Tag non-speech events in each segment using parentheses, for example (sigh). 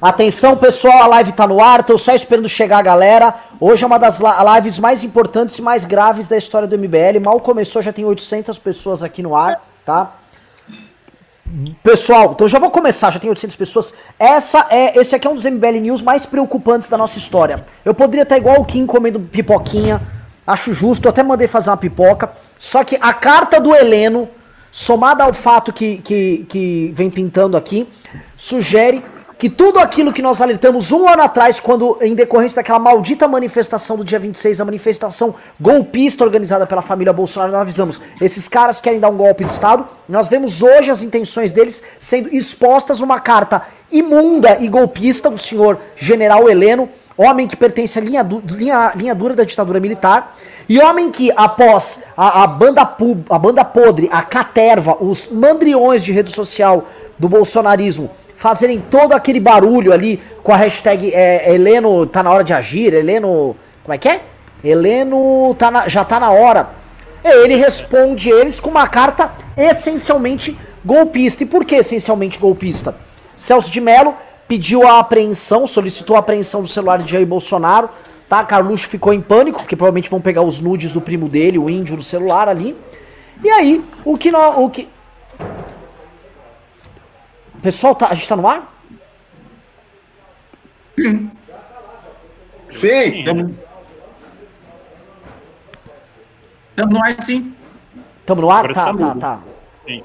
Atenção, pessoal, a live tá no ar, tô só esperando chegar a galera. Hoje é uma das lives mais importantes e mais graves da história do MBL. Mal começou, já tem 800 pessoas aqui no ar, tá? Pessoal, então já vou começar, já tem 800 pessoas. Essa é, esse aqui é um dos MBL News mais preocupantes da nossa história. Eu poderia estar igual o Kim comendo pipoquinha, acho justo, até mandei fazer uma pipoca. Só que a carta do Heleno, somada ao fato que, que, que vem pintando aqui, sugere que tudo aquilo que nós alertamos um ano atrás, quando em decorrência daquela maldita manifestação do dia 26, a manifestação golpista organizada pela família Bolsonaro, nós avisamos, esses caras querem dar um golpe de Estado, nós vemos hoje as intenções deles sendo expostas numa carta imunda e golpista do senhor general Heleno, homem que pertence à linha, du linha, linha dura da ditadura militar, e homem que, após a, a, banda, a banda podre, a caterva, os mandriões de rede social do bolsonarismo, fazerem todo aquele barulho ali com a hashtag é, Heleno tá na hora de agir, Heleno. Como é que é? Heleno tá na, já tá na hora. Ele responde eles com uma carta essencialmente golpista. E por que essencialmente golpista? Celso de Mello pediu a apreensão, solicitou a apreensão do celular de Jair Bolsonaro. Tá? Carluxo ficou em pânico, porque provavelmente vão pegar os nudes do primo dele, o índio, no celular ali. E aí, o que, nós, o que Pessoal, tá, a gente tá no ar? Sim. Sim. Estamos no ar, sim. Estamos no ar? Tá, tá, tá.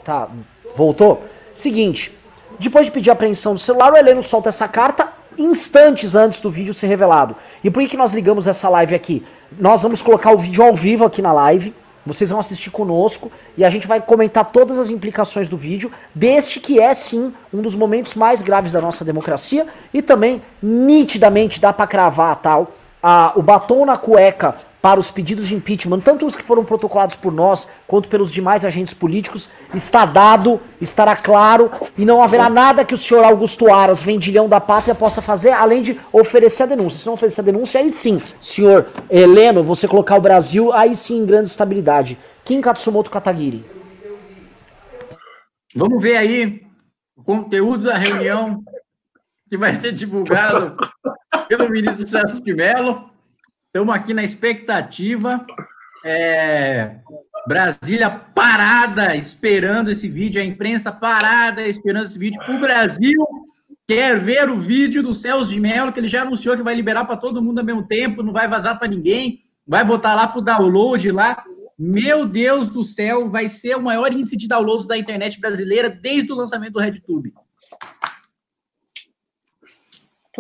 Tá. Voltou? Seguinte. Depois de pedir a apreensão do celular, o Heleno solta essa carta instantes antes do vídeo ser revelado. E por que, que nós ligamos essa live aqui? Nós vamos colocar o vídeo ao vivo aqui na live. Vocês vão assistir conosco e a gente vai comentar todas as implicações do vídeo, deste que é sim um dos momentos mais graves da nossa democracia e também nitidamente dá para cravar tal a, o batom na cueca para os pedidos de impeachment, tanto os que foram protocolados por nós, quanto pelos demais agentes políticos, está dado, estará claro, e não haverá nada que o senhor Augusto Aras, vendilhão da pátria, possa fazer, além de oferecer a denúncia. Se não oferecer a denúncia, aí sim, senhor Heleno, você colocar o Brasil, aí sim em grande estabilidade. Kim Katsumoto Katagiri. Vamos ver aí o conteúdo da reunião que vai ser divulgado pelo ministro Celso de Mello. Estamos aqui na expectativa. É, Brasília parada, esperando esse vídeo, a imprensa parada, esperando esse vídeo. O Brasil quer ver o vídeo do Celso de Mello, que ele já anunciou que vai liberar para todo mundo ao mesmo tempo, não vai vazar para ninguém, vai botar lá para o download lá. Meu Deus do céu, vai ser o maior índice de downloads da internet brasileira desde o lançamento do RedTube.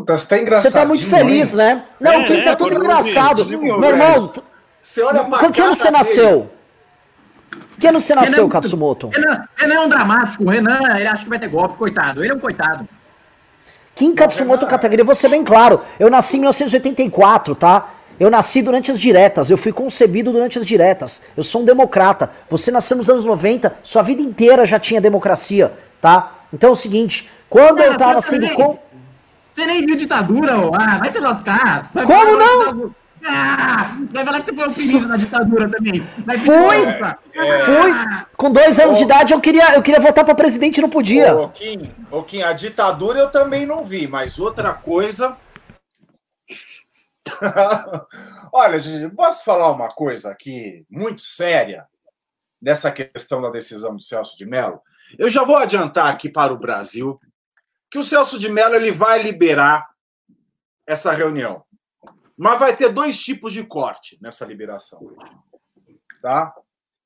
Puta, você tá engraçado. Você tá muito feliz, né? Não, é, quem tá é, tudo engraçado. Meu irmão, você olha pra Com que ano você nasceu? Que ano você nasceu, Renan, Katsumoto? Renan, Renan é um dramático. O Renan, ele acha que vai ter golpe, coitado. Ele é um coitado. Kim Katsumoto Katagiri, vou ser bem claro. Eu nasci em 1984, tá? Eu nasci durante as diretas, eu fui concebido durante as diretas. Eu sou um democrata. Você nasceu nos anos 90, sua vida inteira já tinha democracia, tá? Então é o seguinte, quando Não, eu tava sendo. Com... Você nem viu ditadura, ó. Ah, vai se lascar. Vai Como não? Ah, vai falar que você foi um perigo na ditadura também. Vai Fui! É... Fui! Com dois anos de idade eu queria, eu queria votar para presidente e não podia. Ô, Kim, ô, Kim, a ditadura eu também não vi, mas outra coisa. (laughs) Olha, gente, posso falar uma coisa aqui muito séria nessa questão da decisão do Celso de Mello? Eu já vou adiantar aqui para o Brasil que o Celso de Mello ele vai liberar essa reunião. Mas vai ter dois tipos de corte nessa liberação. Tá?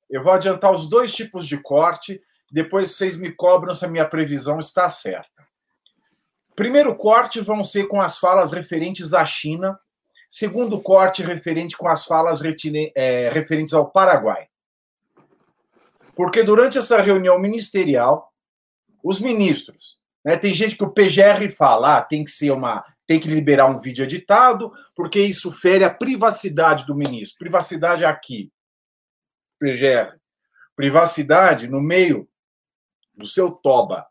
Eu vou adiantar os dois tipos de corte, depois vocês me cobram se a minha previsão está certa. Primeiro corte vão ser com as falas referentes à China, segundo corte referente com as falas é, referentes ao Paraguai. Porque durante essa reunião ministerial, os ministros né? Tem gente que o PGR fala, ah, tem que ser uma, tem que liberar um vídeo editado, porque isso fere a privacidade do ministro. Privacidade aqui, PGR. Privacidade no meio do seu toba.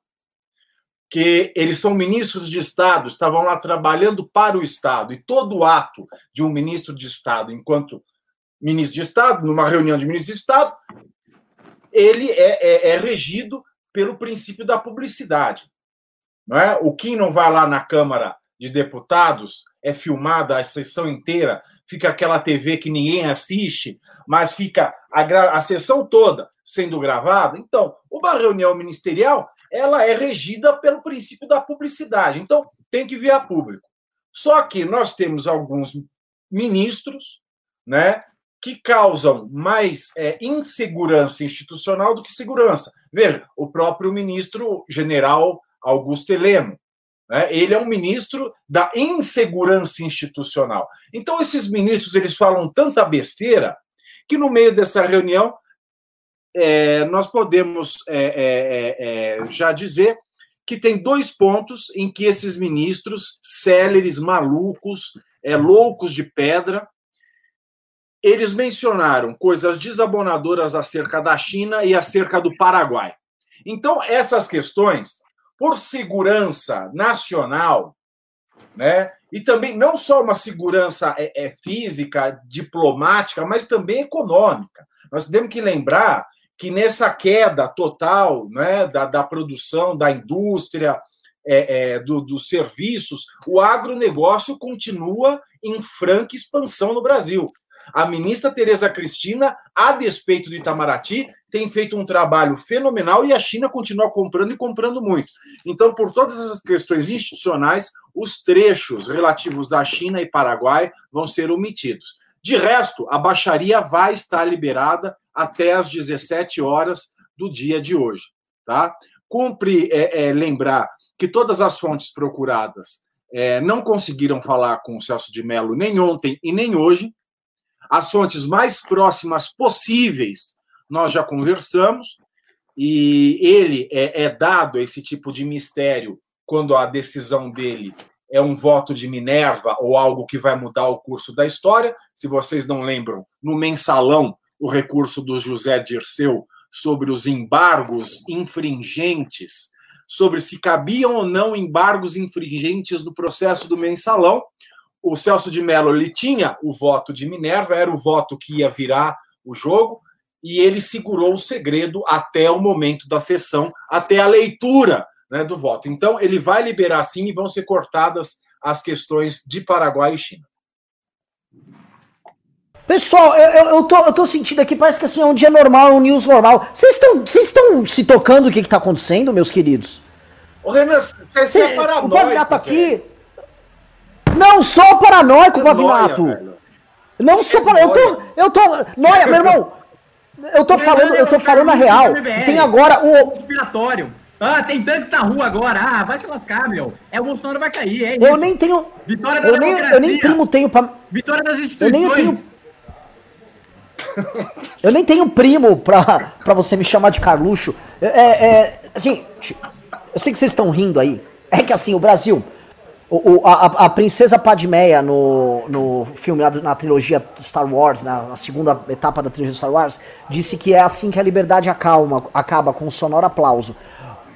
Que eles são ministros de Estado, estavam lá trabalhando para o Estado, e todo ato de um ministro de Estado, enquanto ministro de Estado, numa reunião de ministros de Estado, ele é, é, é regido pelo princípio da publicidade. Não é? O Kim não vai lá na Câmara de Deputados, é filmada a sessão inteira, fica aquela TV que ninguém assiste, mas fica a, a sessão toda sendo gravada. Então, uma reunião ministerial ela é regida pelo princípio da publicidade. Então, tem que vir a público. Só que nós temos alguns ministros, né, que causam mais é, insegurança institucional do que segurança. Veja, o próprio ministro general Augusto Heleno, né, ele é um ministro da insegurança institucional. Então, esses ministros eles falam tanta besteira que no meio dessa reunião é, nós podemos é, é, é, já dizer que tem dois pontos em que esses ministros, céleres, malucos, é, loucos de pedra, eles mencionaram coisas desabonadoras acerca da China e acerca do Paraguai. Então, essas questões, por segurança nacional, né, e também não só uma segurança é, é, física, diplomática, mas também econômica. Nós temos que lembrar que nessa queda total né, da, da produção, da indústria, é, é, do, dos serviços, o agronegócio continua em franca expansão no Brasil. A ministra Tereza Cristina, a despeito do Itamaraty, tem feito um trabalho fenomenal e a China continua comprando e comprando muito. Então, por todas essas questões institucionais, os trechos relativos da China e Paraguai vão ser omitidos. De resto, a baixaria vai estar liberada até às 17 horas do dia de hoje. Tá? Cumpre é, é, lembrar que todas as fontes procuradas é, não conseguiram falar com o Celso de Mello nem ontem e nem hoje. As fontes mais próximas possíveis nós já conversamos, e ele é, é dado esse tipo de mistério quando a decisão dele é um voto de Minerva ou algo que vai mudar o curso da história. Se vocês não lembram, no mensalão o recurso do José Dirceu sobre os embargos infringentes, sobre se cabiam ou não embargos infringentes no processo do mensalão. O Celso de Mello ele tinha o voto de Minerva, era o voto que ia virar o jogo, e ele segurou o segredo até o momento da sessão, até a leitura né, do voto. Então, ele vai liberar sim e vão ser cortadas as questões de Paraguai e China. Pessoal, eu, eu, eu, tô, eu tô sentindo aqui, parece que assim é um dia normal, um news normal. Vocês estão se tocando o que, que tá acontecendo, meus queridos? Ô, Renan, você é paranoico. O Pavinato aqui. Não sou paranoico, Pavinato. Não sou paranoico. Eu tô. Eu tô. Noia, meu irmão. Eu tô falando, eu tô falando a real. Tem agora o. Conspiratório. Ah, tem tanques na rua agora. Ah, vai se lascar, meu. É o Bolsonaro vai cair, é isso. Eu nem tenho. Vitória da eu nem, eu nem primo tenho pra. Vitória das instituições. Eu nem tenho eu nem tenho primo pra, pra você me chamar de Carluxo. É, é, assim, eu sei que vocês estão rindo aí. É que assim, o Brasil, o, o, a, a, princesa Padmeia no, no filme, na, na trilogia Star Wars, na, na, segunda etapa da trilogia Star Wars, disse que é assim que a liberdade acalma, acaba, com um sonoro aplauso.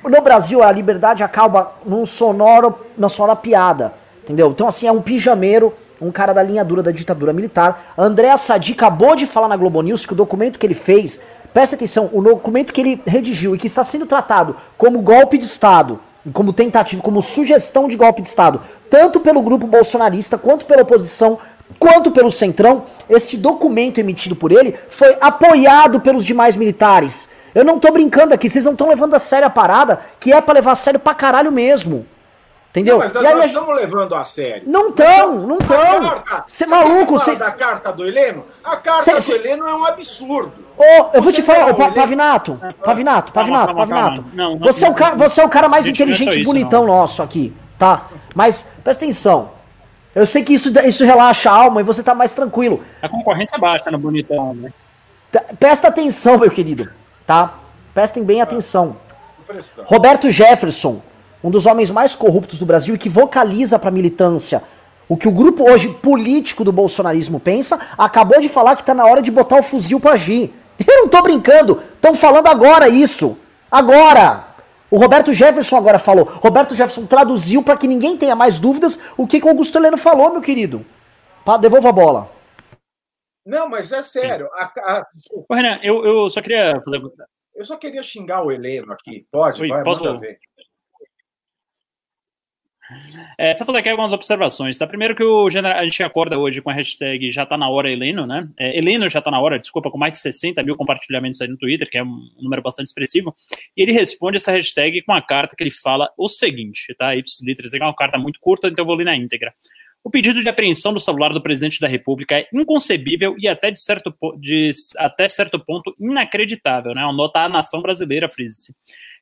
No Brasil, a liberdade acaba num sonoro, na sonora piada, entendeu? Então assim, é um pijameiro um cara da linha dura da ditadura militar. André Sadi acabou de falar na Globo News que o documento que ele fez, presta atenção, o documento que ele redigiu e que está sendo tratado como golpe de Estado, como tentativa, como sugestão de golpe de Estado, tanto pelo grupo bolsonarista, quanto pela oposição, quanto pelo Centrão, este documento emitido por ele foi apoiado pelos demais militares. Eu não tô brincando aqui, vocês não estão levando a sério a parada, que é para levar a sério pra caralho mesmo. Entendeu? Não, mas nós, nós estamos levando a sério. Não estão, não estão. Você é maluco. Você da carta do Heleno? A carta cê, do cê... Heleno é um absurdo. Oh, eu vou te falar, oh, Pavinato, Pavinato, Pavinato, Pavinato. Não, não, você, é o cara, você é o cara mais inteligente e bonitão não. nosso aqui, tá? Mas presta atenção. Eu sei que isso, isso relaxa a alma e você tá mais tranquilo. A concorrência baixa no bonitão, né? Presta atenção, meu querido, tá? Prestem bem atenção. Roberto Jefferson um dos homens mais corruptos do Brasil e que vocaliza para a militância o que o grupo hoje político do bolsonarismo pensa, acabou de falar que está na hora de botar o fuzil para agir. Eu não estou brincando, estão falando agora isso. Agora! O Roberto Jefferson agora falou. Roberto Jefferson traduziu para que ninguém tenha mais dúvidas o que, que o Augusto Heleno falou, meu querido. devolva a bola. Não, mas é sério. A, a... Ô, Renan, eu, eu só queria fazer. Eu só queria xingar o Heleno aqui. Pode? Oi, vai, posso... ver. É, só fazer aqui algumas observações, tá? Primeiro que o a gente acorda hoje com a hashtag já tá na hora Heleno, né? É, Heleno já tá na hora, desculpa, com mais de 60 mil compartilhamentos aí no Twitter, que é um número bastante expressivo, e ele responde essa hashtag com uma carta que ele fala o seguinte, tá? Ipsis literis, é uma carta muito curta, então eu vou ler na íntegra. O pedido de apreensão do celular do presidente da República é inconcebível e até de certo, de, até certo ponto inacreditável, né? Nota à nação brasileira, frise-se.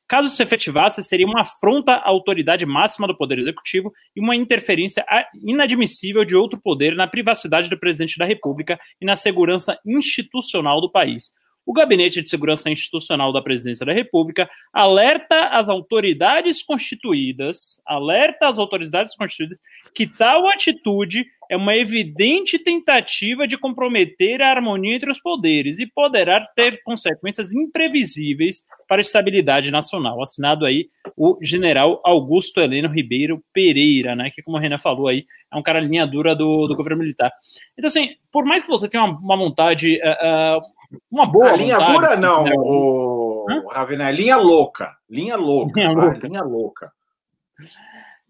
Caso se efetivasse, seria uma afronta à autoridade máxima do Poder Executivo e uma interferência inadmissível de outro poder na privacidade do presidente da República e na segurança institucional do país. O Gabinete de Segurança Institucional da Presidência da República alerta as autoridades constituídas, alerta as autoridades constituídas que tal atitude é uma evidente tentativa de comprometer a harmonia entre os poderes e poderá ter consequências imprevisíveis para a estabilidade nacional. Assinado aí o general Augusto Heleno Ribeiro Pereira, né, que como a Renan falou aí, é um cara linha dura do, do governo militar. Então assim, por mais que você tenha uma, uma vontade uh, uh, uma boa. A linha vontade, dura, não, né? o, Ravena, é linha louca. Linha louca. Linha tá? louca. Linha louca.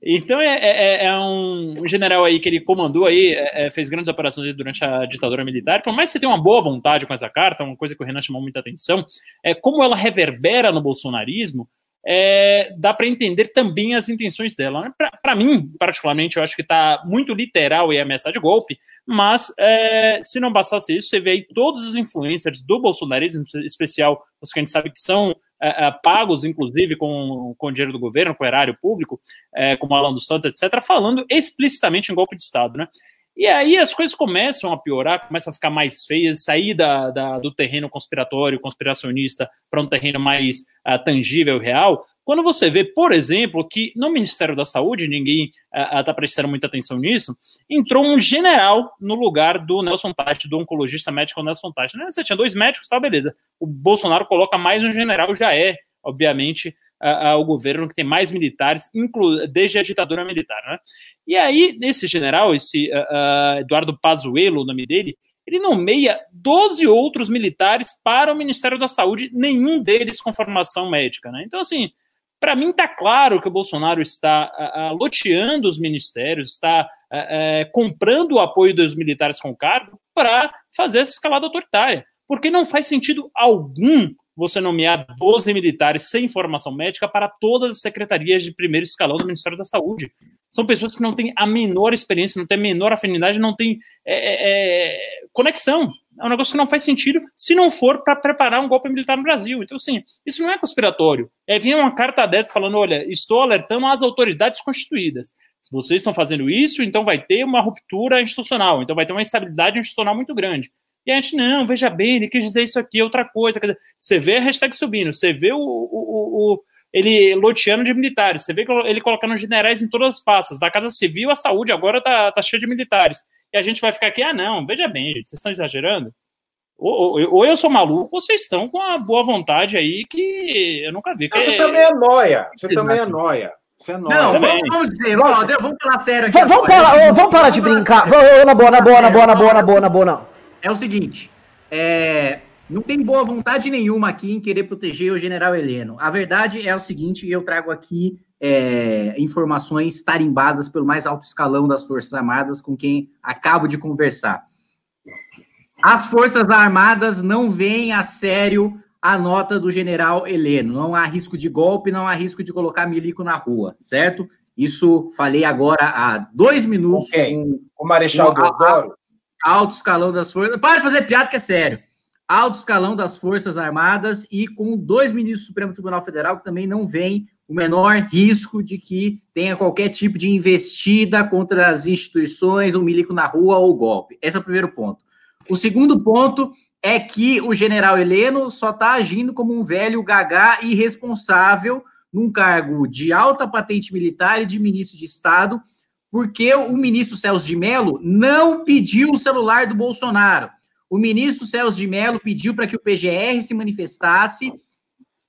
Então é, é, é, é, um general aí que ele comandou aí, é, é, fez grandes operações durante a ditadura militar. Por mais que você tenha uma boa vontade com essa carta, uma coisa que o Renan chamou muita atenção, é como ela reverbera no bolsonarismo é, dá para entender também as intenções dela. Né? Para mim, particularmente, eu acho que está muito literal e ameaça de golpe, mas é, se não bastasse isso, você vê aí todos os influencers do bolsonarismo, em especial os que a gente sabe que são é, é pagos, inclusive, com, com dinheiro do governo, com erário público, é, como Alan dos Santos, etc., falando explicitamente em golpe de Estado. Né? E aí as coisas começam a piorar, começam a ficar mais feias, sair da, da do terreno conspiratório, conspiracionista, para um terreno mais uh, tangível, real. Quando você vê, por exemplo, que no Ministério da Saúde, ninguém está uh, prestando muita atenção nisso, entrou um general no lugar do Nelson Tati, do oncologista médico Nelson Tati. Né? Você tinha dois médicos, tá, beleza. O Bolsonaro coloca mais um general, já é, obviamente, uh, o governo que tem mais militares, desde a ditadura militar. Né? E aí, esse general, esse uh, Eduardo Pazuello, o nome dele, ele nomeia 12 outros militares para o Ministério da Saúde, nenhum deles com formação médica. Né? Então, assim, para mim está claro que o Bolsonaro está uh, uh, loteando os ministérios, está uh, comprando o apoio dos militares com cargo para fazer essa escalada autoritária. Porque não faz sentido algum você nomear 12 militares sem formação médica para todas as secretarias de primeiro escalão do Ministério da Saúde. São pessoas que não têm a menor experiência, não têm a menor afinidade, não têm é, é, é, conexão. É um negócio que não faz sentido se não for para preparar um golpe militar no Brasil. Então, assim, isso não é conspiratório. É vir uma carta dessa falando: olha, estou alertando as autoridades constituídas. Se vocês estão fazendo isso, então vai ter uma ruptura institucional, então vai ter uma instabilidade institucional muito grande. E a gente, não, veja bem, ele quis dizer isso aqui, outra coisa. Dizer, você vê a hashtag subindo, você vê o, o, o, ele loteando de militares, você vê ele colocando generais em todas as pastas, da Casa Civil à saúde, agora tá, tá cheio de militares. E a gente vai ficar aqui, ah, não, veja bem, gente, vocês estão exagerando? Ou, ou, ou, eu sou maluco, ou vocês estão com a boa vontade aí que eu nunca vi. Você é... também é noia, você também é noia. Você é noia. Não, vamos, vamos dizer, vamos, vamos falar sério aqui. Vamos, parar, vamos parar de brincar. Vamos, na boa, na boa, na boa, na boa, na boa, na boa, não é o seguinte: é, não tem boa vontade nenhuma aqui em querer proteger o general Heleno. A verdade é o seguinte: eu trago aqui é, informações tarimbadas pelo mais alto escalão das Forças Armadas com quem acabo de conversar. As Forças Armadas não veem a sério a nota do general Heleno. Não há risco de golpe, não há risco de colocar milico na rua, certo? Isso falei agora há dois minutos. Okay. Com, o Marechal Deodoro alto escalão das forças. Para de fazer piada que é sério. Alto escalão das Forças Armadas e com dois ministros do Supremo Tribunal Federal que também não veem o menor risco de que tenha qualquer tipo de investida contra as instituições, um milico na rua ou golpe. Esse é o primeiro ponto. O segundo ponto é que o general Heleno só está agindo como um velho gagá irresponsável num cargo de alta patente militar e de ministro de Estado porque o ministro Celso de Mello não pediu o celular do Bolsonaro. O ministro Celso de Mello pediu para que o PGR se manifestasse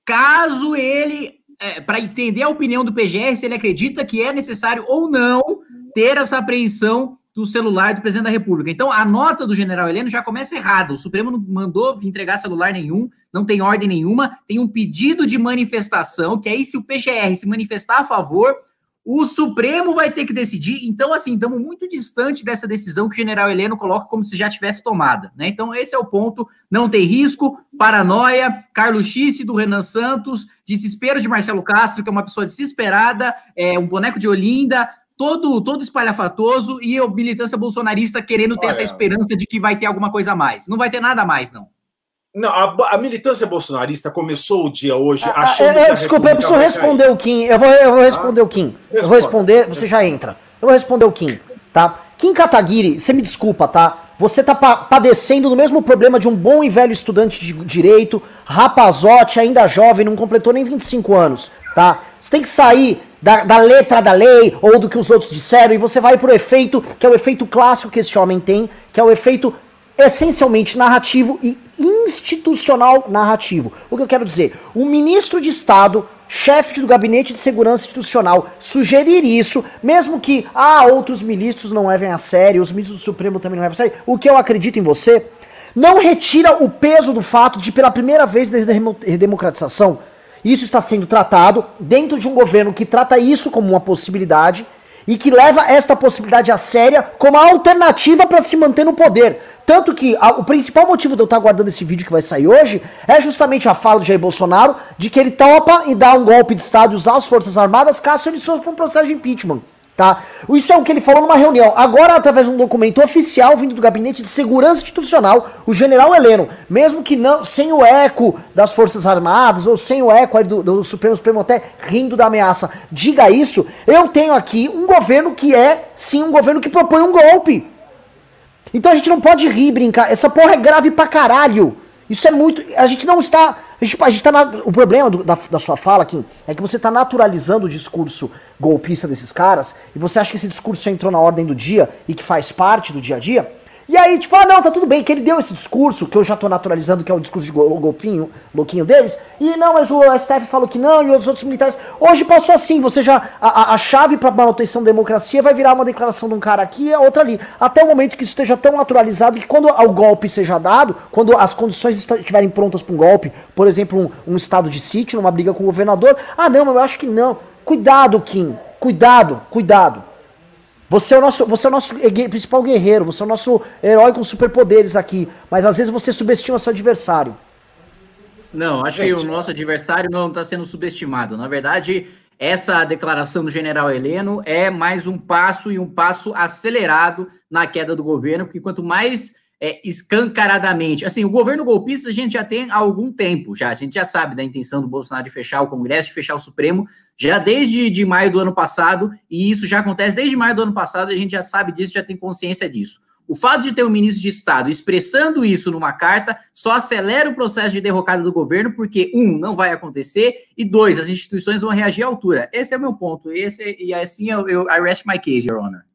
caso ele, é, para entender a opinião do PGR, se ele acredita que é necessário ou não ter essa apreensão do celular do presidente da República. Então, a nota do general Heleno já começa errada. O Supremo não mandou entregar celular nenhum, não tem ordem nenhuma, tem um pedido de manifestação, que aí, se o PGR se manifestar a favor, o Supremo vai ter que decidir. Então, assim, estamos muito distante dessa decisão que o general Heleno coloca como se já tivesse tomada. Né? Então, esse é o ponto. Não tem risco, paranoia, Carlos X do Renan Santos, desespero de Marcelo Castro, que é uma pessoa desesperada, é um boneco de Olinda, todo, todo espalhafatoso, e a militância bolsonarista querendo ter Olha, essa esperança de que vai ter alguma coisa a mais. Não vai ter nada a mais, não. Não, a, a, militância bolsonarista começou o dia hoje ah, achando é, é, Desculpa, eu preciso responder o Kim. Eu vou, eu vou responder ah, o Kim. Eu vou responder, você já entra. Eu vou responder o Kim, tá? Kim Kataguiri, você me desculpa, tá? Você tá pa padecendo do mesmo problema de um bom e velho estudante de direito, rapazote, ainda jovem, não completou nem 25 anos, tá? Você tem que sair da, da, letra da lei ou do que os outros disseram e você vai pro efeito, que é o efeito clássico que esse homem tem, que é o efeito essencialmente narrativo e institucional narrativo. O que eu quero dizer? O ministro de Estado, chefe do Gabinete de Segurança Institucional, sugerir isso, mesmo que ah, outros ministros não levem a sério, os ministros do Supremo também não levem a sério, o que eu acredito em você, não retira o peso do fato de, pela primeira vez desde a redemocratização, isso está sendo tratado dentro de um governo que trata isso como uma possibilidade e que leva esta possibilidade a séria como a alternativa para se manter no poder. Tanto que a, o principal motivo de eu estar guardando esse vídeo que vai sair hoje é justamente a fala do Jair Bolsonaro de que ele topa e dá um golpe de Estado e usar as Forças Armadas caso ele sofra um processo de impeachment tá? Isso é o que ele falou numa reunião. Agora, através de um documento oficial vindo do Gabinete de Segurança Institucional, o general Heleno, mesmo que não sem o eco das Forças Armadas ou sem o eco do, do Supremo Supremo até rindo da ameaça, diga isso, eu tenho aqui um governo que é, sim, um governo que propõe um golpe. Então a gente não pode rir, brincar. Essa porra é grave pra caralho. Isso é muito. A gente não está a gente, a gente tá na, o problema do, da, da sua fala, Kim, é que você está naturalizando o discurso golpista desses caras e você acha que esse discurso entrou na ordem do dia e que faz parte do dia a dia. E aí, tipo, ah, não, tá tudo bem, que ele deu esse discurso, que eu já tô naturalizando, que é o discurso de golpinho, louquinho deles, e não, mas o STF falou que não, e os outros militares. Hoje passou assim, você já. A, a chave pra manutenção da democracia vai virar uma declaração de um cara aqui e outra ali. Até o momento que isso esteja tão naturalizado que quando o golpe seja dado, quando as condições estiverem prontas para um golpe, por exemplo, um, um estado de sítio, numa briga com o governador, ah, não, mas eu acho que não. Cuidado, Kim. Cuidado, cuidado. Você é o nosso, você é o nosso principal guerreiro, você é o nosso herói com superpoderes aqui, mas às vezes você subestima seu adversário. Não, acho Gente. que o nosso adversário não está sendo subestimado. Na verdade, essa declaração do general Heleno é mais um passo e um passo acelerado na queda do governo, porque quanto mais é, escancaradamente. Assim, o governo golpista a gente já tem há algum tempo, já. A gente já sabe da intenção do Bolsonaro de fechar o Congresso, de fechar o Supremo, já desde de maio do ano passado, e isso já acontece desde maio do ano passado, a gente já sabe disso, já tem consciência disso. O fato de ter um ministro de Estado expressando isso numa carta só acelera o processo de derrocada do governo, porque, um, não vai acontecer, e dois, as instituições vão reagir à altura. Esse é o meu ponto. Esse, e assim eu, eu I rest my case, Your Honor.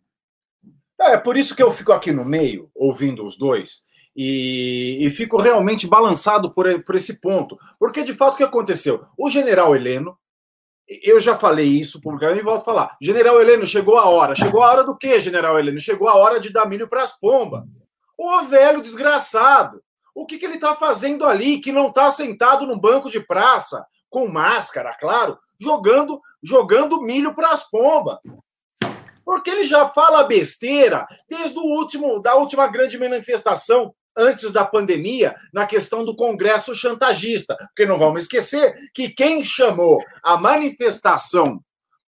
É por isso que eu fico aqui no meio, ouvindo os dois, e, e fico realmente balançado por, por esse ponto. Porque, de fato, o que aconteceu? O general Heleno, eu já falei isso publicamente e volto a falar. General Heleno, chegou a hora. Chegou a hora do quê, General Heleno? Chegou a hora de dar milho para as pombas. Ô velho desgraçado, o que, que ele está fazendo ali que não está sentado num banco de praça, com máscara, claro, jogando jogando milho para as pombas? Porque ele já fala besteira desde o último, da última grande manifestação antes da pandemia, na questão do Congresso chantagista. Porque não vamos esquecer que quem chamou a manifestação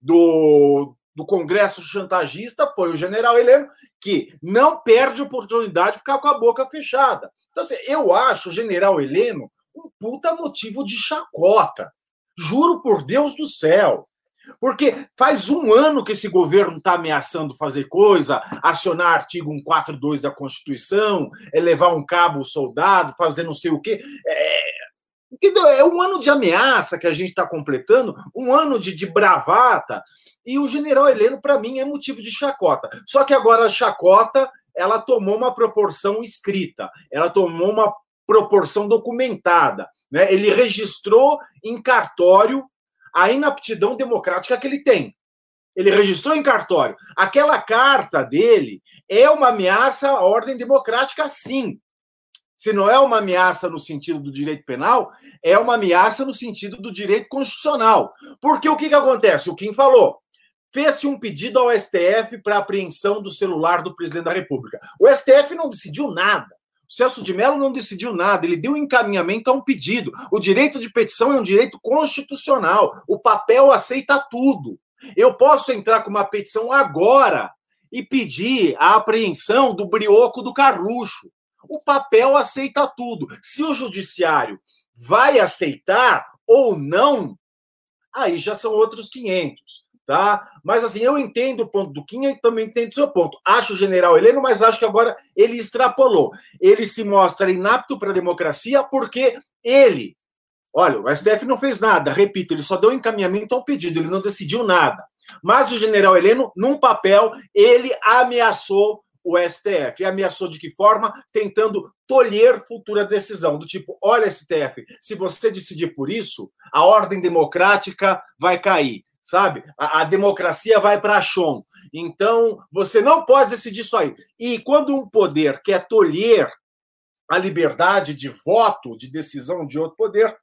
do, do Congresso chantagista foi o general Heleno, que não perde oportunidade de ficar com a boca fechada. Então, assim, eu acho o general Heleno um puta motivo de chacota. Juro por Deus do céu. Porque faz um ano que esse governo está ameaçando fazer coisa, acionar artigo 142 da Constituição, é levar um cabo soldado, fazer não sei o quê. É, entendeu? É um ano de ameaça que a gente está completando, um ano de, de bravata. E o general Heleno, para mim, é motivo de chacota. Só que agora a chacota ela tomou uma proporção escrita, ela tomou uma proporção documentada. Né? Ele registrou em cartório a inaptidão democrática que ele tem. Ele registrou em cartório. Aquela carta dele é uma ameaça à ordem democrática, sim. Se não é uma ameaça no sentido do direito penal, é uma ameaça no sentido do direito constitucional. Porque o que, que acontece? O Kim falou. fez-se um pedido ao STF para apreensão do celular do presidente da República. O STF não decidiu nada. O Celso de Mello não decidiu nada, ele deu encaminhamento a um pedido. O direito de petição é um direito constitucional. O papel aceita tudo. Eu posso entrar com uma petição agora e pedir a apreensão do brioco do Carluxo. O papel aceita tudo. Se o judiciário vai aceitar ou não, aí já são outros 500 tá? Mas assim, eu entendo o ponto do Kim e também entendo o seu ponto. Acho o general Heleno, mas acho que agora ele extrapolou. Ele se mostra inapto para a democracia porque ele, olha, o STF não fez nada, repito, ele só deu encaminhamento ao pedido, ele não decidiu nada. Mas o general Heleno, num papel, ele ameaçou o STF. E ameaçou de que forma? Tentando tolher futura decisão, do tipo: olha, STF, se você decidir por isso, a ordem democrática vai cair sabe? A, a democracia vai para chão. Então, você não pode decidir isso aí. E quando um poder quer tolher a liberdade de voto, de decisão de outro poder,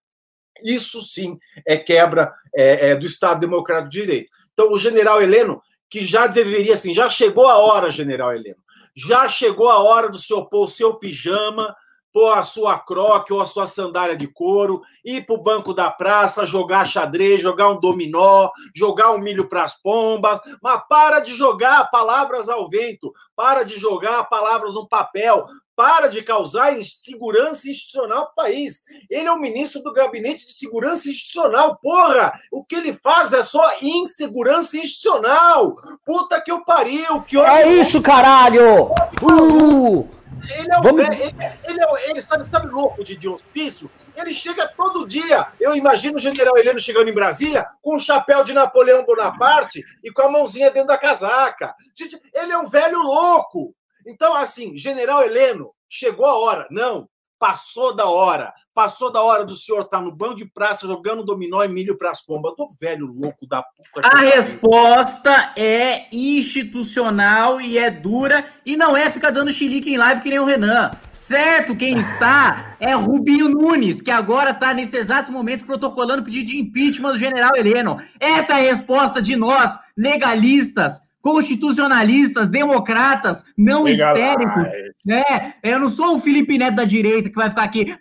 isso sim é quebra é, é, do Estado Democrático de Direito. Então, o general Heleno, que já deveria, assim, já chegou a hora, general Heleno, já chegou a hora do senhor pôr o seu pijama, pôr a sua croque ou a sua sandália de couro, ir para o banco da praça, jogar xadrez, jogar um dominó, jogar um milho para as pombas, mas para de jogar palavras ao vento, para de jogar palavras no papel, para de causar insegurança institucional para o país. Ele é o ministro do Gabinete de Segurança Institucional, porra! O que ele faz é só insegurança institucional! Puta que eu pariu! Que é isso, caralho! Uh! Ele é um Vamos... ele, ele, é, ele sabe, sabe louco de, de hospício? Ele chega todo dia. Eu imagino o general Heleno chegando em Brasília com um chapéu de Napoleão Bonaparte e com a mãozinha dentro da casaca. Gente, ele é um velho louco. Então, assim, general Heleno, chegou a hora. Não, Passou da hora. Passou da hora do senhor estar tá no banco de praça jogando dominó e milho para as pombas. Eu tô velho louco da puta. A resposta é institucional e é dura e não é ficar dando xilique em live que nem o Renan. Certo, quem está é Rubinho Nunes, que agora está nesse exato momento protocolando pedido de impeachment do general Heleno. Essa é a resposta de nós, legalistas, constitucionalistas, democratas, não histéricos. Né? Eu não sou o Felipe Neto da direita que vai ficar aqui.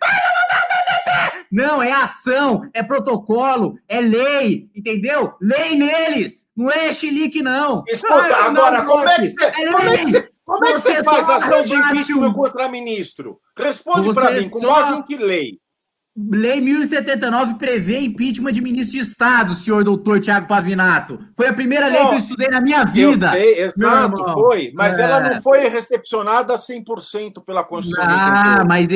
Não, é ação, é protocolo, é lei, entendeu? Lei neles, não é chilique, não. Escuta, ah, agora, como é que você, é como é que você, como é que você faz ação de impeachment contra ministro? Responde para mim, com base em que lei? Lei 1079 prevê impeachment de ministro de Estado, senhor doutor Tiago Pavinato. Foi a primeira lei que eu estudei na minha vida. Sei, exato, foi. Mas é. ela não foi recepcionada 100% pela Constituição. Ah, mas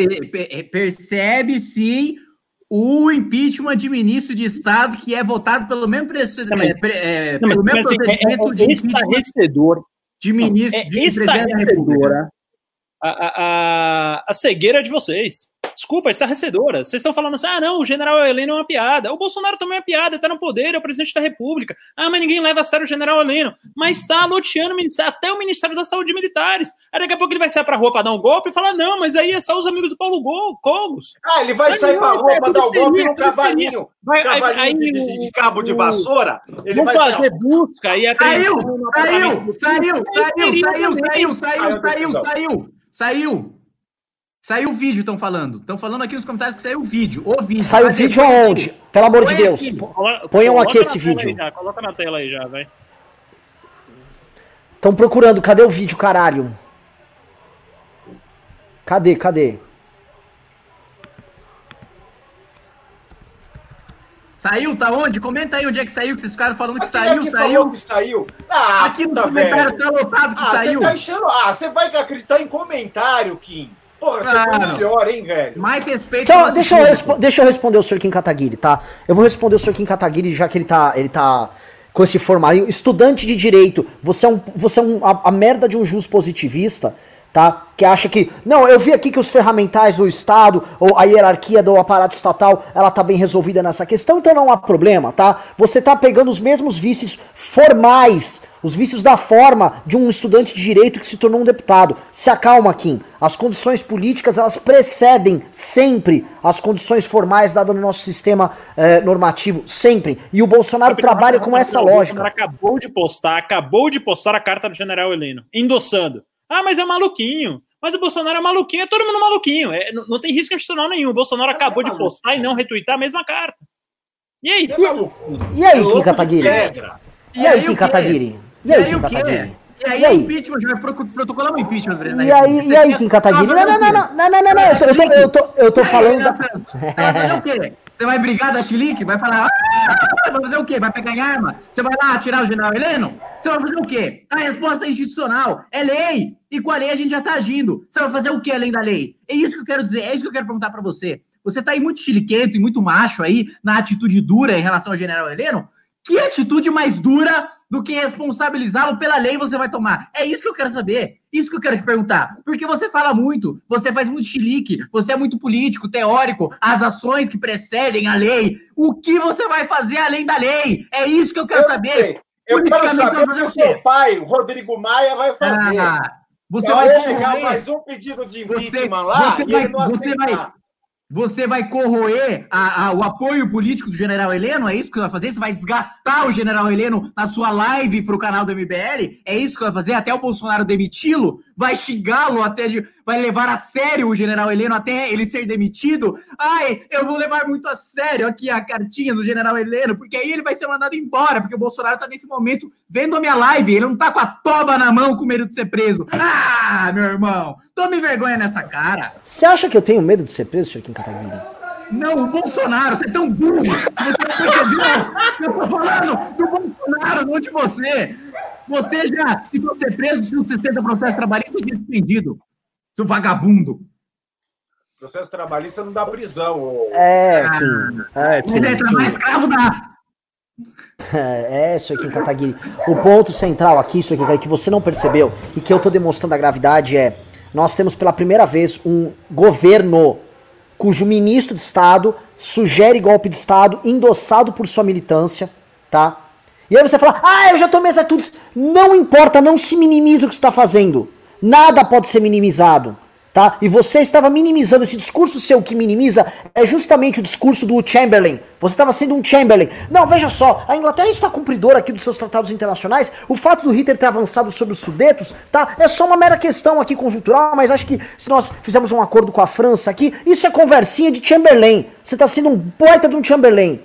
percebe sim o impeachment de ministro de Estado que é votado pelo mesmo, é, é, pelo mesmo assim, procedimento é, é, de impeachment de ministro é, de presidente da República. A, a, a, a cegueira de vocês. Desculpa, estarrecedora. Vocês estão falando assim: ah, não, o general Heleno é uma piada. O Bolsonaro também é uma piada, está no poder, é o presidente da República. Ah, mas ninguém leva a sério o general Heleno. Mas está loteando até o Ministério da Saúde militares. Aí daqui a pouco ele vai sair pra rua para dar um golpe e falar: não, mas aí é só os amigos do Paulo Gol, Cogos. Ah, ele vai sair para rua para dar um golpe num cavalinho. Vai, cavalinho aí, de, de, de, cabo de vassoura. Ele vai fazer busca e saiu, saiu, saiu, saiu, saiu, saiu, saiu, saiu, saiu, saiu. Saiu o vídeo, estão falando. Estão falando aqui nos comentários que saiu o vídeo. O vídeo. Saiu o vídeo aonde? Pelo amor de Deus. Ponham aqui esse vídeo. Já, coloca na tela aí já, vai. Estão procurando. Cadê o vídeo, caralho? Cadê, cadê? Saiu, tá onde? Comenta aí onde é que saiu, que vocês ficaram falando que saiu, saiu. que saiu. Ah, aqui no comentário tá lotado que ah, saiu. Tá enchendo... Ah, você vai acreditar em comentário, Kim. Porra, você ah, foi melhor, hein, velho? Mais respeito. Então, deixa eu, deixa eu responder o Sr. Kim Kataguiri, tá? Eu vou responder o Sr. Kim Kataguiri, já que ele tá, ele tá com esse formato. Estudante de direito, você é, um, você é um, a, a merda de um juiz positivista, tá? Que acha que, não, eu vi aqui que os ferramentais do Estado, ou a hierarquia do aparato estatal, ela tá bem resolvida nessa questão, então não há problema, tá? Você tá pegando os mesmos vícios formais Os vícios da forma de um estudante de direito que se tornou um deputado. Se acalma, Kim. As condições políticas, elas precedem sempre as condições formais dadas no nosso sistema eh, normativo. Sempre. E o Bolsonaro trabalha com essa lógica. O acabou de postar, acabou de postar a carta do general Heleno, endossando. Ah, mas é maluquinho. Mas o Bolsonaro é maluquinho, é todo mundo maluquinho. É, não, não, tem risco institucional nenhum. O Bolsonaro acabou de postar e não retweetar a mesma carta. E aí? E, e aí, Kim Kataguiri? E aí, Kim Kataguiri? E aí, Kim Kataguiri? E aí, e aí? impeachment, já vai protocolar o impeachment, presidente. E aí, e aí Kim Kataguiri? Não, não, não, não, não, não, não, não, eu tô, eu tô, eu tô falando... Você vai fazer o quê? Você vai brigar da Chilique? Vai falar, ah, vai fazer o quê? Vai pegar em arma? Você vai lá atirar o general Heleno? Você vai fazer o quê? A resposta é institucional, é lei. E com a lei a gente já tá agindo. Você vai fazer o quê além da lei? É isso que eu quero dizer, é isso que eu quero perguntar para você. Você tá aí muito chiliquento e muito macho aí na atitude dura em relação ao general Heleno. Que atitude mais dura do que responsabilizá-lo pela lei você vai tomar? É isso que eu quero saber. Isso que eu quero te perguntar. Porque você fala muito, você faz muito chilique, você é muito político, teórico, as ações que precedem a lei. O que você vai fazer além da lei? É isso que eu quero eu saber. Sei. Eu quero saber o que o seu pai, Rodrigo Maia, vai fazer. Ah, você vai chegar mais um pedido de impeachment você, lá você vai, você vai, você vai corroer a, a, o apoio político do general Heleno? É isso que você vai fazer? Você vai desgastar o general Heleno na sua live para o canal do MBL? É isso que vai fazer? Até o Bolsonaro demiti-lo? Vai xingá-lo até de. Vai levar a sério o general Heleno até ele ser demitido? Ai, eu vou levar muito a sério aqui a cartinha do general Heleno, porque aí ele vai ser mandado embora, porque o Bolsonaro está nesse momento vendo a minha live. Ele não está com a toba na mão com medo de ser preso. Ah, meu irmão, tome vergonha nessa cara. Você acha que eu tenho medo de ser preso, Chiquinho Kataguiri? Não, o Bolsonaro, você é tão burro! Você percebeu? Eu tô falando do Bolsonaro, não de você! Você já, se for ser preso, se você seja processo trabalhista, é suspendido, seu vagabundo! Processo trabalhista não dá prisão. É, ah, Kim. É, Kim, Kim. trabalhar escravo dá. É, isso aqui, Kataguiri. O ponto central aqui, isso aqui, que você não percebeu e que eu tô demonstrando a gravidade é: nós temos pela primeira vez um governo cujo ministro de Estado sugere golpe de Estado endossado por sua militância, tá? E aí você fala, ah, eu já tomei as atitudes. Não importa, não se minimiza o que está fazendo. Nada pode ser minimizado tá? E você estava minimizando esse discurso seu que minimiza é justamente o discurso do Chamberlain. Você estava sendo um Chamberlain. Não, veja só, a Inglaterra está cumpridora aqui dos seus tratados internacionais. O fato do Hitler ter avançado sobre os Sudetos, tá? É só uma mera questão aqui conjuntural, mas acho que se nós fizermos um acordo com a França aqui, isso é conversinha de Chamberlain. Você está sendo um poeta de um Chamberlain.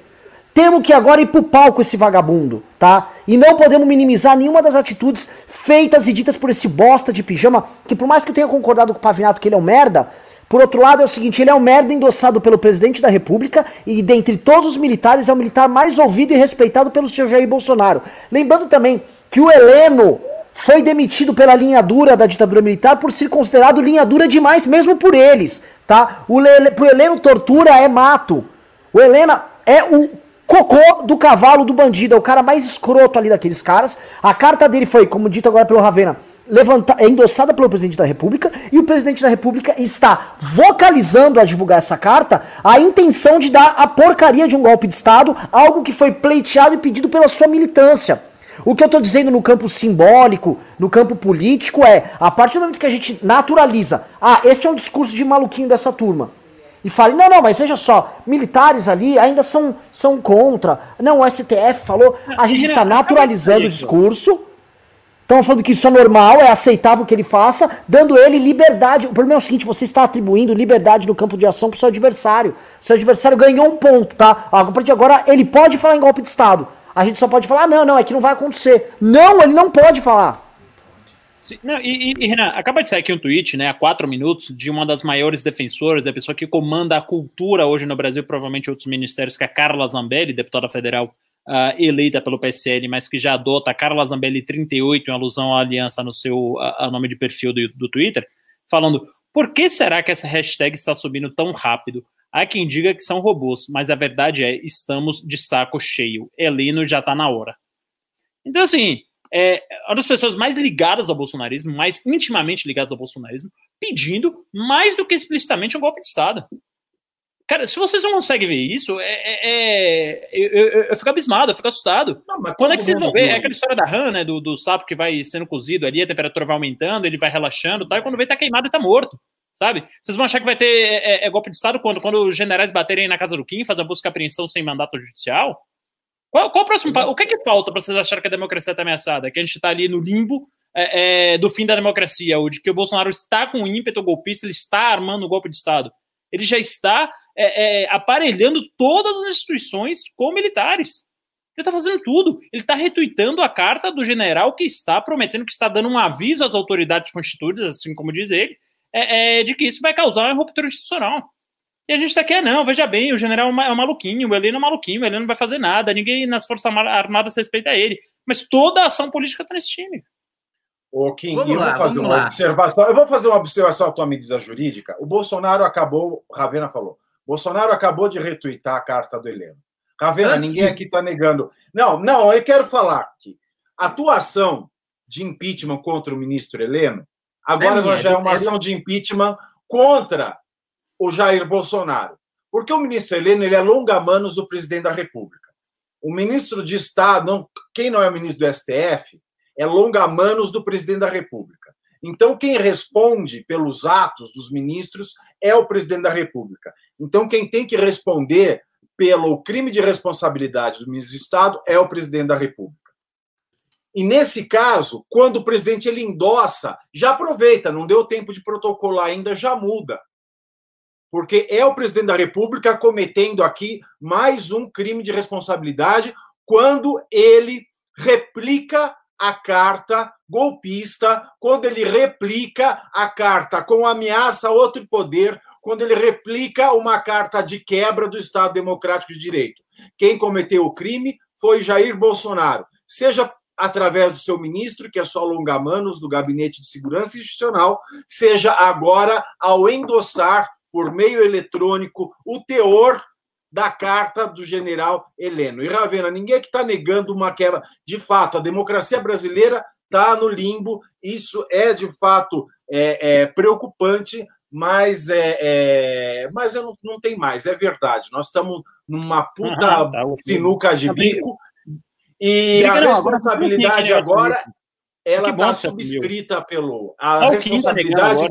Temos que agora ir pro palco esse vagabundo, tá? E não podemos minimizar nenhuma das atitudes feitas e ditas por esse bosta de pijama, que por mais que eu tenha concordado com o Pavinato que ele é um merda, por outro lado é o seguinte, ele é um merda endossado pelo presidente da república e dentre todos os militares é o militar mais ouvido e respeitado pelo seu Jair Bolsonaro. Lembrando também que o Heleno foi demitido pela linha dura da ditadura militar por ser considerado linha dura demais, mesmo por eles, tá? O Lele, pro Heleno tortura é mato. O Helena é o cocô do cavalo do bandido, é o cara mais escroto ali daqueles caras. A carta dele foi, como dito agora pelo Ravena, levanta, é endossada pelo presidente da República e o presidente da República está vocalizando a divulgar essa carta a intenção de dar a porcaria de um golpe de Estado, algo que foi pleiteado e pedido pela sua militância. O que eu estou dizendo no campo simbólico, no campo político é, a partir do momento que a gente naturaliza, ah, este é um discurso de maluquinho dessa turma e fale, não, não, mas veja só, militares ali ainda são, são contra. Não, o STF falou, a gente está naturalizando o discurso. Estão falando que isso é normal, é aceitável que ele faça, dando ele liberdade. O problema é o seguinte: você está atribuindo liberdade no campo de ação para o seu adversário. Seu adversário ganhou um ponto, tá? A partir de agora, ele pode falar em golpe de Estado. A gente só pode falar, não, não, é que não vai acontecer. Não, ele não pode falar. Não, e, e, Renan, acaba de sair aqui um tweet, né, há quatro minutos, de uma das maiores defensoras, a pessoa que comanda a cultura hoje no Brasil, provavelmente outros ministérios, que é a Carla Zambelli, deputada federal uh, eleita pelo PSL, mas que já adota Carla Zambelli 38, em alusão à aliança no seu a, a nome de perfil do, do Twitter, falando: por que será que essa hashtag está subindo tão rápido? Há quem diga que são robôs, mas a verdade é, estamos de saco cheio. Heleno já tá na hora. Então, assim, é uma das pessoas mais ligadas ao bolsonarismo, mais intimamente ligadas ao bolsonarismo, pedindo mais do que explicitamente um golpe de Estado. Cara, se vocês não conseguem ver isso, é, é, é eu, eu, eu, fico abismado, eu fico assustado. Não, Quando é que vocês vão ver? É aquela história da rã, né? Do, do, sapo que vai sendo cozido ali, a temperatura vai aumentando, ele vai relaxando, tá? e quando vê, tá queimado e tá morto. Sabe? Vocês vão achar que vai ter é, é, é golpe de Estado quando? Quando os generais baterem na casa do Kim, fazer a busca e apreensão sem mandato judicial? Qual, qual o próximo passo? O que é que falta para vocês acharem que a democracia está ameaçada? Que a gente está ali no limbo é, é, do fim da democracia, ou de que o Bolsonaro está com ímpeto golpista, ele está armando o golpe de Estado. Ele já está é, é, aparelhando todas as instituições com militares. Ele está fazendo tudo. Ele está retuitando a carta do general que está prometendo, que está dando um aviso às autoridades constituídas, assim como diz ele, é, é, de que isso vai causar uma ruptura institucional. E a gente está aqui, ah, não, veja bem, o general é um maluquinho, o Heleno é um maluquinho, o Heleno não vai fazer nada, ninguém nas Forças Armadas respeita ele. Mas toda a ação política está nesse time. Ô, Kim, vamos eu lá, vou fazer uma lá. observação. Eu vou fazer uma observação à tua medida jurídica. O Bolsonaro acabou, Ravena falou, Bolsonaro acabou de retuitar a carta do Heleno. Ravena, Antes ninguém aqui está negando. Não, não, eu quero falar que a atuação de impeachment contra o ministro Heleno, agora é já é uma ação de impeachment contra o Jair Bolsonaro. Porque o ministro Heleno ele é longa-manos do presidente da República. O ministro de Estado, não, quem não é ministro do STF, é longa-manos do presidente da República. Então, quem responde pelos atos dos ministros é o presidente da República. Então, quem tem que responder pelo crime de responsabilidade do ministro de Estado é o presidente da República. E nesse caso, quando o presidente ele endossa, já aproveita, não deu tempo de protocolar ainda, já muda. Porque é o presidente da República cometendo aqui mais um crime de responsabilidade quando ele replica a carta golpista, quando ele replica a carta com ameaça a outro poder, quando ele replica uma carta de quebra do Estado Democrático de Direito. Quem cometeu o crime foi Jair Bolsonaro, seja através do seu ministro, que é só longa-manos do Gabinete de Segurança Institucional, seja agora ao endossar por meio eletrônico o teor da carta do general Heleno. E Ravena, ninguém é que está negando uma quebra. De fato, a democracia brasileira está no limbo, isso é de fato é, é preocupante, mas é, é mas eu não, não tem mais, é verdade. Nós estamos numa puta uhum, tá, sinuca de tá bico. E a responsabilidade agora ela está subscrita pelo a tá responsabilidade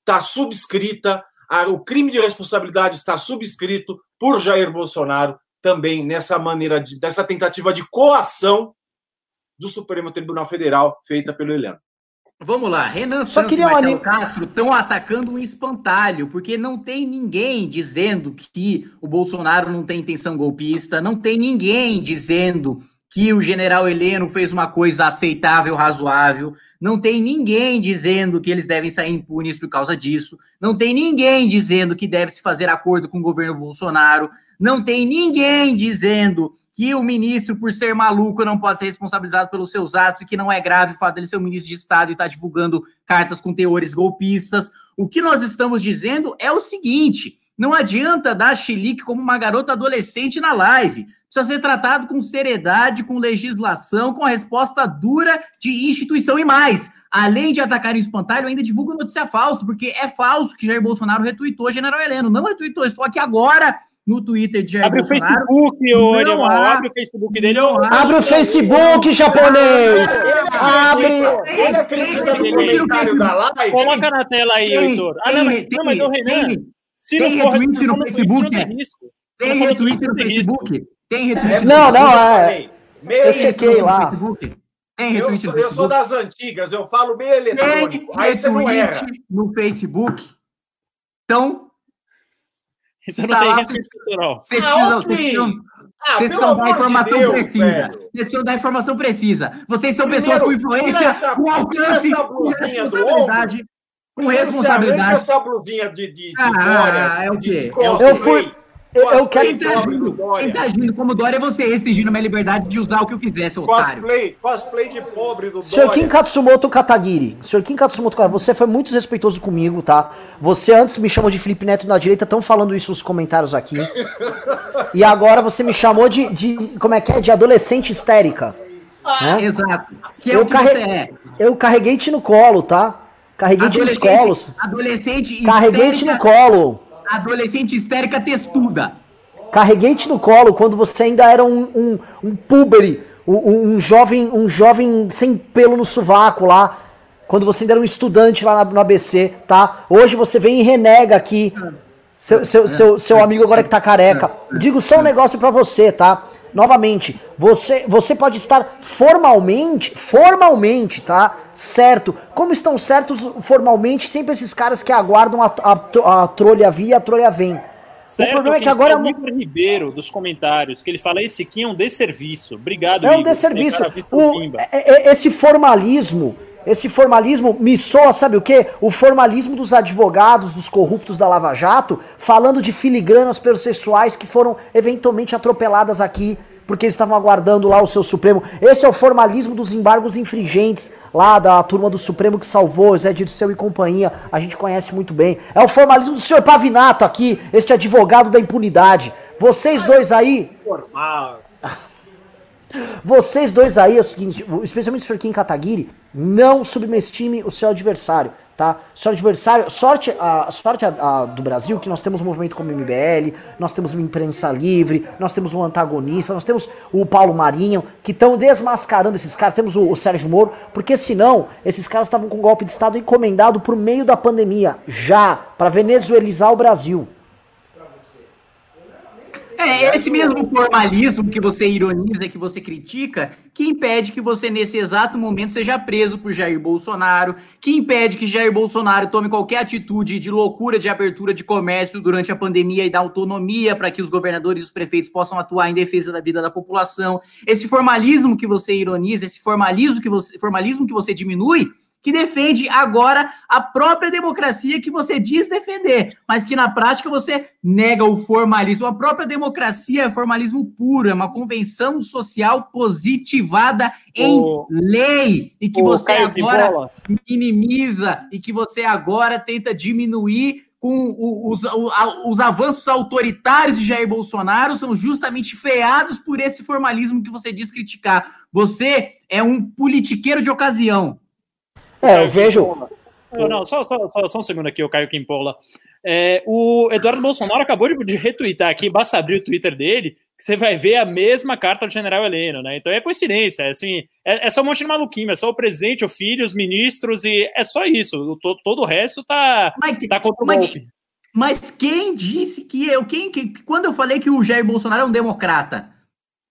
está subscrita o crime de responsabilidade está subscrito por Jair Bolsonaro também nessa maneira de, dessa tentativa de coação do Supremo Tribunal Federal feita pelo Heleno. Vamos lá, Renan Só Santos e Marcelo uma... Castro estão atacando um espantalho, porque não tem ninguém dizendo que o Bolsonaro não tem intenção golpista, não tem ninguém dizendo que o general Heleno fez uma coisa aceitável, razoável. Não tem ninguém dizendo que eles devem sair impunes por causa disso. Não tem ninguém dizendo que deve se fazer acordo com o governo Bolsonaro. Não tem ninguém dizendo que o ministro, por ser maluco, não pode ser responsabilizado pelos seus atos e que não é grave o fato dele ser um ministro de Estado e estar tá divulgando cartas com teores golpistas. O que nós estamos dizendo é o seguinte: não adianta dar chilique como uma garota adolescente na live. Precisa ser tratado com seriedade, com legislação, com a resposta dura de instituição e mais. Além de atacar o espantalho, ainda divulga notícia falsa, porque é falso que Jair Bolsonaro retweetou General Heleno. Não retweetou, estou aqui agora no Twitter de Jair abre Bolsonaro. O Facebook, ô, não há, abre o Facebook dele. Não abre o Facebook, japonês! Abre! Ele acredita no comentário da live? Coloca na tela aí, Heitor. Ah, não, mas, não, mas o Renan... Se tem não for, retweet no Facebook? Tem retweet no Facebook? Tem retweet Não, não, é. Eu chequei lá. Tem retweet eu, sou, eu sou das antigas, eu falo bem eletrônico. Tem Aí você não erra. no Facebook. Então. Isso não tem risco estrutural. Você precisa, você precisa, ah, vocês precisam dar informação de Deus, precisa. Velho. Vocês precisam dar informação precisa. Vocês são Primeiro, pessoas com influência, com alcance, com responsabilidade, com responsabilidade. essa blusinha de, de, de ah, Dória. É o quê? eu fui. Eu, eu quero quem tá agindo, quem tá agindo como Dória é você restringindo a minha liberdade de usar o que eu quiser, seu cosplay, otário. Cosplay de pobre do Senhor Kim Katsumoto Katagiri, Senhor Kim Katsumoto você foi muito respeitoso comigo, tá? Você antes me chamou de Felipe Neto na direita, estão falando isso nos comentários aqui. (laughs) e agora você me chamou de, de, como é que é, de adolescente histérica. Ah, né? Exato. Que é eu o que carre... você é. Eu carreguei-te no colo, tá? Carreguei-te nos colos. Adolescente Carreguei-te no colo. adolescente histérica testuda. Carreguei-te no colo quando você ainda era um, um, um púbere, um, um, jovem, um jovem sem pelo no sovaco lá, quando você ainda era um estudante lá no ABC, tá? Hoje você vem e renega aqui seu, seu, seu, seu amigo agora que tá careca. Digo só um negócio para você, tá? Novamente, você, você pode estar formalmente, formalmente, tá? Certo. Como estão certos formalmente sempre esses caras que aguardam a, a, a trolha vir e a trolha vem. Certo, o problema é que agora. É o Igor Ribeiro, dos comentários, que ele fala: esse aqui é um desserviço. Obrigado, É um desserviço. O, é, é, esse formalismo esse formalismo me soa, sabe o quê? O formalismo dos advogados, dos corruptos da Lava Jato, falando de filigranas processuais que foram eventualmente atropeladas aqui porque eles estavam aguardando lá o seu Supremo. Esse é o formalismo dos embargos infringentes lá da turma do Supremo que salvou Zé Dirceu e companhia. A gente conhece muito bem. É o formalismo do senhor Pavinato aqui, este advogado da impunidade. Vocês dois aí. Formal. Vocês dois aí, é o seguinte, especialmente o Sr. Kim Kataguiri, não subestime o seu adversário, tá? Seu adversário, sorte, a sorte a, a, do Brasil que nós temos um movimento como o MBL, nós temos uma imprensa livre, nós temos um antagonista, nós temos o Paulo Marinho, que estão desmascarando esses caras, temos o, o Sérgio Moro, porque senão esses caras estavam com um golpe de Estado encomendado por meio da pandemia, já, para venezuelizar o Brasil. É esse mesmo formalismo que você ironiza, que você critica, que impede que você, nesse exato momento, seja preso por Jair Bolsonaro, que impede que Jair Bolsonaro tome qualquer atitude de loucura de abertura de comércio durante a pandemia e da autonomia para que os governadores e os prefeitos possam atuar em defesa da vida da população. Esse formalismo que você ironiza, esse formalismo que você, formalismo que você diminui, que defende agora a própria democracia que você diz defender, mas que na prática você nega o formalismo. A própria democracia é formalismo puro, é uma convenção social positivada em o, lei e que você agora minimiza e que você agora tenta diminuir com os, os, avanços autoritários de Jair Bolsonaro são justamente freados por esse formalismo que você diz criticar. Você é um politiqueiro de ocasião. É, eu vejo. Não, não, só, só, só, só um segundo aqui, o Caio Quimpola. É, o Eduardo Bolsonaro acabou de, de retweetar aqui, basta abrir o Twitter dele, que você vai ver a mesma carta do general Heleno, né? Então é coincidência, é assim, é, é só um monte de maluquinho, é só o presidente, o filho, os ministros, e é só isso. O, todo, todo o resto tá, mas, tá contra o mas, golpe. Mas quem disse que eu. Quem, que, quando eu falei que o Jair Bolsonaro é um democrata?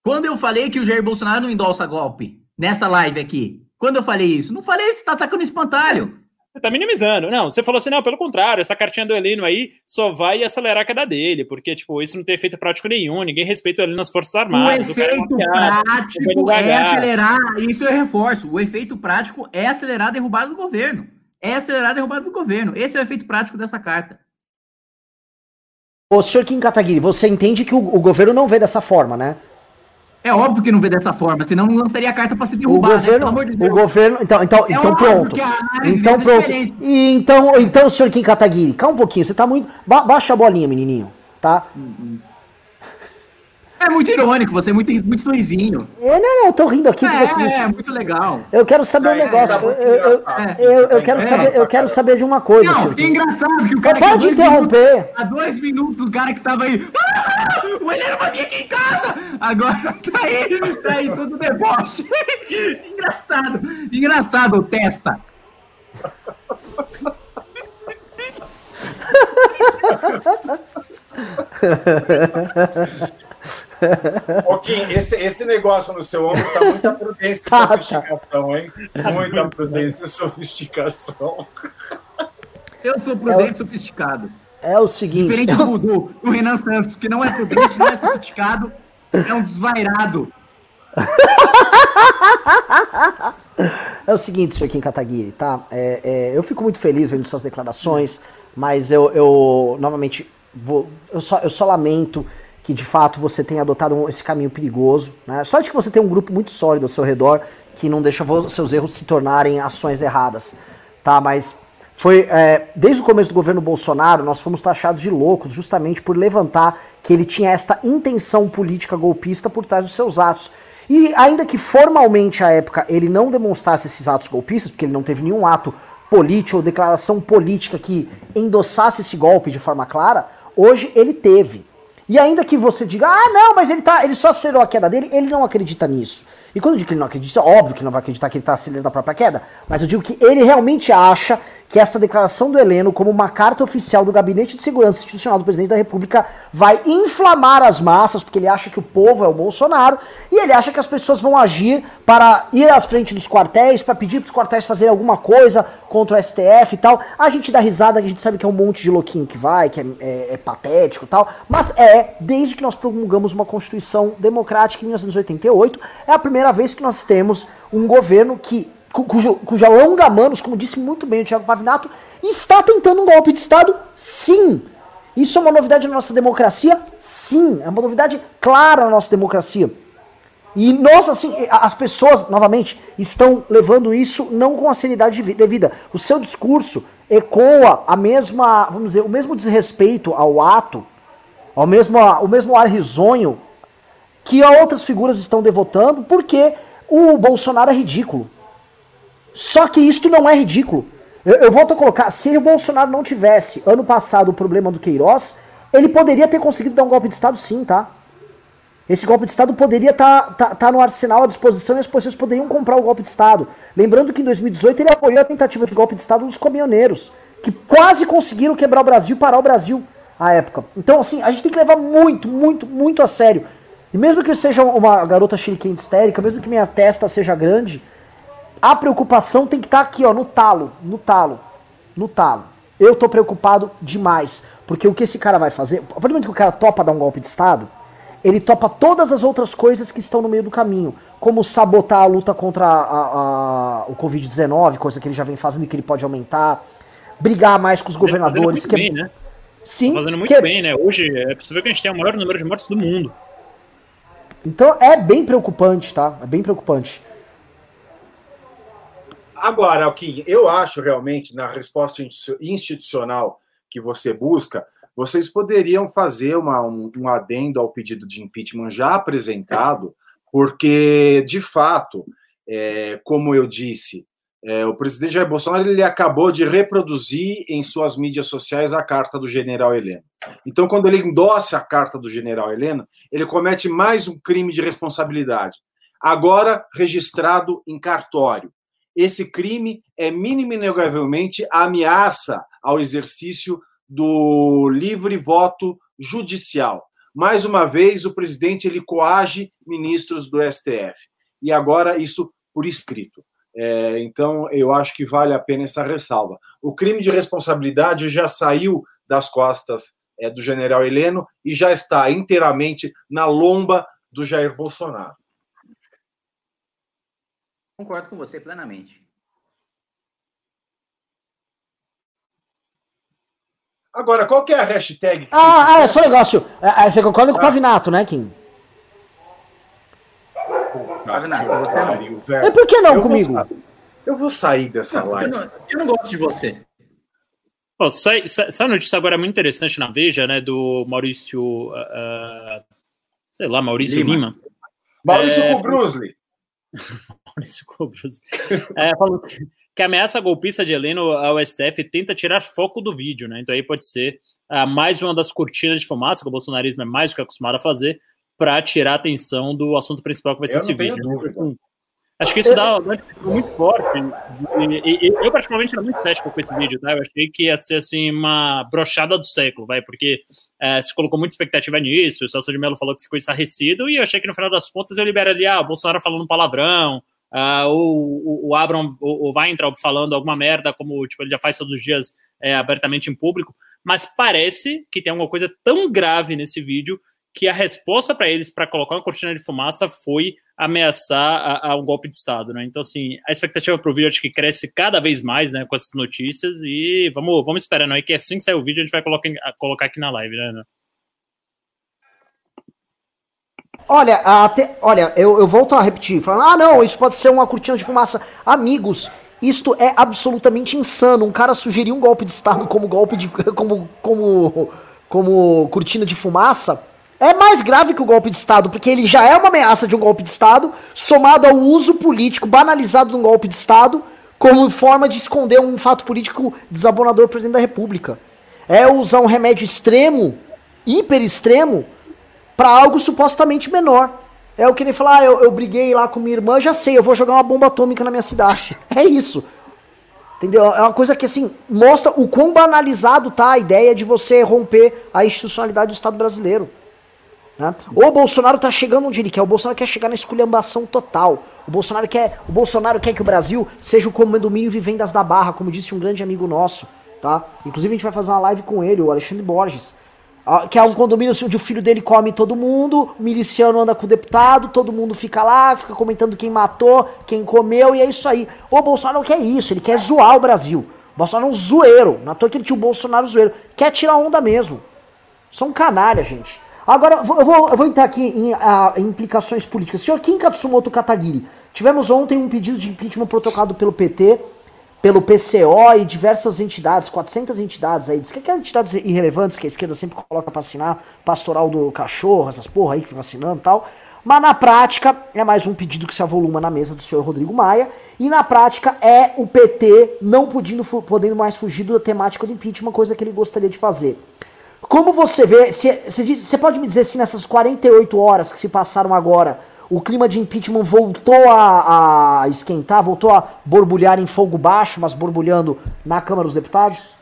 Quando eu falei que o Jair Bolsonaro não endossa golpe? Nessa live aqui. Quando eu falei isso? Não falei se tá atacando espantalho. Você tá minimizando. Não, você falou assim, não, pelo contrário, essa cartinha do Heleno aí só vai acelerar a queda dele, porque, tipo, isso não tem efeito prático nenhum, ninguém respeita o Heleno nas Forças Armadas. O efeito o prático é acelerar, isso eu reforço, o efeito prático é acelerar a derrubada do governo. É acelerar a derrubada do governo. Esse é o efeito prático dessa carta. Ô, senhor Kim Kataguiri, você entende que o, o governo não vê dessa forma, né? É óbvio que não vê dessa forma, senão não lançaria a carta para se derrubar, o né? governo, né? De o governo, então, então, é então pronto. Então é pronto. E, então, então, senhor Kim Kataguiri, calma um pouquinho, você tá muito, ba baixa a bolinha, menininho, tá? Uhum. É muito irônico, você é muito, muito sorrisinho. É, não, não, eu tô rindo aqui. É, assim, é, muito legal. Eu quero saber é, um negócio. Tá eu, eu, eu, eu, quero saber, eu quero saber de uma coisa. Não, é engraçado que o cara. Pode interromper. Minutos, há dois minutos, o cara que tava aí. Ah, o Heleno vai vir aqui em casa! Agora (laughs) tá aí, tá aí, todo deboche. (laughs) engraçado, engraçado, testa. (laughs) Kim, esse, esse negócio no seu ombro tá muita prudência e tá, (laughs) tá. sofisticação, hein? Muita prudência e sofisticação. Eu sou prudente e é sofisticado. É o seguinte. Diferente do, do, do Renan Santos, que não é prudente, não é sofisticado, é um desvairado. (laughs) É o seguinte, senhor Kim Kataguiri, tá? É, é, eu fico muito feliz vendo suas declarações, mas eu, eu novamente, vou, eu, só, eu só lamento que de fato você tenha adotado esse caminho perigoso. Né? Sorte que você tem um grupo muito sólido ao seu redor que não deixa seus erros se tornarem ações erradas. Tá? Mas foi é, desde o começo do governo Bolsonaro nós fomos taxados de loucos justamente por levantar que ele tinha esta intenção política golpista por trás dos seus atos. E ainda que formalmente à época ele não demonstrasse esses atos golpistas, porque ele não teve nenhum ato político ou declaração política que endossasse esse golpe de forma clara, Hoje ele teve. E ainda que você diga, ah, não, mas ele tá, ele só acelerou a queda dele, ele não acredita nisso. E quando eu digo que ele não acredita, óbvio que não vai acreditar que ele está acelerando a própria queda, mas eu digo que ele realmente acha que essa declaração do Heleno, como uma carta oficial do Gabinete de Segurança Institucional do Presidente da República, vai inflamar as massas, porque ele acha que o povo é o Bolsonaro, e ele acha que as pessoas vão agir para ir às frente dos quartéis, para pedir para os quartéis fazerem alguma coisa contra o STF e tal. A gente dá risada, a gente sabe que é um monte de louquinho que vai, que é, é, é patético e tal, mas é, desde que nós promulgamos uma Constituição democrática em 1988, é a primeira vez que nós temos um governo que cujo, cuja longa manos, como disse muito bem o Thiago Pavinato, está tentando um golpe de Estado, sim. Isso é uma novidade na nossa democracia? Sim. É uma novidade clara na nossa democracia. E nós, assim, as pessoas, novamente, estão levando isso não com a seriedade devida. O seu discurso ecoa a mesma, vamos dizer, o mesmo desrespeito ao ato, ao mesmo, o mesmo ar risonho que outras figuras estão devotando, porque o Bolsonaro é ridículo. Só que isto não é ridículo. Eu, eu volto a colocar, se o Bolsonaro não tivesse, ano passado, o problema do Queiroz, ele poderia ter conseguido dar um golpe de Estado sim, tá? Esse golpe de Estado poderia estar tá, tá, tá no arsenal à disposição e as pessoas poderiam comprar o golpe de Estado. Lembrando que em 2018 ele apoiou a tentativa de golpe de Estado dos caminhoneiros, que quase conseguiram quebrar o Brasil parar o Brasil à época. Então, assim, a gente tem que levar muito, muito, muito a sério. E mesmo que eu seja uma garota chiliquente histérica, mesmo que minha testa seja grande, a preocupação tem que estar tá aqui, ó, no talo, no talo, no talo. Eu tô preocupado demais, porque o que esse cara vai fazer, a partir do momento que o cara topa dar um golpe de Estado, ele topa todas as outras coisas que estão no meio do caminho, como sabotar a luta contra a, a, o Covid-19, coisa que ele já vem fazendo e que ele pode aumentar, brigar mais com os governadores. Tá que... bem, né? Sim. Tá fazendo muito que... bem, né? Hoje é possível que a gente tenha o maior número de mortes do mundo. Então é bem preocupante, tá? É bem preocupante. Agora, Alquim, eu acho realmente, na resposta institucional que você busca, vocês poderiam fazer uma, um, um adendo ao pedido de impeachment já apresentado, porque, de fato, é, como eu disse, é, o presidente Jair Bolsonaro ele acabou de reproduzir em suas mídias sociais a carta do general Heleno. Então, quando ele endossa a carta do general Heleno, ele comete mais um crime de responsabilidade, agora registrado em cartório esse crime é mínimo e inegavelmente a ameaça ao exercício do livre voto judicial. Mais uma vez, o presidente ele coage ministros do STF. E agora isso por escrito. É, então, eu acho que vale a pena essa ressalva. O crime de responsabilidade já saiu das costas é, do general Heleno e já está inteiramente na lomba do Jair Bolsonaro. Concordo com você plenamente. Agora, qual que é a hashtag? ah, ah é só um negócio. É, é, você concorda com o ah. Pavinato, né, Kim? Pavinato, você não. E por que não eu comigo? Vou, eu vou sair dessa não, live. Eu não, eu não, gosto de você. Oh, sai, sai, sai notícia agora muito interessante na Veja, né, do Maurício, uh, sei lá, Maurício Lima. Lima. Maurício é, Brusley. (laughs) Maurício Cobros. É, falou que, que a ameaça golpista de Heleno ao STF tenta tirar foco do vídeo, né? Então aí pode ser uh, mais uma das cortinas de fumaça que o bolsonarismo é mais do que acostumado a fazer para tirar a atenção do assunto principal que vai ser eu esse vídeo. Né? Acho que isso dá um muito forte. E, e, eu, particularmente, era muito cético com esse vídeo, tá? Eu achei que ia ser, assim, uma brochada do século, vai, porque é, se colocou muita expectativa nisso, o Celso de Mello falou que ficou estarrecido, e eu achei que no final das contas eu libero ali, ah, o Bolsonaro falando palavrão, ah, o, o, o Abram, o, o Weintraub falando alguma merda, como, tipo, ele já faz todos os dias é, abertamente em público, mas parece que tem alguma coisa tão grave nesse vídeo que a resposta para eles para colocar uma cortina de fumaça foi ameaçar a, a, um golpe de Estado, né? Então, assim, a expectativa para o vídeo acho que cresce cada vez mais, né, com essas notícias e vamos, vamos esperando aí que assim que sair o vídeo a gente vai colocar, colocar aqui na live, né? Olha, até, olha, eu, eu volto a repetir, falando, ah, não, isso pode ser uma cortina de fumaça. Amigos, isto é absolutamente insano. Um cara sugerir um golpe de Estado como golpe de. (laughs) como. como. como cortina de fumaça é mais grave que o golpe de Estado, porque ele já é uma ameaça de um golpe de Estado, somado ao uso político banalizado de um golpe de Estado, como forma de esconder um fato político desabonador do presidente da República. É usar um remédio extremo hiper extremo para algo supostamente menor. É o que ele fala, ah, eu, eu briguei lá com minha irmã, já sei, eu vou jogar uma bomba atômica na minha cidade. É isso. Entendeu? É uma coisa que, assim, mostra o quão banalizado tá a ideia de você romper a institucionalidade do Estado brasileiro. Né? O Bolsonaro tá chegando onde ele quer. O Bolsonaro quer chegar na esculhambação total. O Bolsonaro quer, o Bolsonaro quer que o Brasil seja o condomínio vivendas da Barra, como disse um grande amigo nosso. Tá? Inclusive, a gente vai fazer uma live com ele, o Alexandre Borges. Que é um condomínio onde o filho dele come todo mundo, o miliciano anda com o deputado, todo mundo fica lá, fica comentando quem matou, quem comeu, e é isso aí. O Bolsonaro quer isso, ele quer zoar o Brasil. O Bolsonaro é um zoeiro, não é que ele tinha o Bolsonaro zoeiro. Quer tirar onda mesmo. São canalha, gente. Agora, eu vou, eu vou entrar aqui em, a, em implicações políticas. Senhor Kim Katsumoto Katagiri, tivemos ontem um pedido de impeachment protocado pelo PT pelo PCO e diversas entidades, 400 entidades aí, diz que é entidades irrelevantes que a esquerda sempre coloca para assinar, pastoral do cachorro, essas porra aí que ficam assinando e tal. Mas na prática é mais um pedido que se avoluma na mesa do senhor Rodrigo Maia. E na prática é o PT não podendo, podendo mais fugir da temática do impeachment, coisa que ele gostaria de fazer. Como você vê, você pode me dizer se nessas 48 horas que se passaram agora, o clima de impeachment voltou a, a, esquentar, voltou a borbulhar em fogo baixo, mas borbulhando na Câmara dos Deputados?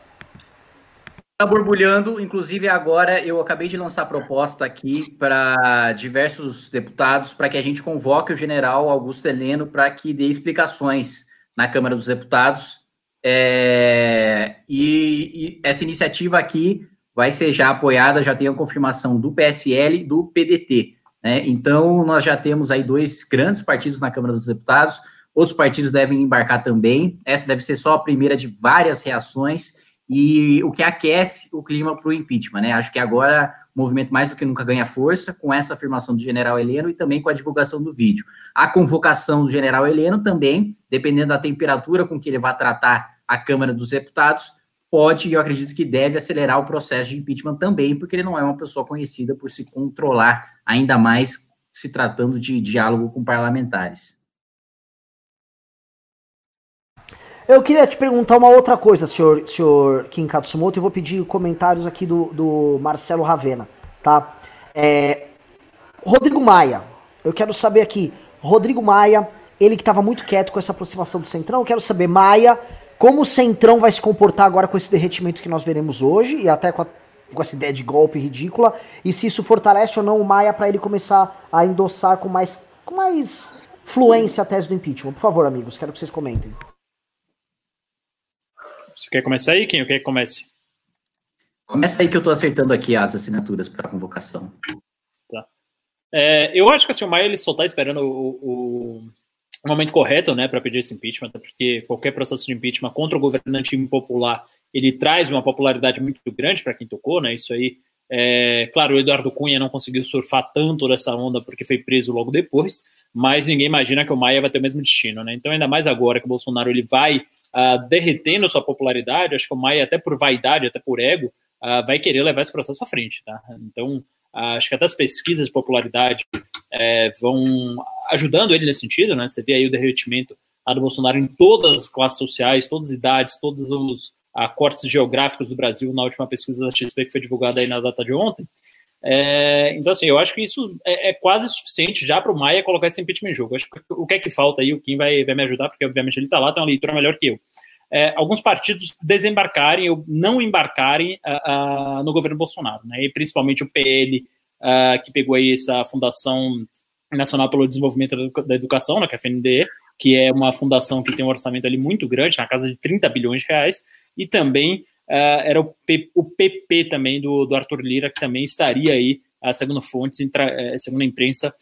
Está borbulhando, inclusive agora eu acabei de lançar proposta aqui para diversos deputados para que a gente convoque o general Augusto Heleno para que dê explicações na Câmara dos Deputados. É, e, e essa iniciativa aqui vai ser já apoiada, já tem a confirmação do PSL e do PDT. Né? Então, nós já temos aí dois grandes partidos na Câmara dos Deputados, outros partidos devem embarcar também. Essa deve ser só a primeira de várias reações e o que aquece o clima para o impeachment. Né? Acho que agora o movimento mais do que nunca ganha força com essa afirmação do general Heleno e também com a divulgação do vídeo. A convocação do general Heleno também, dependendo da temperatura com que ele vai tratar a Câmara dos Deputados, pode, e eu acredito que deve acelerar o processo de impeachment também, porque ele não é uma pessoa conhecida por se controlar, ainda mais se tratando de diálogo com parlamentares. Eu queria te perguntar uma outra coisa, senhor, senhor Kim Katsumoto, e vou pedir comentários aqui do, do Marcelo Ravena, tá? É, Rodrigo Maia, eu quero saber aqui, Rodrigo Maia, ele que estava muito quieto com essa aproximação do Centrão, eu quero saber, Maia, como o Centrão vai se comportar agora com esse derretimento que nós veremos hoje, e até com, a, com essa ideia de golpe ridícula, e se isso fortalece ou não o Maia para ele começar a endossar com mais, com mais fluência a tese do impeachment. Por favor, amigos, quero que vocês comentem. Você quer começar aí, quem? Eu quero que comece. Começa aí que eu estou acertando aqui as assinaturas para a convocação. Tá. É, eu acho que assim, o Maia ele só está esperando o, o momento correto, né, para pedir esse impeachment, porque qualquer processo de impeachment contra o governante impopular, ele traz uma popularidade muito grande para quem tocou, né? Isso aí, é, claro, o Eduardo Cunha não conseguiu surfar tanto dessa onda porque foi preso logo depois, mas ninguém imagina que o Maia vai ter o mesmo destino, né? Então, ainda mais agora que o Bolsonaro ele vai uh, derretendo sua popularidade, acho que o Maia, até por vaidade, até por ego, uh, vai querer levar esse processo à frente, tá? Então, acho que até as pesquisas de popularidade é, vão ajudando ele nesse sentido, né? Você vê aí o derretimento do Bolsonaro em todas as classes sociais, todas as idades, todos os a, cortes geográficos do Brasil na última pesquisa da XP que foi divulgada aí na data de ontem. É, então, assim, eu acho que isso é, é quase suficiente já para o Maia colocar esse impeachment em jogo. Acho que o que é que falta aí, o Kim vai, vai me ajudar, porque obviamente ele está lá, tem uma leitura melhor que eu. É, alguns partidos desembarcarem ou não embarcarem uh, uh, no governo Bolsonaro, né? E principalmente o PL, uh, que pegou aí essa Fundação Nacional pelo Desenvolvimento da Educação, né, que é a FNDE, que é uma fundação que tem um orçamento ali muito grande, na casa de 30 bilhões de reais, e também era o, P, o PP também do, do Arthur Lira, que também estaria aí segundo fontes, segundo a imprensa,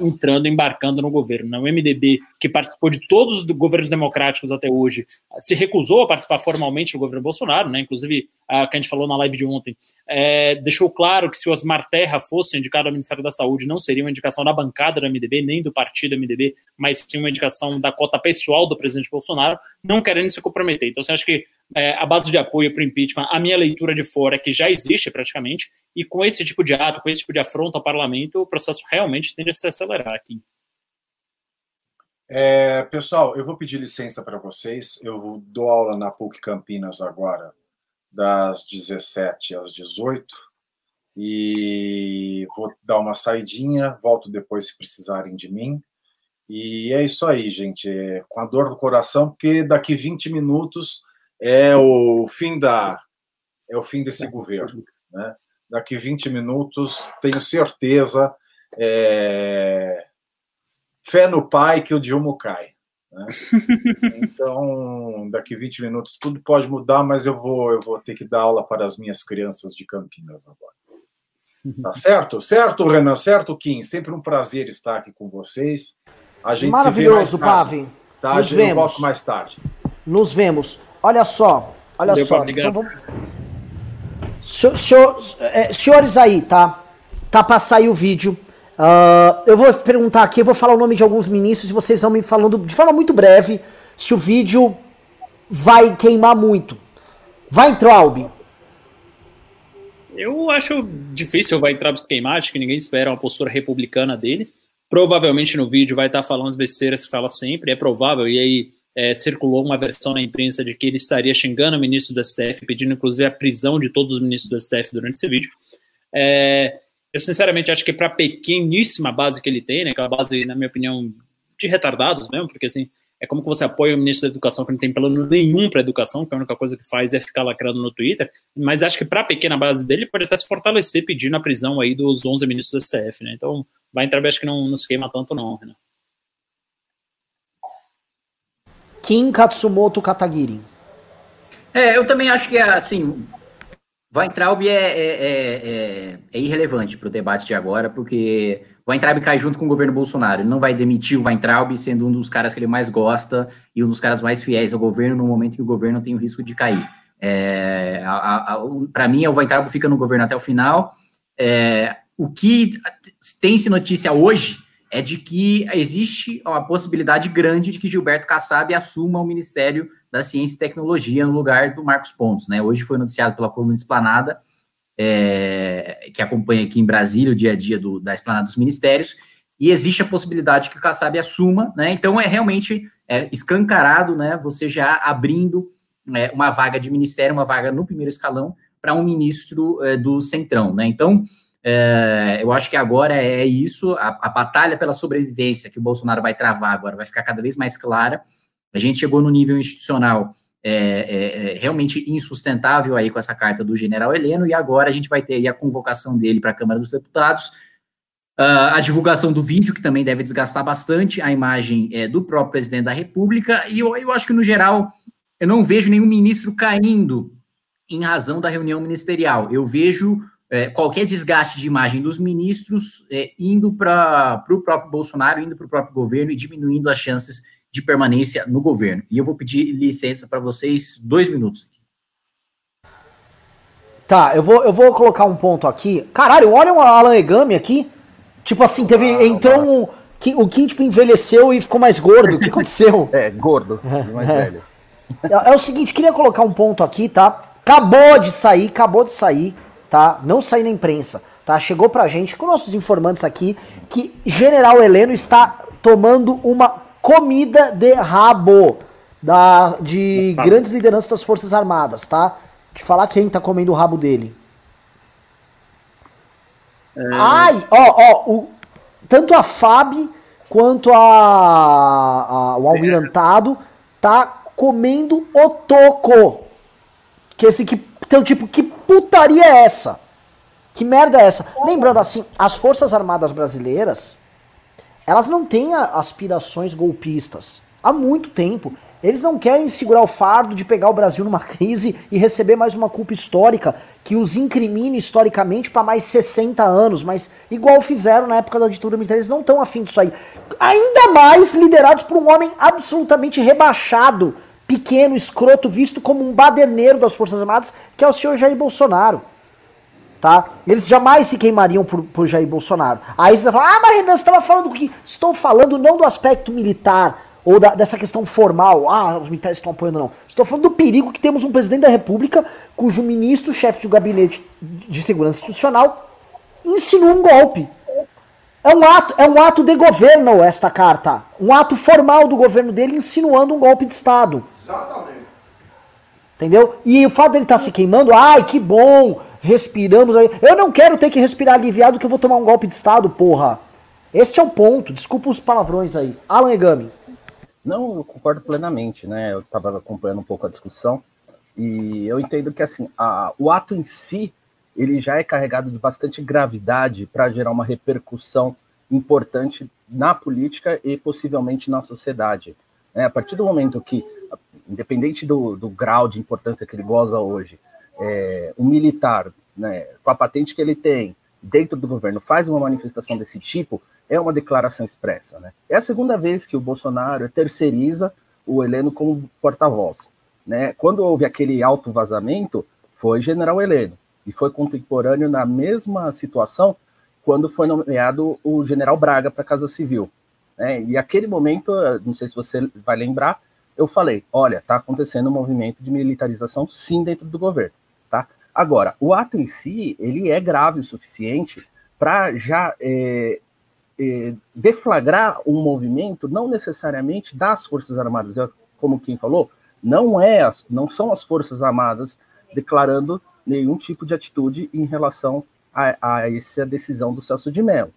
entrando, embarcando no governo. Né? O MDB, que participou de todos os governos democráticos até hoje, se recusou a participar formalmente do governo Bolsonaro, né? inclusive a que a gente falou na live de ontem, é, deixou claro que se o Osmar Terra fosse indicado ao Ministério da Saúde, não seria uma indicação da bancada do MDB, nem do partido MDB, mas sim uma indicação da cota pessoal do presidente Bolsonaro, não querendo se comprometer. Então, você acha que é, a base de apoio para o impeachment, a minha leitura de fora é que já existe praticamente, e com esse tipo de ato, com esse tipo de afronta ao parlamento, o processo realmente tende a se acelerar aqui. É, pessoal, eu vou pedir licença para vocês. Eu dou aula na PUC Campinas agora, das 17 às 18. E vou dar uma saidinha, volto depois se precisarem de mim. E é isso aí, gente. Com a dor no coração, porque daqui 20 minutos é o fim da é o fim desse governo, né? Daqui 20 minutos, tenho certeza, é... fé no pai que o Dilma cai. Né? (laughs) Então, daqui 20 minutos tudo pode mudar, mas eu vou eu vou ter que dar aula para as minhas crianças de Campinas agora. Tá (laughs) certo? Certo, Renan? Certo, Kim? Sempre um prazer estar aqui com vocês. A gente Maravilhoso, se vê mais tarde, Pave. Tá? Nos a gente vemos. mais tarde. Nos vemos. Olha só, olha Deu só. Então vamos... Senhor, é, senhores aí, tá? Tá pra sair o vídeo. Uh, eu vou perguntar aqui, eu vou falar o nome de alguns ministros e vocês vão me falando de forma muito breve se o vídeo vai queimar muito. Vai, Traub. Eu acho difícil vai entrar queimar, acho que ninguém espera uma postura republicana dele. Provavelmente no vídeo vai estar falando as besteiras que fala sempre, é provável, e aí é, circulou uma versão na imprensa de que ele estaria xingando o ministro do STF, pedindo inclusive a prisão de todos os ministros do STF durante esse vídeo. É, eu sinceramente acho que para a pequeníssima base que ele tem, né, aquela base, na minha opinião, de retardados mesmo, porque assim, é como que você apoia o ministro da Educação que não tem plano nenhum para educação, que a única coisa que faz é ficar lacrando no Twitter, mas acho que para a pequena base dele pode até se fortalecer pedindo a prisão aí dos 11 ministros do STF, né? Então, vai entrar, acho que não, não se queima tanto não, Renan. Kim Katsumoto Katagiri. É, eu também acho que, assim, Weintraub é, é, é, é irrelevante para o debate de agora, porque o Weintraub cai junto com o governo Bolsonaro. Ele não vai demitir o Weintraub sendo um dos caras que ele mais gosta e um dos caras mais fiéis ao governo no momento que o governo tem o risco de cair. É, para mim, o Weintraub fica no governo até o final. É, o que tem-se notícia hoje é de que existe uma possibilidade grande de que Gilberto Kassab assuma o Ministério da Ciência e Tecnologia no lugar do Marcos Pontes. Né? Hoje foi noticiado pela coluna Esplanada, é, que acompanha aqui em Brasília o dia a dia do, da Esplanada dos Ministérios, e existe a possibilidade que o Kassab assuma, né? então é realmente é, escancarado né? você já abrindo é, uma vaga de ministério, uma vaga no primeiro escalão, para um ministro é, do Centrão. Né? Então, é, eu acho que agora é isso, a, a, batalha pela sobrevivência que o Bolsonaro vai travar agora vai ficar cada vez mais clara. A gente chegou no nível institucional é, é, é realmente insustentável aí com essa carta do general Heleno, e agora a gente vai ter a convocação dele para a Câmara dos Deputados, uh, a divulgação do vídeo, que também deve desgastar bastante a imagem é, do próprio presidente da República, e eu, eu acho que, no geral, eu não vejo nenhum ministro caindo em razão da reunião ministerial. Eu vejo é, qualquer desgaste de imagem dos ministros é, indo para o próprio Bolsonaro, indo para o próprio governo e diminuindo as chances de permanência no governo. E eu vou pedir licença para vocês dois minutos. Tá, eu vou, eu vou colocar um ponto aqui. Caralho, olha o Alan Egami aqui. Tipo assim, teve. Ah, entrou um. O Kim, tipo, envelheceu e ficou mais gordo. O que aconteceu? (laughs) é, gordo. Mais é. velho. É, é o seguinte, queria colocar um ponto aqui, tá? Acabou de sair, acabou de sair tá? Não saiu na imprensa, tá? Chegou pra gente, com nossos informantes aqui, que General Heleno está tomando uma comida de rabo da, de grandes lideranças das Forças Armadas, tá? De falar quem tá comendo o rabo dele. É... Ai, ó, ó, o, tanto a FAB quanto a, a, o almirantado tá comendo o toco. Que esse que então, tipo, que putaria é essa? Que merda é essa? Lembrando assim, as Forças Armadas Brasileiras, elas não têm aspirações golpistas. Há muito tempo. Eles não querem segurar o fardo de pegar o Brasil numa (laughs) crise e receber mais uma culpa histórica que os incrimine historicamente para mais 60 anos, mas igual fizeram na época da ditadura militar, eles não estão afim disso aí. Ainda mais liderados por um homem absolutamente rebaixado pequeno, escroto, visto como um baderneiro das Forças Armadas, que é o senhor Jair Bolsonaro. Tá? Eles jamais se queimariam por, por Jair Bolsonaro. Aí você fala, ah, mas Renan, você estava falando do que? Estou falando não do aspecto militar, ou da, dessa questão formal, ah, os militares estão apoiando, não. Estou falando do perigo que temos um presidente da República, cujo ministro, chefe do gabinete de segurança institucional, insinuou um golpe. É um ato, é um ato de governo esta carta. Um ato formal do governo dele insinuando um golpe de Estado. Exatamente. Entendeu? E o fato dele estar tá se queimando, ai, que bom, respiramos. Eu não quero ter que respirar aliviado que eu vou tomar um golpe de Estado, porra. Este é o ponto. Desculpa os palavrões aí. Alan Egami. Não, eu concordo plenamente, né? Eu estava acompanhando um pouco a discussão e eu entendo que assim, a, o ato em si ele já é carregado de bastante gravidade para gerar uma repercussão importante na política e possivelmente na sociedade. Né? A partir do momento que, independente do, do grau de importância que ele goza hoje, é, o militar, né, com a patente que ele tem, dentro do governo, faz uma manifestação desse tipo, é uma declaração expressa. Né? É a segunda vez que o Bolsonaro terceiriza o Heleno como porta-voz. Né? Quando houve aquele alto vazamento, foi general Heleno e foi contemporâneo na mesma situação quando foi nomeado o general Braga para a Casa Civil. Né? E aquele momento, não sei se você vai lembrar, eu falei, olha, está acontecendo um movimento de militarização sim dentro do governo, tá? Agora, o ato em si, ele é grave o suficiente para já é, é, deflagrar um movimento, não necessariamente das Forças Armadas, é como quem falou, não é, não são as Forças Armadas declarando nenhum tipo de atitude em relação a, a essa decisão do Celso de Mello.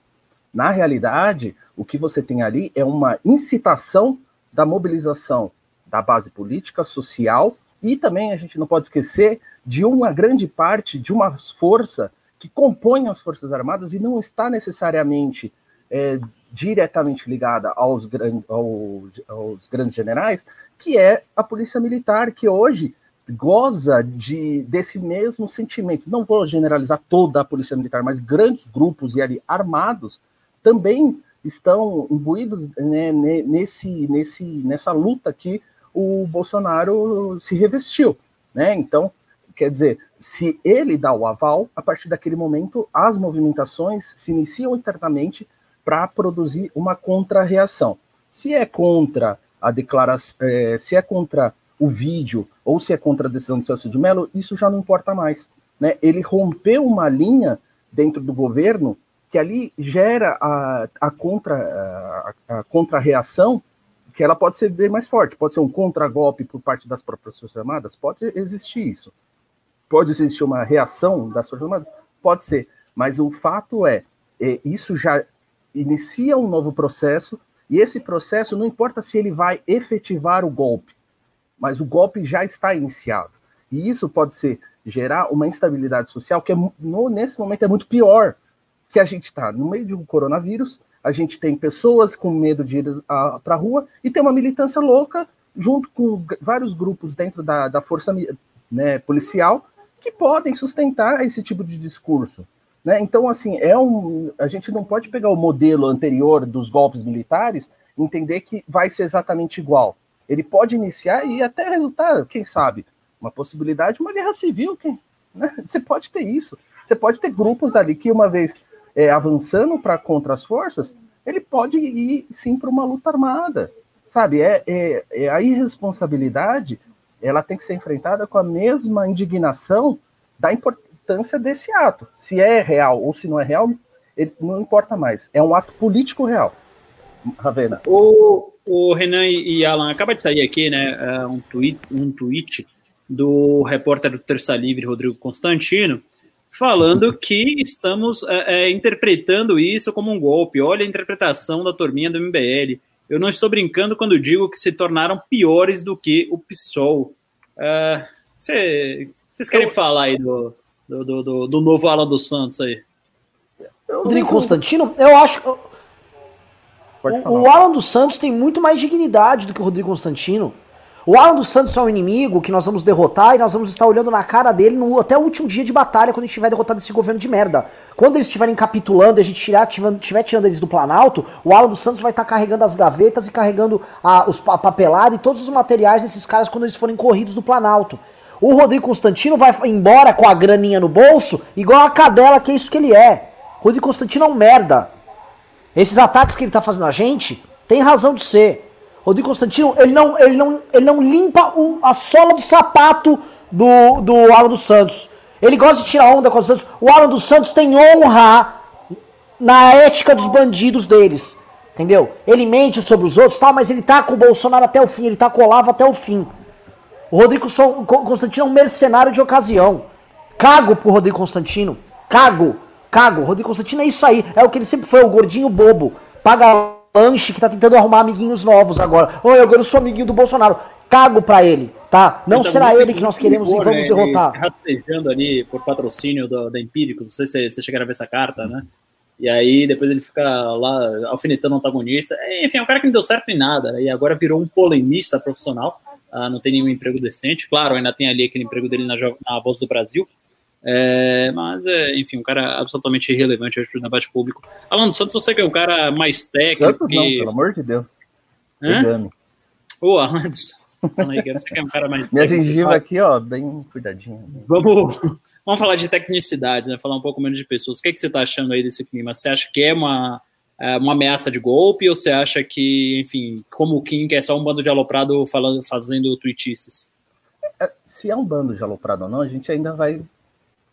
Na realidade, o que você tem ali é uma incitação da mobilização da base política, social, e também a gente não pode esquecer de uma grande parte de uma força que compõe as Forças Armadas e não está necessariamente é, diretamente ligada aos, aos, aos grandes generais, que é a Polícia Militar, que hoje goza de, desse mesmo sentimento. Não vou generalizar toda a polícia militar, mas grandes grupos e ali armados também estão imbuídos né, nesse, nesse, nessa luta que o Bolsonaro se revestiu. Né? Então, quer dizer, se ele dá o aval, a partir daquele momento as movimentações se iniciam internamente para produzir uma contra-reação. Se é contra a declaração, é, se é contra o vídeo ou se é contra a decisão do Celso de Mello, isso já não importa mais. Né? Ele rompeu uma linha dentro do governo que ali gera a, a contra a, a contra-reação que ela pode ser bem mais forte, pode ser um contragolpe por parte das próprias Forças Armadas, pode existir isso. Pode existir uma reação das Forças Armadas? Pode ser, mas o fato é, é isso já inicia um novo processo, e esse processo não importa se ele vai efetivar o golpe, mas o golpe já está iniciado. E isso pode ser gerar uma instabilidade social que é, no, nesse momento é muito pior, que a gente está no meio de um coronavírus, a gente tem pessoas com medo de ir para a rua e tem uma militância louca junto com vários grupos dentro da, da força né, policial que podem sustentar esse tipo de discurso. Né? Então, assim, é um, a gente não pode pegar o modelo anterior dos golpes militares e entender que vai ser exatamente igual ele pode iniciar e até resultar, quem sabe, uma possibilidade de uma guerra civil. Quem, né? Você pode ter isso. Você pode ter grupos ali que, uma vez é, avançando para contra as forças, ele pode ir sim para uma luta armada. Sabe, é, é, é, a irresponsabilidade ela tem que ser enfrentada com a mesma indignação da importância desse ato. Se é real ou se não é real, ele, não importa mais. É um ato político real. Ravena. O, o Renan e Alan, acaba de sair aqui, né, é, um tweet, um tweet do repórter do Terça Livre, Rodrigo Constantino, falando que estamos é, é, interpretando isso como um golpe. Olha a interpretação da turminha do MBL. Eu não estou brincando quando digo que se tornaram piores do que o PSOL. É, vocês querem eu... falar aí do, do, do, do, novo Alan dos Santos aí? Rodrigo Constantino, eu acho o, o, Alan dos Santos tem muito mais dignidade do que o Rodrigo Constantino. O Alan dos Santos é um inimigo que nós vamos derrotar e nós vamos estar olhando na cara dele no, até o último dia de batalha, quando a gente tiver derrotado esse governo de merda. Quando eles estiverem capitulando e a gente estiver tirando eles do Planalto, o Alan dos Santos vai estar carregando as gavetas e carregando a, os, a papelada e todos os materiais desses caras quando eles forem corridos do Planalto. O Rodrigo Constantino vai embora com a graninha no bolso, igual a cadela, que é isso que ele é. Rodrigo Constantino é um merda. Esses ataques que ele tá fazendo a gente, tem razão de ser. Rodrigo Constantino, ele não, ele não, ele não limpa o, a sola do sapato do, do Alan dos Santos. Ele gosta de tirar onda com os Santos. O Alan dos Santos tem honra na ética dos bandidos deles. Entendeu? Ele mente sobre os outros, tal, mas ele tá com o Bolsonaro até o fim, ele tá colavo até o fim. O Rodrigo Constantino é um mercenário de ocasião. Cago pro Rodrigo Constantino. Cago. Cago. Rodrigo Constantino é isso aí. É o que ele sempre foi, o gordinho bobo. Paga lanche que tá tentando arrumar amiguinhos novos agora. Oi, agora eu sou amiguinho do Bolsonaro. Cago pra ele, tá? Não Então, será ele que nós queremos e ligou, vamos né, derrotar. ele Rastejando ali por patrocínio do- da Empíricos, não sei se você chegaram a ver essa carta, né? E aí depois ele fica lá alfinetando o antagonista. Enfim, é um cara que não deu certo em nada. E agora virou um polemista profissional. ah, não tem nenhum emprego decente. Claro, ainda tem ali aquele emprego dele na, na Voz do Brasil. É, mas, é, enfim, um cara absolutamente irrelevante hoje pro debate público. Alan dos Santos, você que é um cara mais técnico. Santos não, que... pelo amor de Deus. Hã? Ô, Alan dos Santos. Você que é um cara mais (laughs) Minha técnico. gengiva aqui, ó, bem cuidadinha. Vamos, (laughs) vamos falar de tecnicidade, né? Falar um pouco menos de pessoas. O que, é que você está achando aí desse clima? Você acha que é uma, é uma ameaça de golpe ou você acha que, enfim, como o Kim, que é só um bando de aloprado falando, fazendo tweetices? É, Se é um bando de aloprado ou não, a gente ainda vai.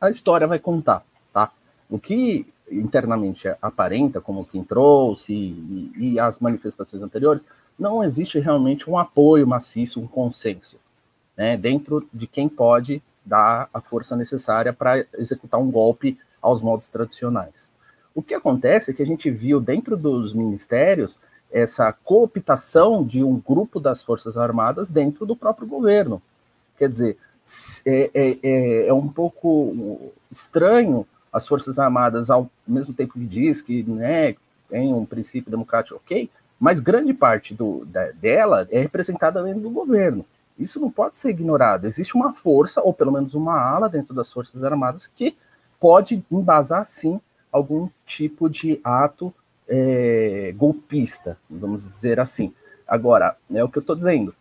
A história vai contar, tá? O que internamente aparenta, como Kim trouxe e, e as manifestações anteriores, não existe realmente um apoio maciço, um consenso, né? Dentro de quem pode dar a força necessária para executar um golpe aos modos tradicionais. O que acontece é que a gente viu dentro dos ministérios essa cooptação de um grupo das Forças Armadas dentro do próprio governo. Quer dizer, é, é, é, é um pouco estranho as Forças Armadas, ao mesmo tempo que diz que né, tem um princípio democrático ok, mas grande parte do, da, dela é representada dentro do governo. Isso não pode ser ignorado. Existe uma força, ou pelo menos uma ala dentro das Forças Armadas, que pode embasar, sim, algum tipo de ato é, golpista, vamos dizer assim. Agora, é o que eu estou dizendo.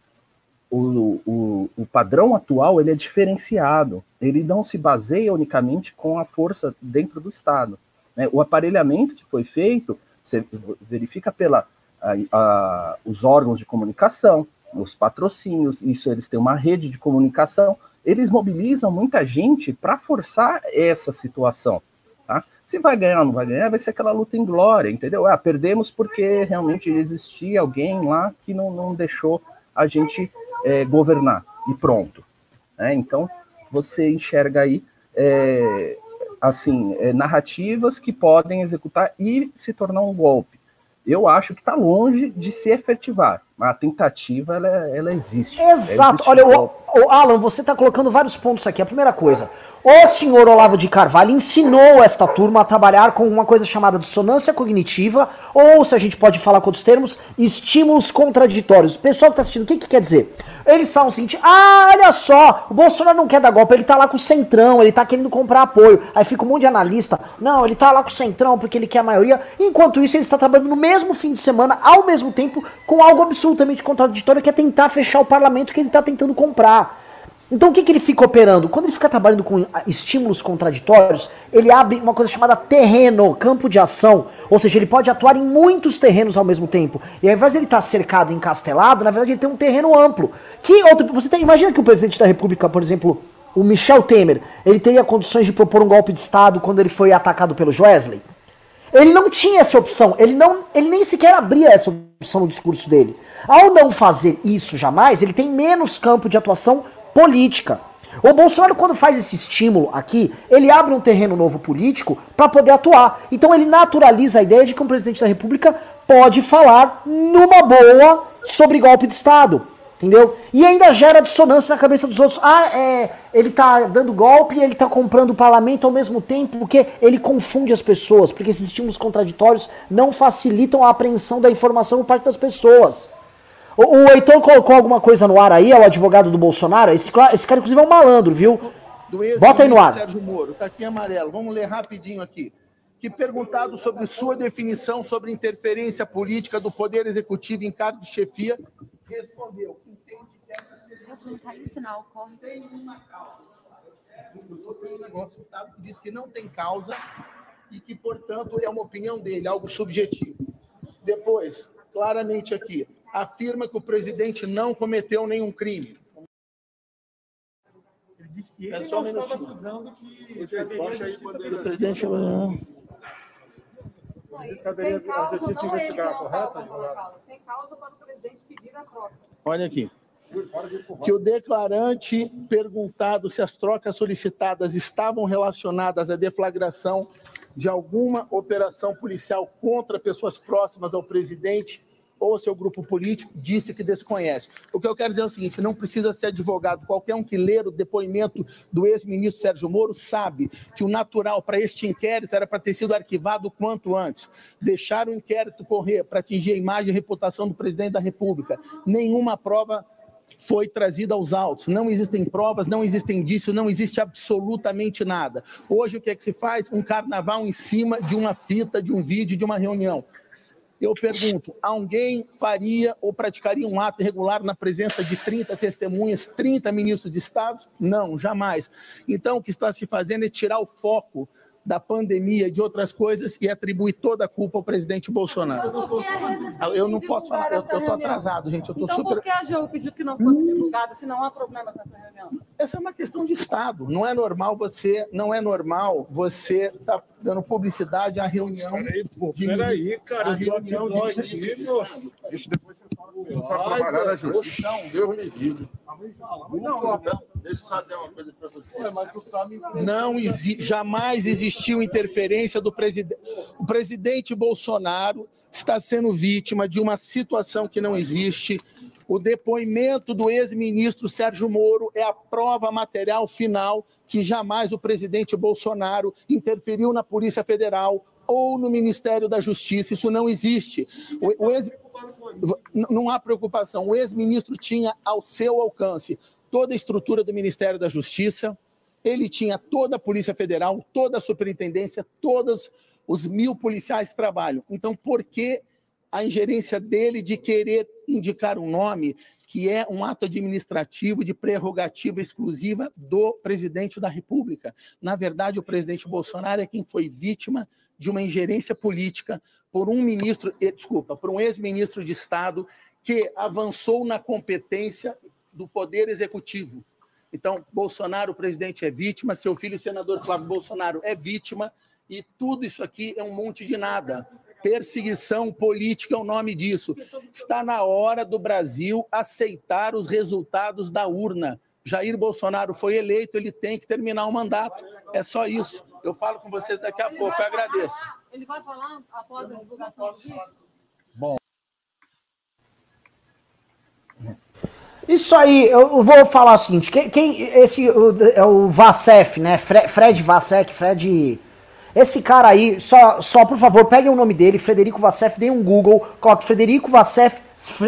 O, o, o, padrão atual ele é diferenciado. Ele não se baseia unicamente com a força dentro do Estado. Né? O aparelhamento que foi feito, você verifica pela a, a, os órgãos de comunicação, os patrocínios, isso eles têm uma rede de comunicação, eles mobilizam muita gente para forçar essa situação. Tá? Se vai ganhar ou não vai ganhar, vai ser aquela luta em glória, entendeu? Ah, perdemos porque realmente existia alguém lá que não, não deixou a gente é, governar, e pronto. É, então, você enxerga aí, é, assim, narrativas que podem executar e se tornar um golpe. Eu acho que está longe de se efetivar. A tentativa, ela, ela existe. Exato. Existe Olha, o, o Alan, você está colocando vários pontos aqui. A primeira coisa, o senhor Olavo de Carvalho ensinou esta turma a trabalhar com uma coisa chamada dissonância cognitiva, ou, se a gente pode falar com outros termos, estímulos contraditórios. O pessoal que está assistindo, o que, que quer dizer? Eles falam o seguinte, ah, olha só, o Bolsonaro não quer dar golpe, ele tá lá com o Centrão, ele tá querendo comprar apoio. Aí fica um monte de analista, não, ele tá lá com o Centrão porque ele quer a maioria. Enquanto isso, ele está trabalhando no mesmo fim de semana, ao mesmo tempo, com algo absolutamente contraditório, que é tentar fechar o parlamento que ele tá tentando comprar. Então o que, que ele fica operando? Quando ele fica trabalhando com estímulos contraditórios, ele abre uma coisa chamada terreno, campo de ação. Ou seja, ele pode atuar em muitos terrenos ao mesmo tempo. E ao invés de ele estar cercado, encastelado, na verdade ele tem um terreno amplo. Que outro, você tem, imagina que o presidente da República, por exemplo, o Michel Temer, ele teria condições de propor um golpe de Estado quando ele foi atacado pelo Joesley? Ele não tinha essa opção, ele, não, ele nem sequer abria essa opção no discurso dele. Ao não fazer isso jamais, ele tem menos campo de atuação política. O Bolsonaro, quando faz esse estímulo aqui, ele abre um terreno novo político para poder atuar. Então ele naturaliza a ideia de que um presidente da República pode falar numa boa sobre golpe de Estado. Entendeu? E ainda gera dissonância na cabeça dos outros. Ah, é, ele tá dando golpe e ele tá comprando o parlamento ao mesmo tempo, porque ele confunde as pessoas, porque esses estímulos contraditórios não facilitam a apreensão da informação por parte das pessoas. O, o Heitor colocou alguma coisa no ar aí, é o advogado do Bolsonaro. Esse, esse cara, inclusive, é um malandro, viu? Do Bota aí no ar. Sérgio Moro, tá aqui em amarelo. Vamos ler rapidinho aqui. Que perguntado sobre sua definição sobre interferência política do Poder Executivo em cargo de chefia, respondeu caiu o sinal, corre. sem uma causa. Eu estou um negócio, o Estado que diz que não tem causa e que, portanto, é uma opinião dele, algo subjetivo. Depois, claramente aqui, afirma que o presidente não cometeu nenhum crime. Ele disse que É ele só um não estava minutinho. acusando que Baixa aí, caberia poder- O presidente. Que caberia a justiça investigar, correto? Sem causa para o presidente pedir a troca. Olha aqui. Que o declarante perguntado se as trocas solicitadas estavam relacionadas à deflagração de alguma operação policial contra pessoas próximas ao presidente ou seu grupo político, disse que desconhece. O que eu quero dizer é o seguinte: não precisa ser advogado. Qualquer um que ler o depoimento do ex-ministro Sérgio Moro sabe que o natural para este inquérito era para ter sido arquivado quanto antes. Deixar o inquérito correr para atingir a imagem e reputação do presidente da República. Nenhuma prova foi trazida aos autos. Não existem provas, não existem indícios, não existe absolutamente nada. Hoje o que é que se faz? Um carnaval em cima de uma fita, de um vídeo, de uma reunião. Eu pergunto: alguém faria ou praticaria um ato irregular na presença de 30 testemunhas, 30 ministros de Estado? Não, jamais. Então, o que está se fazendo é tirar o foco da pandemia e de outras coisas e atribuir toda a culpa ao presidente Bolsonaro. Eu não posso falar, eu estou atrasado, gente. Eu tô então, super. por que a AGU pediu que não fosse divulgada se não há problemas nessa reunião? Essa é uma questão de Estado. Não é normal você, não é normal você estar tá dando publicidade à reunião. Peraí, pô, de peraí, cara. a reunião de moço. Isso depois você fala na justiça. Deus me livre. Não, não, deixa eu só dizer uma coisa para você. Não exi jamais existiu interferência do presidente. O presidente Bolsonaro está sendo vítima de uma situação que não existe. O depoimento do ex-ministro Sérgio Moro é a prova material final que jamais o presidente Bolsonaro interferiu na Polícia Federal ou no Ministério da Justiça. Isso não existe. O, o ex... Não há preocupação. O ex-ministro tinha ao seu alcance toda a estrutura do Ministério da Justiça, ele tinha toda a Polícia Federal, toda a superintendência, todos os mil policiais que trabalham. Então, por que a ingerência dele de querer indicar um nome que é um ato administrativo de prerrogativa exclusiva do presidente da República? Na verdade, o presidente Bolsonaro é quem foi vítima de uma ingerência política por um ministro, eh, desculpa, por um ex-ministro de Estado que avançou na competência do poder executivo. Então, Bolsonaro, presidente, é vítima, seu filho, senador Flávio Bolsonaro, é vítima, e tudo isso aqui é um monte de nada. Perseguição política é o nome disso. Está na hora do Brasil aceitar os resultados da urna. Jair Bolsonaro foi eleito, ele tem que terminar o mandato. É só isso. Eu falo com vocês daqui a pouco. Eu agradeço. Ele vai falar após a divulgação disso? Isso aí, eu vou falar o seguinte, quem, quem esse o, é o Vassef, né? Fred, Fred Vassek, Fred esse cara aí, só, só por favor, peguem o nome dele, Frederico Vassef, deem um Google, coloque Frederico Vassef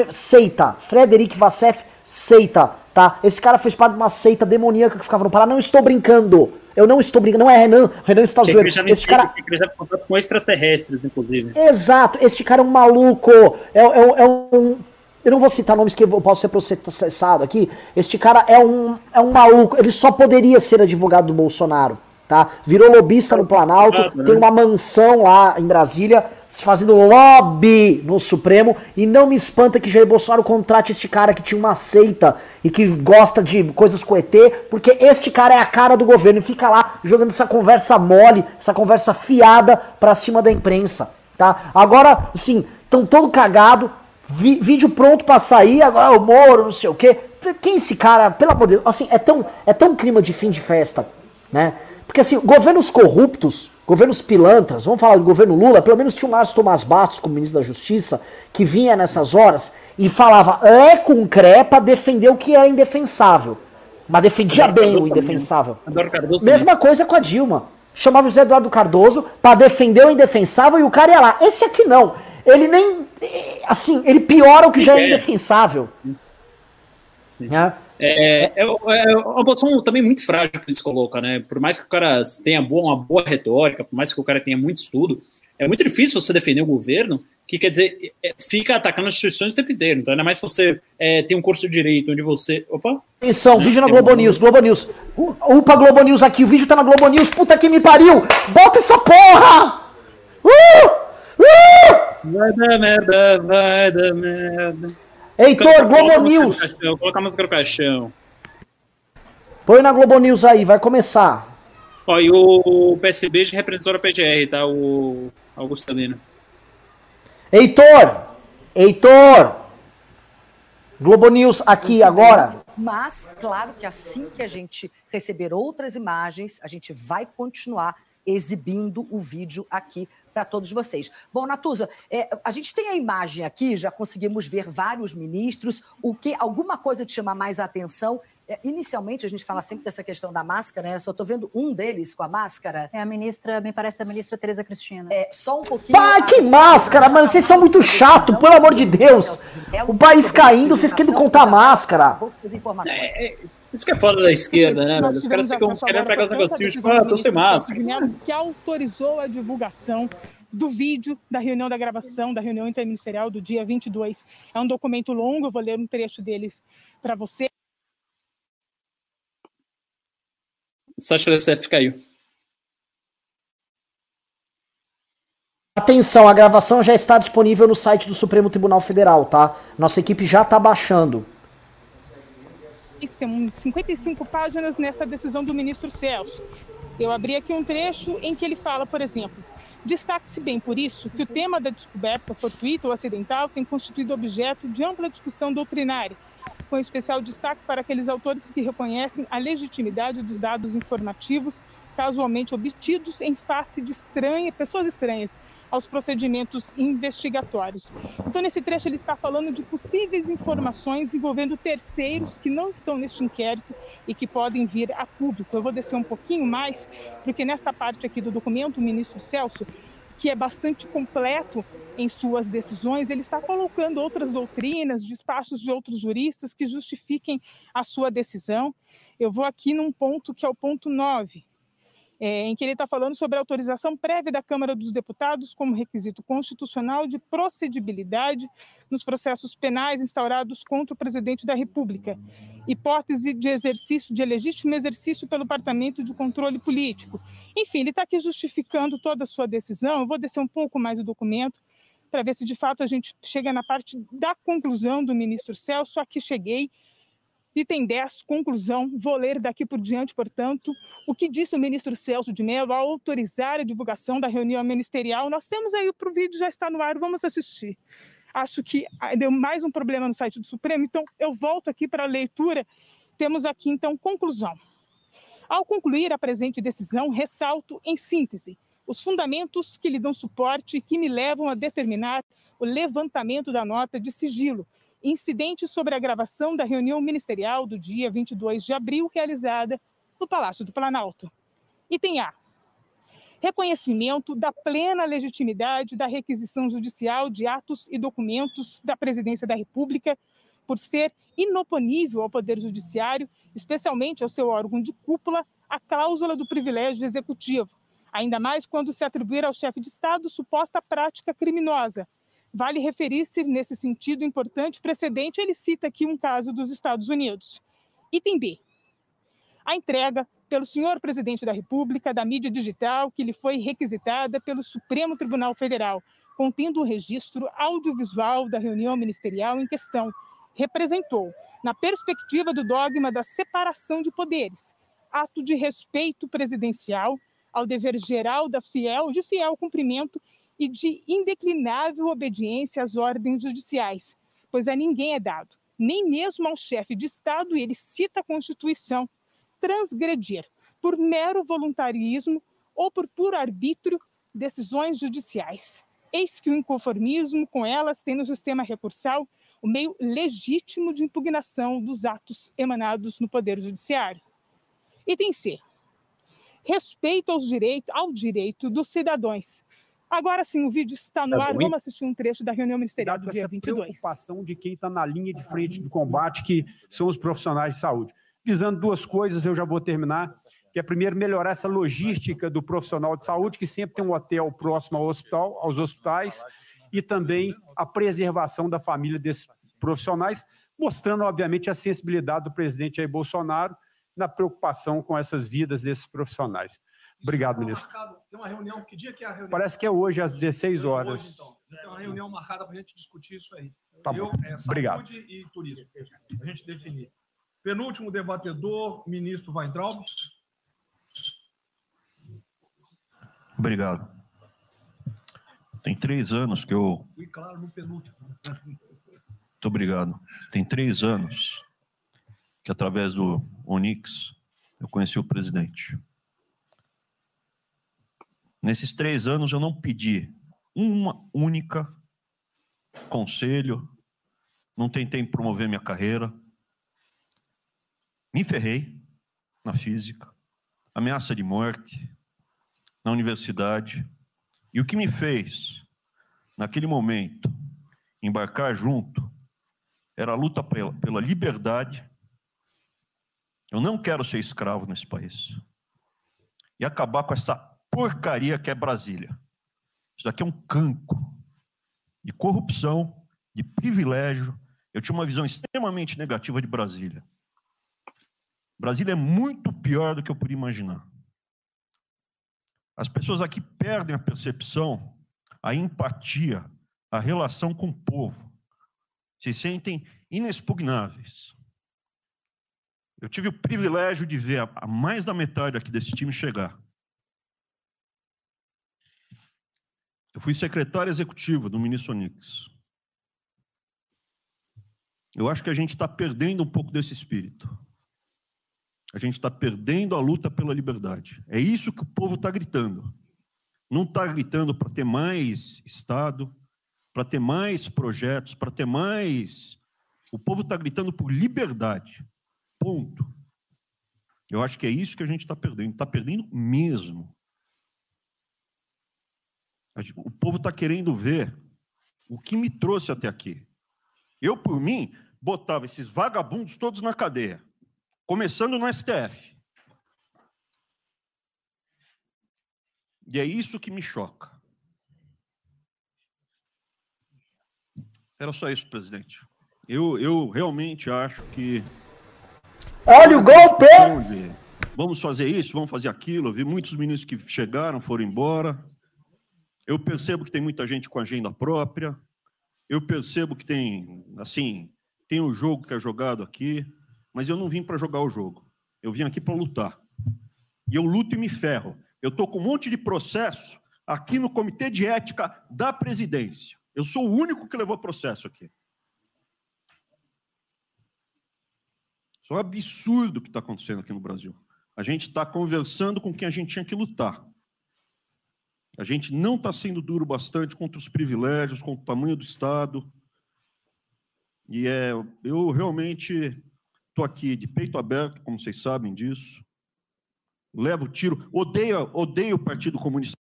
seita, Frederico Vassef seita, tá? Esse cara fez parte de uma seita demoníaca que ficava no Pará, não estou brincando. Eu não estou brincando, não é Renan, Renan está zoando. Esse cara contato com extraterrestres, inclusive. Exato, este cara é um maluco. É, é- é um. Eu não vou citar nomes que eu posso ser processado aqui. Este cara é um, é um maluco. Ele só poderia ser advogado do Bolsonaro. Tá? Virou lobista no Planalto, né? tem uma mansão lá em Brasília, fazendo lobby no Supremo. E não me espanta que Jair Bolsonaro contrate este cara que tinha uma seita e que gosta de coisas com ET, porque este cara é a cara do governo e fica lá jogando essa conversa mole, essa conversa fiada pra cima da imprensa. Tá? Agora, assim, tão todo cagado, vi- vídeo pronto pra sair, agora o Moro, não sei o quê. Quem é esse cara, pelo amor de Deus, assim, é tão, é tão clima de fim de festa, né? Porque assim, governos corruptos, governos pilantras, vamos falar do governo Lula, pelo menos tinha o Márcio Tomás Bastos como ministro da Justiça, que vinha nessas horas e falava é com cré pra defender o que era indefensável. Mas defendia Eduardo bem o Cardoso também. indefensável. Cardoso Mesma coisa com a Dilma. Chamava o José Eduardo Cardoso pra defender o indefensável e o cara ia lá. Esse aqui não. Ele nem. Assim, ele piora o que já é É. indefensável. Né? É, é, é uma posição também muito frágil que ele se coloca, né? Por mais que o cara tenha boa, uma boa retórica, por mais que o cara tenha muito estudo, é muito difícil você defender o governo, que quer dizer, é, fica atacando as instituições o tempo inteiro. Então, ainda mais se você é, tem um curso de direito onde você. Opa! Atenção, vídeo na Globo um- News, Globo News. Upa Globo News aqui, o vídeo tá na Globo News, puta que me pariu! Bota essa porra! Uh! Uh! Vai dar merda, vai dar merda. Heitor, Globo coloca a música no News! caixão, Coloca a música no caixão. Põe na Globo News aí, vai começar. Ó, e o PSB já representou a PGR, tá? O Augusto Lino. Heitor! Heitor! Globo News aqui agora. Mas, claro que assim que a gente receber outras imagens, a gente vai continuar exibindo o vídeo aqui para todos vocês. Bom, Natuza, é, a gente tem a imagem aqui, já conseguimos ver vários ministros. O que alguma coisa te chama mais a atenção? É, inicialmente, a gente fala sempre dessa questão da máscara, né? Eu só estou vendo um deles com a máscara. É a ministra, me parece a ministra Tereza Cristina. É, só um pouquinho. Pai, que máscara, mano. Vocês são muito chato, pelo amor de Deus. O país caindo, vocês querem contar máscara. É, é, isso que é foda da esquerda, né? Os caras ficam querendo pegar os negocinhos, tipo, ah, tô sem máscara. Que autorizou a divulgação do vídeo da reunião da gravação, da reunião interministerial do dia 22. É um documento longo, eu vou ler um trecho deles para você. Do SF caiu. Atenção, a gravação já está disponível no site do Supremo Tribunal Federal, tá? Nossa equipe já está baixando. Tem 55 páginas nessa decisão do ministro Celso. Eu abri aqui um trecho em que ele fala, por exemplo, destaque-se bem por isso que o tema da descoberta fortuita ou acidental tem constituído objeto de ampla discussão doutrinária, com especial destaque para aqueles autores que reconhecem a legitimidade dos dados informativos casualmente obtidos em face de estranha, pessoas estranhas aos procedimentos investigatórios. Então, nesse trecho, ele está falando de possíveis informações envolvendo terceiros que não estão neste inquérito e que podem vir a público. Eu vou descer um pouquinho mais, porque nesta parte aqui do documento, o ministro Celso, que é bastante completo em suas decisões, ele está colocando outras doutrinas, despachos de outros juristas que justifiquem a sua decisão. Eu vou aqui num ponto que é o ponto 9, é, em que ele está falando sobre a autorização prévia da Câmara dos Deputados como requisito constitucional de procedibilidade nos processos penais instaurados contra o presidente da República, hipótese de exercício, de legítimo exercício pelo Departamento de Controle Político. Enfim, ele está aqui justificando toda a sua decisão. Eu vou descer um pouco mais o documento para ver se de fato a gente chega na parte da conclusão do ministro Celso. Aqui cheguei Item 10, conclusão. Vou ler daqui por diante, portanto, o que disse o ministro Celso de Mello ao autorizar a divulgação da reunião ministerial. Nós temos aí o vídeo, já está no ar, vamos assistir. Acho que ah, deu mais um problema no site do Supremo, então eu volto aqui para a leitura. Temos aqui, então, conclusão. Ao concluir a presente decisão, ressalto, em síntese, os fundamentos que lhe dão suporte e que me levam a determinar o levantamento da nota de sigilo, incidente sobre a gravação da reunião ministerial do dia 22 de abril, realizada no Palácio do Planalto. Item A. Reconhecimento da plena legitimidade da requisição judicial de atos e documentos da Presidência da República por ser inoponível ao Poder Judiciário, especialmente ao seu órgão de cúpula, a cláusula do privilégio executivo, ainda mais quando se atribuir ao chefe de Estado suposta prática criminosa, Vale referir-se, nesse sentido importante precedente, ele cita aqui um caso dos Estados Unidos. Item B. A entrega pelo senhor presidente da República da mídia digital que lhe foi requisitada pelo Supremo Tribunal Federal, contendo o registro audiovisual da reunião ministerial em questão, representou, na perspectiva do dogma da separação de poderes, ato de respeito presidencial ao dever geral da fiel, de fiel cumprimento e de indeclinável obediência às ordens judiciais, pois a ninguém é dado, nem mesmo ao chefe de Estado, e ele cita a Constituição, transgredir, por mero voluntarismo ou por puro arbítrio, decisões judiciais. Eis que o inconformismo com elas tem no sistema recursal o meio legítimo de impugnação dos atos emanados no Poder Judiciário. Item C. Respeito aos direitos, ao direito dos cidadãos Agora sim, o vídeo está no é ar. Vamos assistir um trecho da reunião ministerial do dia 22. preocupação de quem está na linha de frente do combate, que são os profissionais de saúde. Visando duas coisas, eu já vou terminar, que é primeiro melhorar essa logística do profissional de saúde, que sempre tem um hotel próximo ao hospital, aos hospitais, e também a preservação da família desses profissionais, mostrando, obviamente, a sensibilidade do presidente Jair Bolsonaro na preocupação com essas vidas desses profissionais. Obrigado, ministro. tem uma reunião, que dia que é a reunião? Parece que é hoje, às 16 horas. Hoje, então. Tem uma reunião marcada para a gente discutir isso aí. Tá Eu, bom. É, Obrigado. e turismo. A gente definir. Penúltimo debatedor, ministro Weintraub. Obrigado. Tem três anos que eu. Fui claro no penúltimo. Muito obrigado. Tem três anos que, através do Onix, eu conheci o presidente. Nesses três anos, eu não pedi uma única conselho, não tentei promover minha carreira. Me ferrei na física, ameaça de morte na universidade. E o que me fez, naquele momento, embarcar junto, era a luta pela, pela liberdade. Eu não quero ser escravo nesse país. E acabar com essa porcaria que é Brasília. Isso daqui é um cancro de corrupção, de privilégio. Eu tinha uma visão extremamente negativa de Brasília. Brasília é muito pior do que eu podia imaginar. As pessoas aqui perdem a percepção, a empatia, a relação com o povo. Se sentem inexpugnáveis. Eu tive o privilégio de ver a mais da metade aqui desse time chegar. Eu fui secretário executivo do ministro Onix. Eu acho que a gente está perdendo um pouco desse espírito. A gente está perdendo a luta pela liberdade. É isso que o povo está gritando. Não está gritando para ter mais Estado, para ter mais projetos, para ter mais. O povo está gritando por liberdade. Ponto. Eu acho que é isso que a gente está perdendo. Está perdendo mesmo. O povo está querendo ver o que me trouxe até aqui. Eu, por mim, botava esses vagabundos todos na cadeia, começando no STF. E é isso que me choca. Era só isso, presidente. Eu, eu realmente acho que. Olha o golpe! Vamos fazer isso, vamos fazer aquilo. Eu vi muitos ministros que chegaram, foram embora. Eu percebo que tem muita gente com agenda própria. Eu percebo que tem, assim, tem um jogo que é jogado aqui, mas eu não vim para jogar o jogo. Eu vim aqui para lutar. E eu luto e me ferro. Eu estou com um monte de processo aqui no Comitê de Ética da Presidência. Eu sou o único que levou processo aqui. Isso é um absurdo o que está acontecendo aqui no Brasil. A gente está conversando com quem a gente tinha que lutar. A gente não está sendo duro bastante contra os privilégios, contra o tamanho do Estado. E é, eu realmente estou aqui de peito aberto, como vocês sabem disso. Levo tiro. Odeio, odeio o Partido Comunista.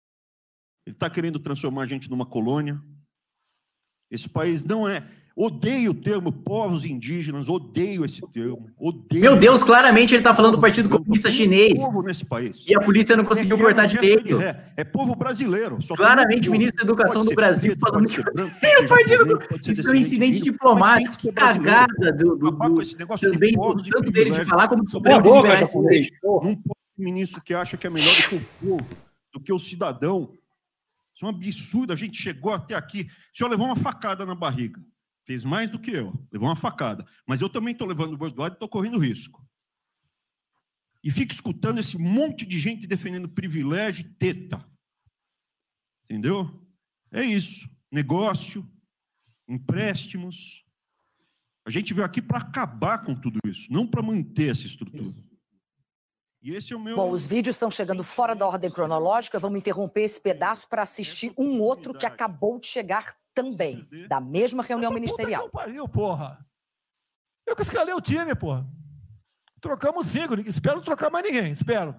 Ele está querendo transformar a gente numa colônia. Esse país não é. Odeio o termo povos indígenas, odeio esse termo. Odeio. Meu Deus, claramente ele está falando do Partido Comunista Chinês. Povo nesse país. E a polícia não conseguiu É cortar direito. É, é povo brasileiro. Claramente o ministro da Educação do Brasil preto, falando que branco, pode o Partido Isso é um incidente de diplomático. Que brasileiro. cagada do, do, com do, esse negócio de também, povos e tanto dele de falar como do Supremo de liberar esse leite. Não pode ministro que acha que é melhor do que o povo, do que o cidadão. Isso é um absurdo. A gente chegou até aqui. O senhor levou uma facada na barriga. Fez mais do que eu. Levou uma facada. Mas eu também estou levando o bordoado e estou correndo risco. E fica escutando esse monte de gente defendendo privilégio e teta. Entendeu? É isso. Negócio, empréstimos. A gente veio aqui para acabar com tudo isso, não para manter essa estrutura. E esse é o meu. Bom, os vídeos estão chegando fora da ordem cronológica. Vamos interromper esse pedaço para assistir um outro que acabou de chegar também, da mesma reunião ministerial. Pariu, porra. Eu que escalei o time, porra. Trocamos cinco, espero não trocar mais ninguém, espero.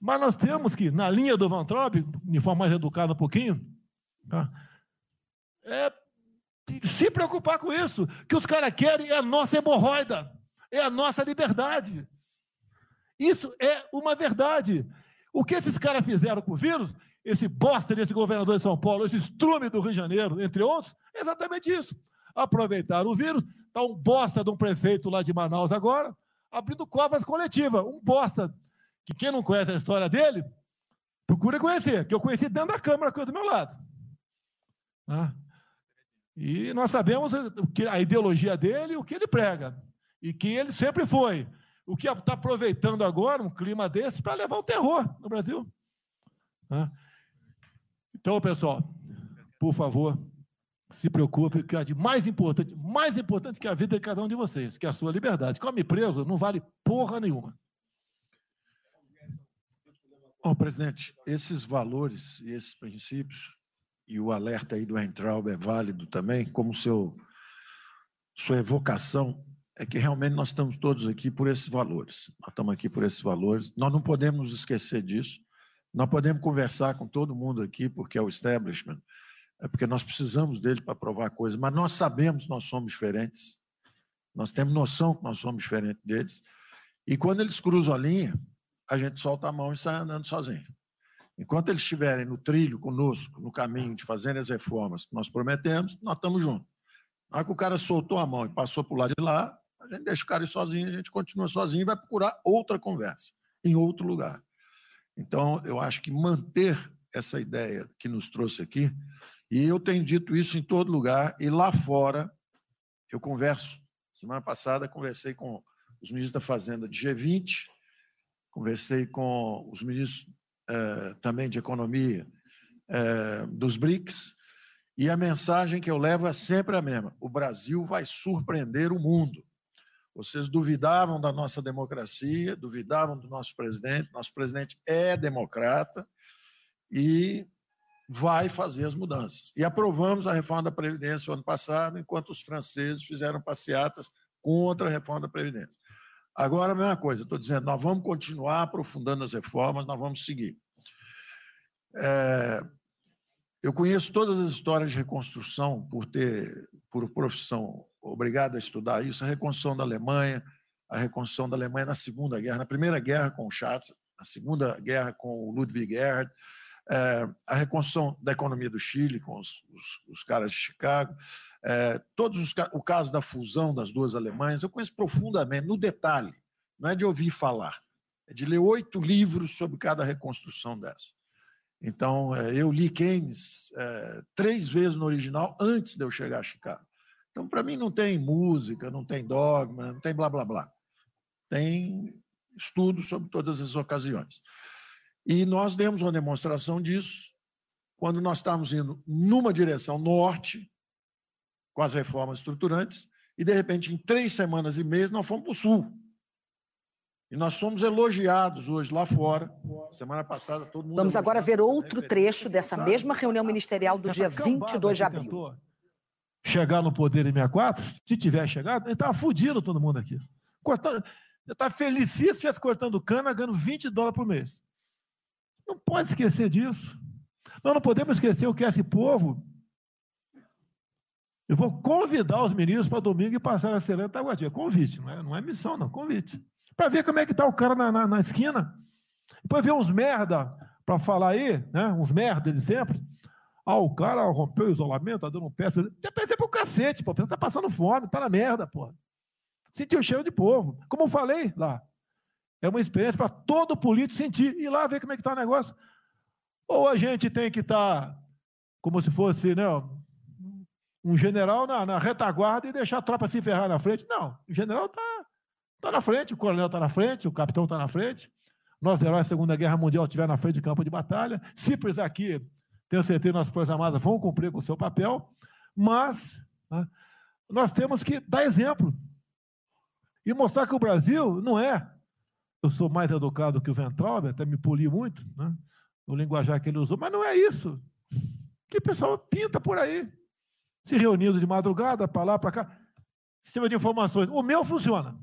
Mas nós temos que, na linha do Van Traub, de forma mais educada um pouquinho, tá? é se preocupar com isso. O que os caras querem é a nossa hemorroida, é a nossa liberdade. Isso é uma verdade. O que esses caras fizeram com o vírus, esse bosta desse governador de São Paulo, esse estrume do Rio de Janeiro, entre outros, é exatamente isso. Aproveitaram o vírus, está um bosta de um prefeito lá de Manaus agora, abrindo covas coletivas. Um bosta, que quem não conhece a história dele, procura conhecer, que eu conheci dentro da Câmara, que é do meu lado. Tá? E nós sabemos a ideologia dele o que ele prega. E quem ele sempre foi. O que está aproveitando agora um clima desse para levar o terror no Brasil. Tá? Então, pessoal, por favor, se preocupe que é de mais importante, mais importante que a vida de cada um de vocês, que é a sua liberdade. Come preso não vale porra nenhuma. Bom, presidente, esses valores e esses princípios, e o alerta aí do Entraub é válido também, como seu, sua evocação, é que realmente nós estamos todos aqui por esses valores. Nós estamos aqui por esses valores. Nós não podemos esquecer disso. Nós podemos conversar com todo mundo aqui, porque é o establishment, é porque nós precisamos dele para provar coisas, mas nós sabemos que nós somos diferentes. Nós temos noção que nós somos diferentes deles. E quando eles cruzam a linha, a gente solta a mão e sai andando sozinho. Enquanto eles estiverem no trilho conosco, no caminho de fazer as reformas que nós prometemos, nós estamos juntos. Na hora que o cara soltou a mão e passou o lado de lá, a gente deixa o cara ir sozinho, a gente continua sozinho e vai procurar outra conversa, em outro lugar. Então, eu acho que manter essa ideia que nos trouxe aqui, e eu tenho dito isso em todo lugar, e lá fora, eu converso. Semana passada, conversei com os ministros da Fazenda de G20, conversei com os ministros eh, também de Economia eh, dos BRICS, e a mensagem que eu levo é sempre a mesma: o Brasil vai surpreender o mundo. Vocês duvidavam da nossa democracia, duvidavam do nosso presidente. Nosso presidente é democrata e vai fazer as mudanças. E aprovamos a reforma da Previdência o ano passado, enquanto os franceses fizeram passeatas contra a reforma da Previdência. Agora, a mesma coisa, estou dizendo, nós vamos continuar aprofundando as reformas, nós vamos seguir. É, eu conheço todas as histórias de reconstrução por ter, por profissão, obrigado a estudar isso, a reconstrução da Alemanha, a reconstrução da Alemanha na Segunda Guerra, na Primeira Guerra com o Schatz, na Segunda Guerra com o Ludwig Erhard, é, a reconstrução da economia do Chile com os, os, os caras de Chicago, é, todos os, o caso da fusão das duas Alemanhas, eu conheço profundamente, no detalhe, não é de ouvir falar, é de ler oito livros sobre cada reconstrução dessa. Então, é, eu li Keynes três vezes no original antes de eu chegar a Chicago. Então, para mim, não tem música, não tem dogma, não tem blá blá blá. Tem estudo sobre todas as ocasiões. E nós demos uma demonstração disso quando nós estávamos indo numa direção norte, com as reformas estruturantes, e de repente, em três semanas e meia, nós fomos para o sul. E nós somos elogiados hoje lá fora. Semana passada, todo mundo. Vamos agora ver outro trecho dessa mesma reunião ministerial do dia 22 de abril. Chegar no poder em 64, se tiver chegado, ele estava fudindo todo mundo aqui. Cortando, eu estava felicíssimo se estivesse cortando cana, ganhando 20 dólares por mês. Não pode esquecer disso. Nós não podemos esquecer o que é esse povo. Eu vou convidar os ministros para domingo e passar a Serena Taguatinga. Convite, não é, não é missão, não, convite. Para ver como é que está o cara na, na, na esquina. Depois ver uns merda para falar aí, né? Uns merda de sempre. Ah, o cara rompeu o isolamento, tá dando um pé. Tem pensei pro cacete, pô. Você tá passando fome, tá na merda, pô. Sentiu o cheiro de povo. Como eu falei lá, é uma experiência para todo político sentir. E lá ver como é que tá o negócio. Ou a gente tem que estar tá como se fosse, né? Um general na, na, retaguarda e deixar a tropa se ferrar na frente. Não, o general está tá na frente, o coronel está na frente, o capitão está na frente. Nossos heróis da Segunda Guerra Mundial estiver na frente do campo de batalha. Precisar aqui, tenho certeza que nossas Forças Armadas vão cumprir com o seu papel, mas né, nós temos que dar exemplo e mostrar que o Brasil não é. Eu sou mais educado que o Ventralbe, até me poli muito né, no linguajar que ele usou, mas não é isso. Que o pessoal pinta por aí se reunindo de madrugada, para lá, para cá, sistema de informações. O meu funciona.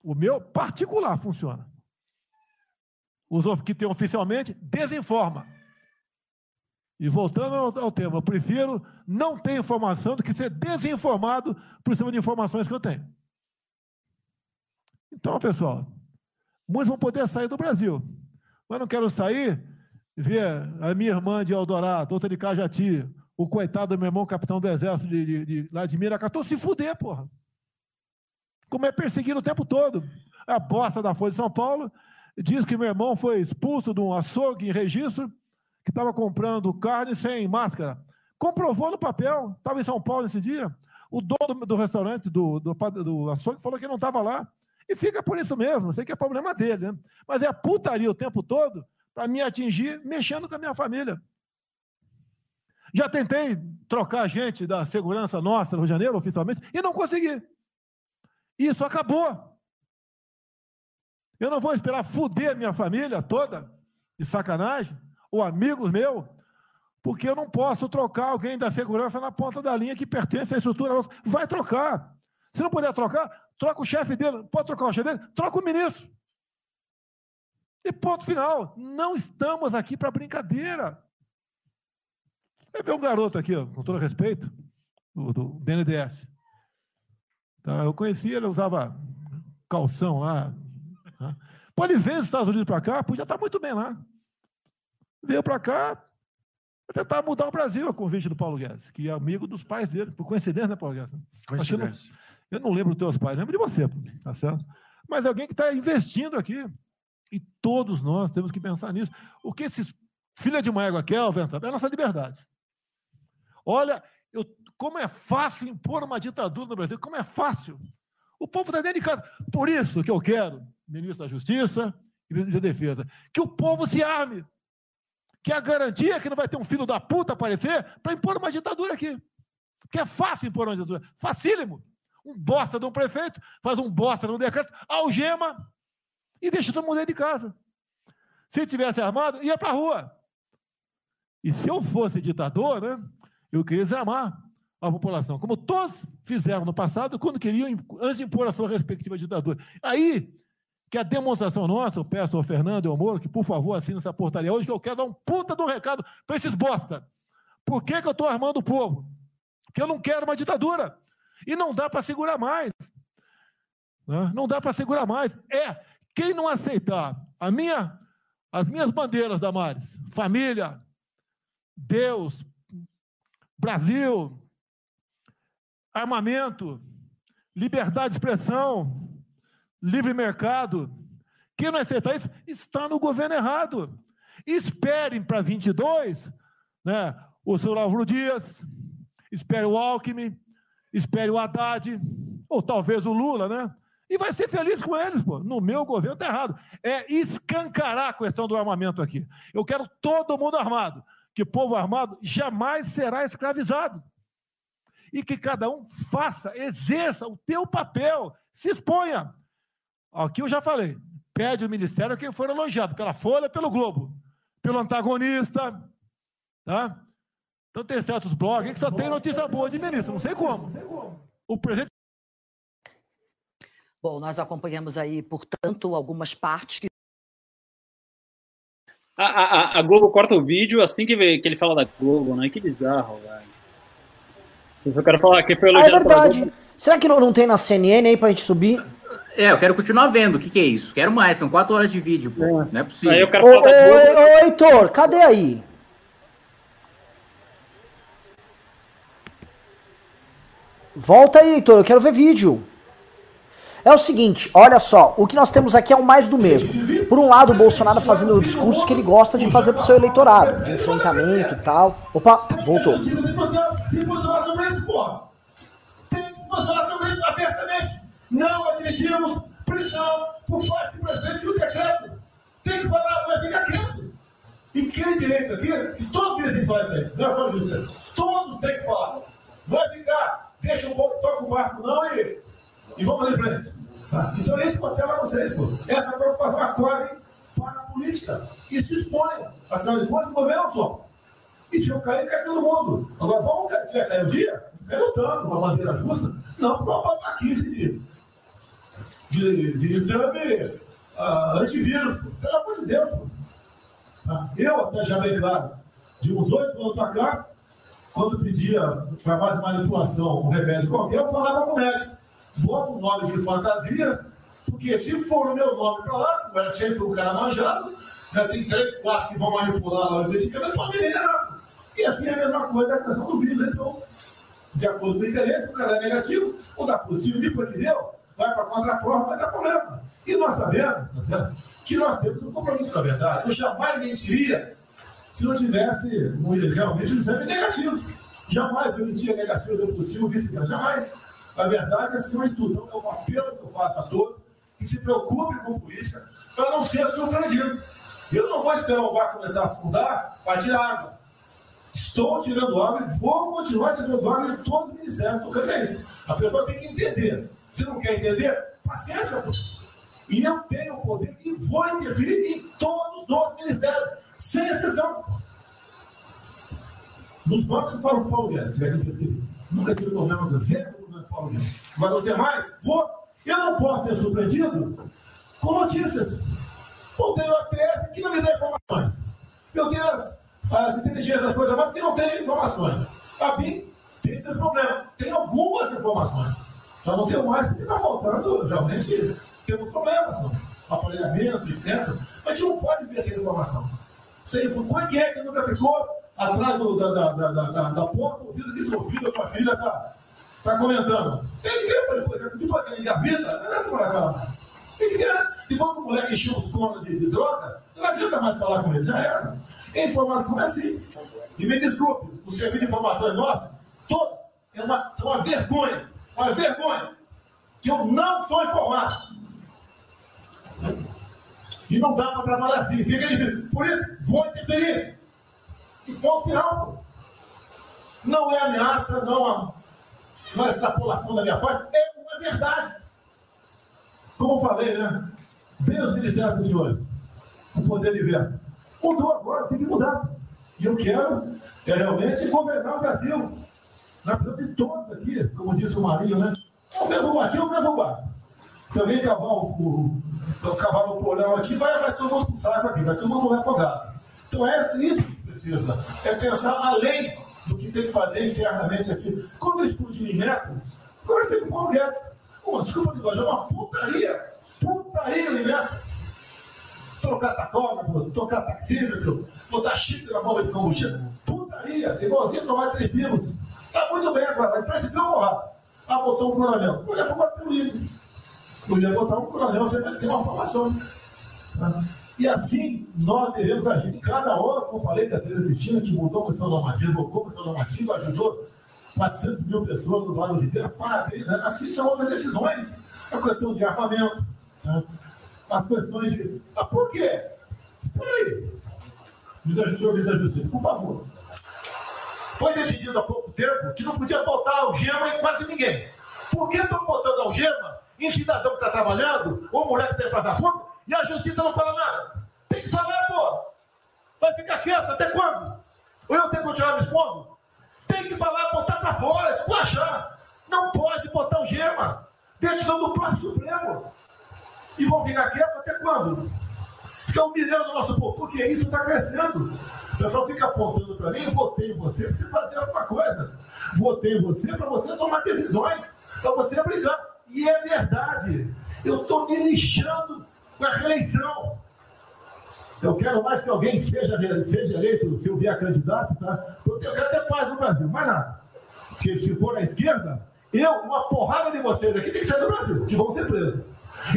O meu particular funciona. Os que tem oficialmente, desinforma. E voltando ao, ao, tema, eu prefiro não ter informação do que ser desinformado por cima de informações que eu tenho. Então, pessoal, muitos vão poder sair do Brasil, mas não quero sair ver a minha irmã de Eldorado, outra de Cajati, o coitado do meu irmão, capitão do exército de, de, de lá de Miracatu, se fuder, porra. Como é perseguido o tempo todo. A bosta da Folha de São Paulo diz que meu irmão foi expulso de um açougue em registro, que estava comprando carne sem máscara. Comprovou no papel, estava em São Paulo nesse dia. O dono do restaurante, do, do, do açougue, falou que não estava lá. E fica por isso mesmo, sei que é problema dele, né? Mas é putaria o tempo todo para me atingir mexendo com a minha família. Já tentei trocar gente da segurança nossa no Rio de Janeiro, oficialmente, e não consegui. Isso acabou. Eu não vou esperar fuder minha família toda, de sacanagem, ou amigos meus, porque eu não posso trocar alguém da segurança na ponta da linha que pertence à estrutura nossa. Vai trocar. Se não puder trocar, troca o chefe dele. Pode trocar o chefe dele? Troca o ministro. E ponto final. Não estamos aqui para brincadeira. Vai ver um garoto aqui, com todo respeito, do, do. Tá, eu conhecia, ele usava calção lá. Né? Pode ver os Estados Unidos para cá, podia estar muito bem lá. Veio para cá, para tentar mudar o Brasil, a convite do Paulo Guedes, que é amigo dos pais dele, por coincidência, né, Paulo Guedes? Coincidência. Eu não, eu não lembro dos teus pais, lembro de você, tá certo? Mas alguém que está investindo aqui. E todos nós temos que pensar nisso. O que esses filha de uma égua querem, é a nossa liberdade. Olha, eu, como é fácil impor uma ditadura no Brasil, como é fácil. O povo está dentro de casa. Por isso que eu quero, ministro da Justiça e ministro da Defesa, que o povo se arme. Que a garantia que não vai ter um filho da puta aparecer para impor uma ditadura aqui. Que é fácil impor uma ditadura. Facílimo. Um bosta de um prefeito faz um bosta de um decreto, algema e deixa todo mundo dentro de casa. Se tivesse armado, ia para a rua. E se eu fosse ditador, né, eu queria desarmar a população, como todos fizeram no passado, quando queriam, antes de impor a sua respectiva ditadura. Aí, que a demonstração nossa, eu peço ao Fernando e ao Moro que, por favor, assine essa portaria hoje, que eu quero dar um puta de um recado para esses bosta. Por que, que eu estou armando o povo? Porque eu não quero uma ditadura. E não dá para segurar mais. Né? Não dá para segurar mais. É, quem não aceitar a minha, as minhas bandeiras, Damares, família, Deus, Brasil, armamento, liberdade de expressão, livre mercado. Quem não aceitar isso está no governo errado. Esperem para 22, né? O senhor Álvaro Dias, espere o Alckmin, espere o Haddad, ou talvez o Lula, né? E vai ser feliz com eles, pô. No meu governo está errado. É escancarar a questão do armamento aqui. Eu quero todo mundo armado que povo armado jamais será escravizado. E que cada um faça, exerça o teu papel, se exponha. Aqui eu já falei, pede o ministério quem for elogiado, pela Folha, pelo Globo, pelo antagonista, tá? Então tem certos blogs que só tem notícia boa de ministro, não sei como. O presidente Bom, nós acompanhamos aí, portanto, algumas partes que a, a, a, Globo corta o vídeo assim que, vê, que ele fala da Globo, né? Que bizarro, velho. Eu só quero falar que foi elogiado ah, é verdade. Será que não, não tem na CNN aí pra gente subir? É, eu quero continuar vendo. O que, que é isso? Quero mais, são quatro horas de vídeo, pô. É. Não é possível. Aí eu quero falar ô. Ô, ô, Heitor, cadê aí? Volta aí, Heitor, eu quero ver vídeo. É o seguinte, olha só, o que nós temos aqui é o mais do mesmo. Por um lado, o Bolsonaro fazendo o discurso que ele gosta de fazer pro seu eleitorado, de enfrentamento e tal. Opa, voltou. Se posicionar sobre isso, porra. Tem que sobre abertamente. Não admitimos prisão por parte do presidente do decreto. Tem que falar, vai ficar quieto. E quem direito aqui, que todos têm que falar isso aí, não é só justiça. Todos têm que falar. Vai ficar, deixa o pouco, toca o barco não e e vamos fazer frente. Tá? Então, esse papel é vocês, pô. Essa preocupação acolhe para a política e se expõe. Afinal de contas, o governo é só. E se eu cair, cai todo mundo. Agora, vamos se vai cair um dia? Cai lutando, de uma maneira justa, não por uma babaquice de, de, de exame uh, antivírus. Pô. Pelo amor de Deus, pô. Tá? Eu, até já bem claro, de uns oito anos para cá, quando pedia farmácia de manipulação, um remédio qualquer, eu falava com o médico bota um nome de fantasia, porque se for o meu nome para lá, vai sempre um cara manjado, já tem três, quatro que vão manipular lá o medicamento para me enganar. E assim é a mesma coisa a questão do vírus, então, de acordo com o interesse, o cara é negativo, ou dá positivo, depois que deu, vai para contra-prova, vai dar problema. E nós sabemos, tá certo? que nós temos um compromisso com a verdade. Eu jamais mentiria se não tivesse realmente um exame negativo. Jamais eu mentia negativo, deu positivo, vice-versa. Jamais. A verdade é acima de tudo. Então, é um apelo que eu faço a todos que se preocupem com política para não ser surpreendido. Eu não vou esperar o barco começar a afundar para tirar água. Estou tirando água e vou continuar tirando água de todo o ministério. Porque é isso. A pessoa tem que entender. Se não quer entender, paciência. pô. E eu tenho o poder e vou interferir em todos os ministérios, sem exceção. Nos bancos eu falo com o Paulo Guedes, que interferir. Nunca tive problema com zero problema com Paulo Guedes. Mas os demais, vou. Eu não posso ser surpreendido com notícias. Eu tenho a PF que não me dá informações. Eu tenho as, as inteligências das coisas mais que não tem informações. A BIM tem esse problema. Tem algumas informações. Só não tenho mais porque está faltando, realmente, temos problemas. não? Aparelhamento, etc. A gente não pode ver essa informação. Sem, é que é que nunca ficou atrás do, da, da, da, da, da, porta, ouvindo que seu filho, sua filha está tá comentando? Tem que ver, depois, depois que engavida, não é para mais. Tem ver, depois que o moleque encheu os conos de, de droga, não adianta mais falar com ele, já era. A informação é assim. E me desculpe, o serviço de informação é nosso, todo, é uma, é uma vergonha, uma vergonha, que eu não sou informado. E não dá para trabalhar assim, fica difícil. Por isso, vou interferir. Então, sinal, não é ameaça, não é uma extrapolação da minha parte, é uma verdade. Como eu falei, né? Deus ministério dos senhores, o poder de ver. Mudou agora, tem que mudar. E eu quero é, realmente governar o Brasil. Na frente de todos aqui, como disse o Marinho, né? É o mesmo aqui, é o mesmo bar. Se alguém cavar o, o, o cavar no porão aqui, vai, vai todo mundo saco aqui, vai todo mundo morrer afogado. Então é isso que precisa. É pensar além do que tem que fazer internamente aqui. Quando eu explodi em metro, conversei com o Paulo Guedes. Pô, desculpa, Miguel, é uma putaria. Putaria em metro. Trocar tacômetro, trocar taxímetro, botar chip na bomba de combustível. Putaria, igualzinho tomar tripinos. Tá muito bem agora, que uma porrada. Ah, botou um coronel. Mulher bater pelo livro. Eu ia botar um coronel, você vai ter uma formação. Tá? E assim nós devemos agir. Cada hora, como eu falei da Teresa Cristina, que mudou a questão normativa, revocou a questão normativa, ajudou 400 mil pessoas no Vale do Ribeira, parabéns. Assim são outras decisões. A questão de armamento, né? as questões de. Ah, por quê? Espera aí. Juiz da Justiça, por favor. Foi decidido há pouco tempo que não podia botar algema em quase ninguém. Por que estão botando algema em cidadão que está trabalhando, ou mulher que tem passaporte, e a justiça não fala nada? Tem que falar, pô! Vai ficar quieto até quando? Ou eu tenho que continuar me expondo? Tem que falar, botar para fora, esculachar. Não pode botar algema. Decisão do próprio Supremo. E vão ficar quietos até quando? Ficar humilhando o nosso povo, porque isso está crescendo. Pessoal fica apontando para mim, votei em você para você fazer alguma coisa. Votei em você para você tomar decisões, para você brigar. E é verdade. Eu estou me lixando com a reeleição. Eu quero mais que alguém seja, seja eleito, se eu vier candidato, tá? Eu quero ter paz no Brasil, mais nada. Porque se for na esquerda, eu, uma porrada de vocês aqui tem que ser do Brasil, que vão ser presos.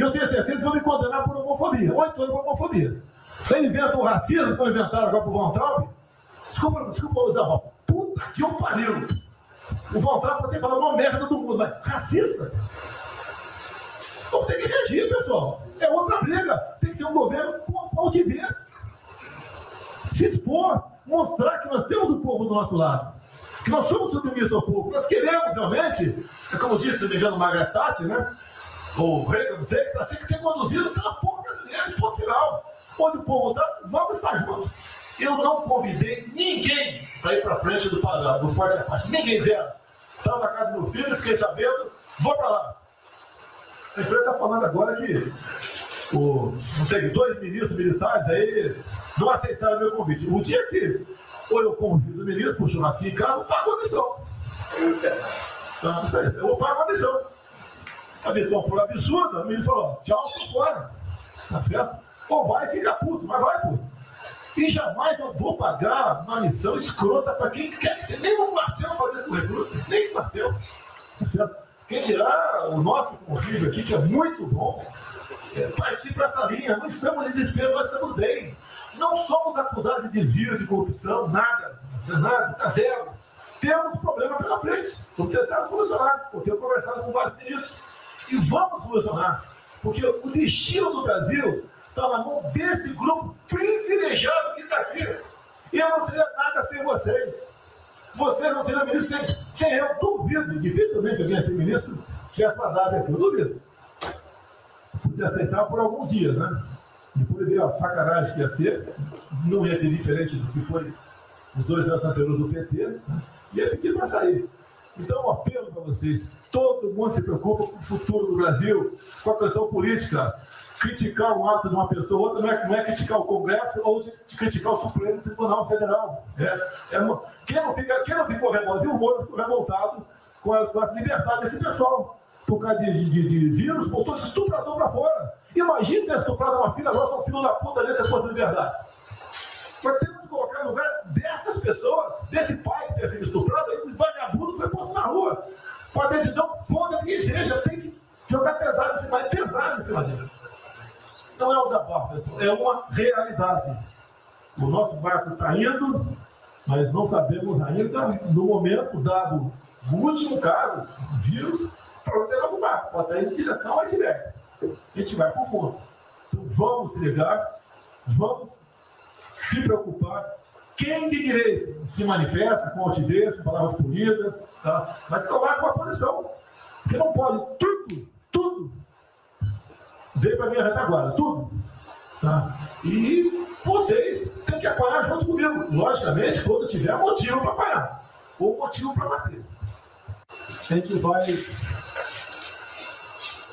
Eu tenho certeza que vão me condenar por homofobia, ou então por homofobia. Aí inventam o racismo, como inventaram agora pro Von Traub. Desculpa, desculpa usar a Puta que eu pariu. O Von Traub pode falado uma merda do mundo, mas racista? Vamos ter que reagir, pessoal. É outra briga. Tem que ser um governo com altivez. Se expor, mostrar que nós temos o povo do nosso lado. Que nós somos submissos ao povo. Nós queremos realmente, é como disse, se não me engano, Margaret Thatcher, né? Ou Reagan, não sei, para ser conduzido pela povo brasileira, ponto final. Onde o povo está, vamos estar juntos. Eu não convidei ninguém para ir para frente do, do Forte Apache. Ninguém zero. Estava na casa do meu filho, fiquei sabendo, vou para lá. A empresa está falando agora que o, não sei, dois ministros militares aí não aceitaram meu convite. O dia que ou eu convido o ministro para um churrasquinho em casa, eu pago a missão. Então, isso aí, eu vou pagar a missão. A missão for absurda, o ministro falou, tchau, tô fora. Tá certo? Ou vai fica puto, mas vai, puto. E jamais eu vou pagar uma missão escrota para quem quer que seja. Nem um quartel fazer isso com recruta, nem um quartel. Tá? Quem dirá o nosso convívio aqui, que é muito bom, é partir para essa linha. Não estamos em desespero, nós estamos bem. Não somos acusados de desvio, de corrupção, nada. Nada, está zero. Temos problema pela frente. Vamos tentar solucionar. Eu tenho conversado com vários ministros. E vamos solucionar. Porque o destino do Brasil está na mão desse grupo privilegiado que está aqui. E eu não seria nada sem vocês. Vocês não seriam ministros sem, sem eu. Duvido, dificilmente alguém ser ministro tivesse mandado aqui. Eu duvido. Podia aceitar por alguns dias, né? Depois ver a sacanagem que ia ser, não ia ser diferente do que foi os dois anos anteriores do PT, né? ia pedir para sair. Então, um apelo para vocês: todo mundo se preocupa com o futuro do Brasil, com a questão política. Criticar um ato de uma pessoa ou outra não é, não é criticar o Congresso ou de, de criticar o Supremo Tribunal Federal. É, é uma- quem, não fica, quem não ficou revoltado, o Moro ficou revoltado com a, com a liberdade desse pessoal. Por causa de, de, de, de vírus, botou esse estuprador para fora. Imagina ter estuprado uma filha nossa, um filho da puta desse por liberdade. Nós temos que colocar no lugar dessas pessoas, desse pai que tem sido estuprado, aí, os vagabundos foi posto na rua. Uma decisão foda que seja, tem que jogar pesado em cima, pesado em cima disso. Não é um desabafo, pessoal, é uma realidade. O nosso barco está indo, mas não sabemos ainda, no momento dado o último caso, o vírus, para onde é nosso barco. Pode estar em direção ao iceberg. A gente vai para o fundo. Então vamos ligar, vamos se preocupar. Quem de direito se manifesta com altivez, com palavras polidas, tá? mas coloca uma posição. Porque não pode tudo, veio para minha retaguarda, tudo. Tá? E vocês têm que apanhar junto comigo. Logicamente, quando tiver motivo para apanhar, ou motivo para bater. A gente vai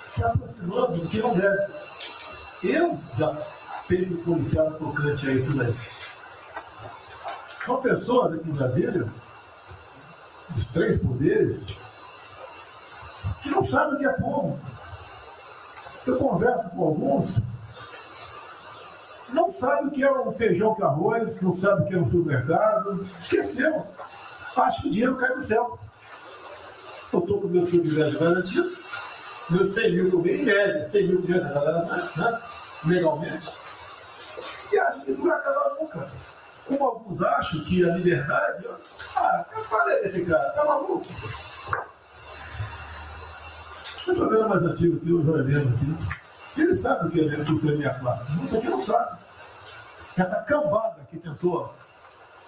se aproximando do que não deve. Eu já tenho me policiado tocante a isso daí. São pessoas aqui em Brasília, os três poderes, que não sabem o que é povo. Eu converso com alguns, não sabem o que é um feijão com arroz, não sabem o que é um supermercado, esqueceu. Acho que o dinheiro cai do céu. Eu estou com meus privilégios garantidos, meus 100 mil por mês, em média, 100 mil por mês, a galera, né? legalmente. E acho que isso vai acabar nunca. Como alguns acham que a liberdade. Ah, qual é esse cara? Tá maluco? Eu tô vendo mais antigo que o Jornalismo aqui. Ele sabe o que é o que foi 64. Muitos aqui não sabem. Essa cambada que tentou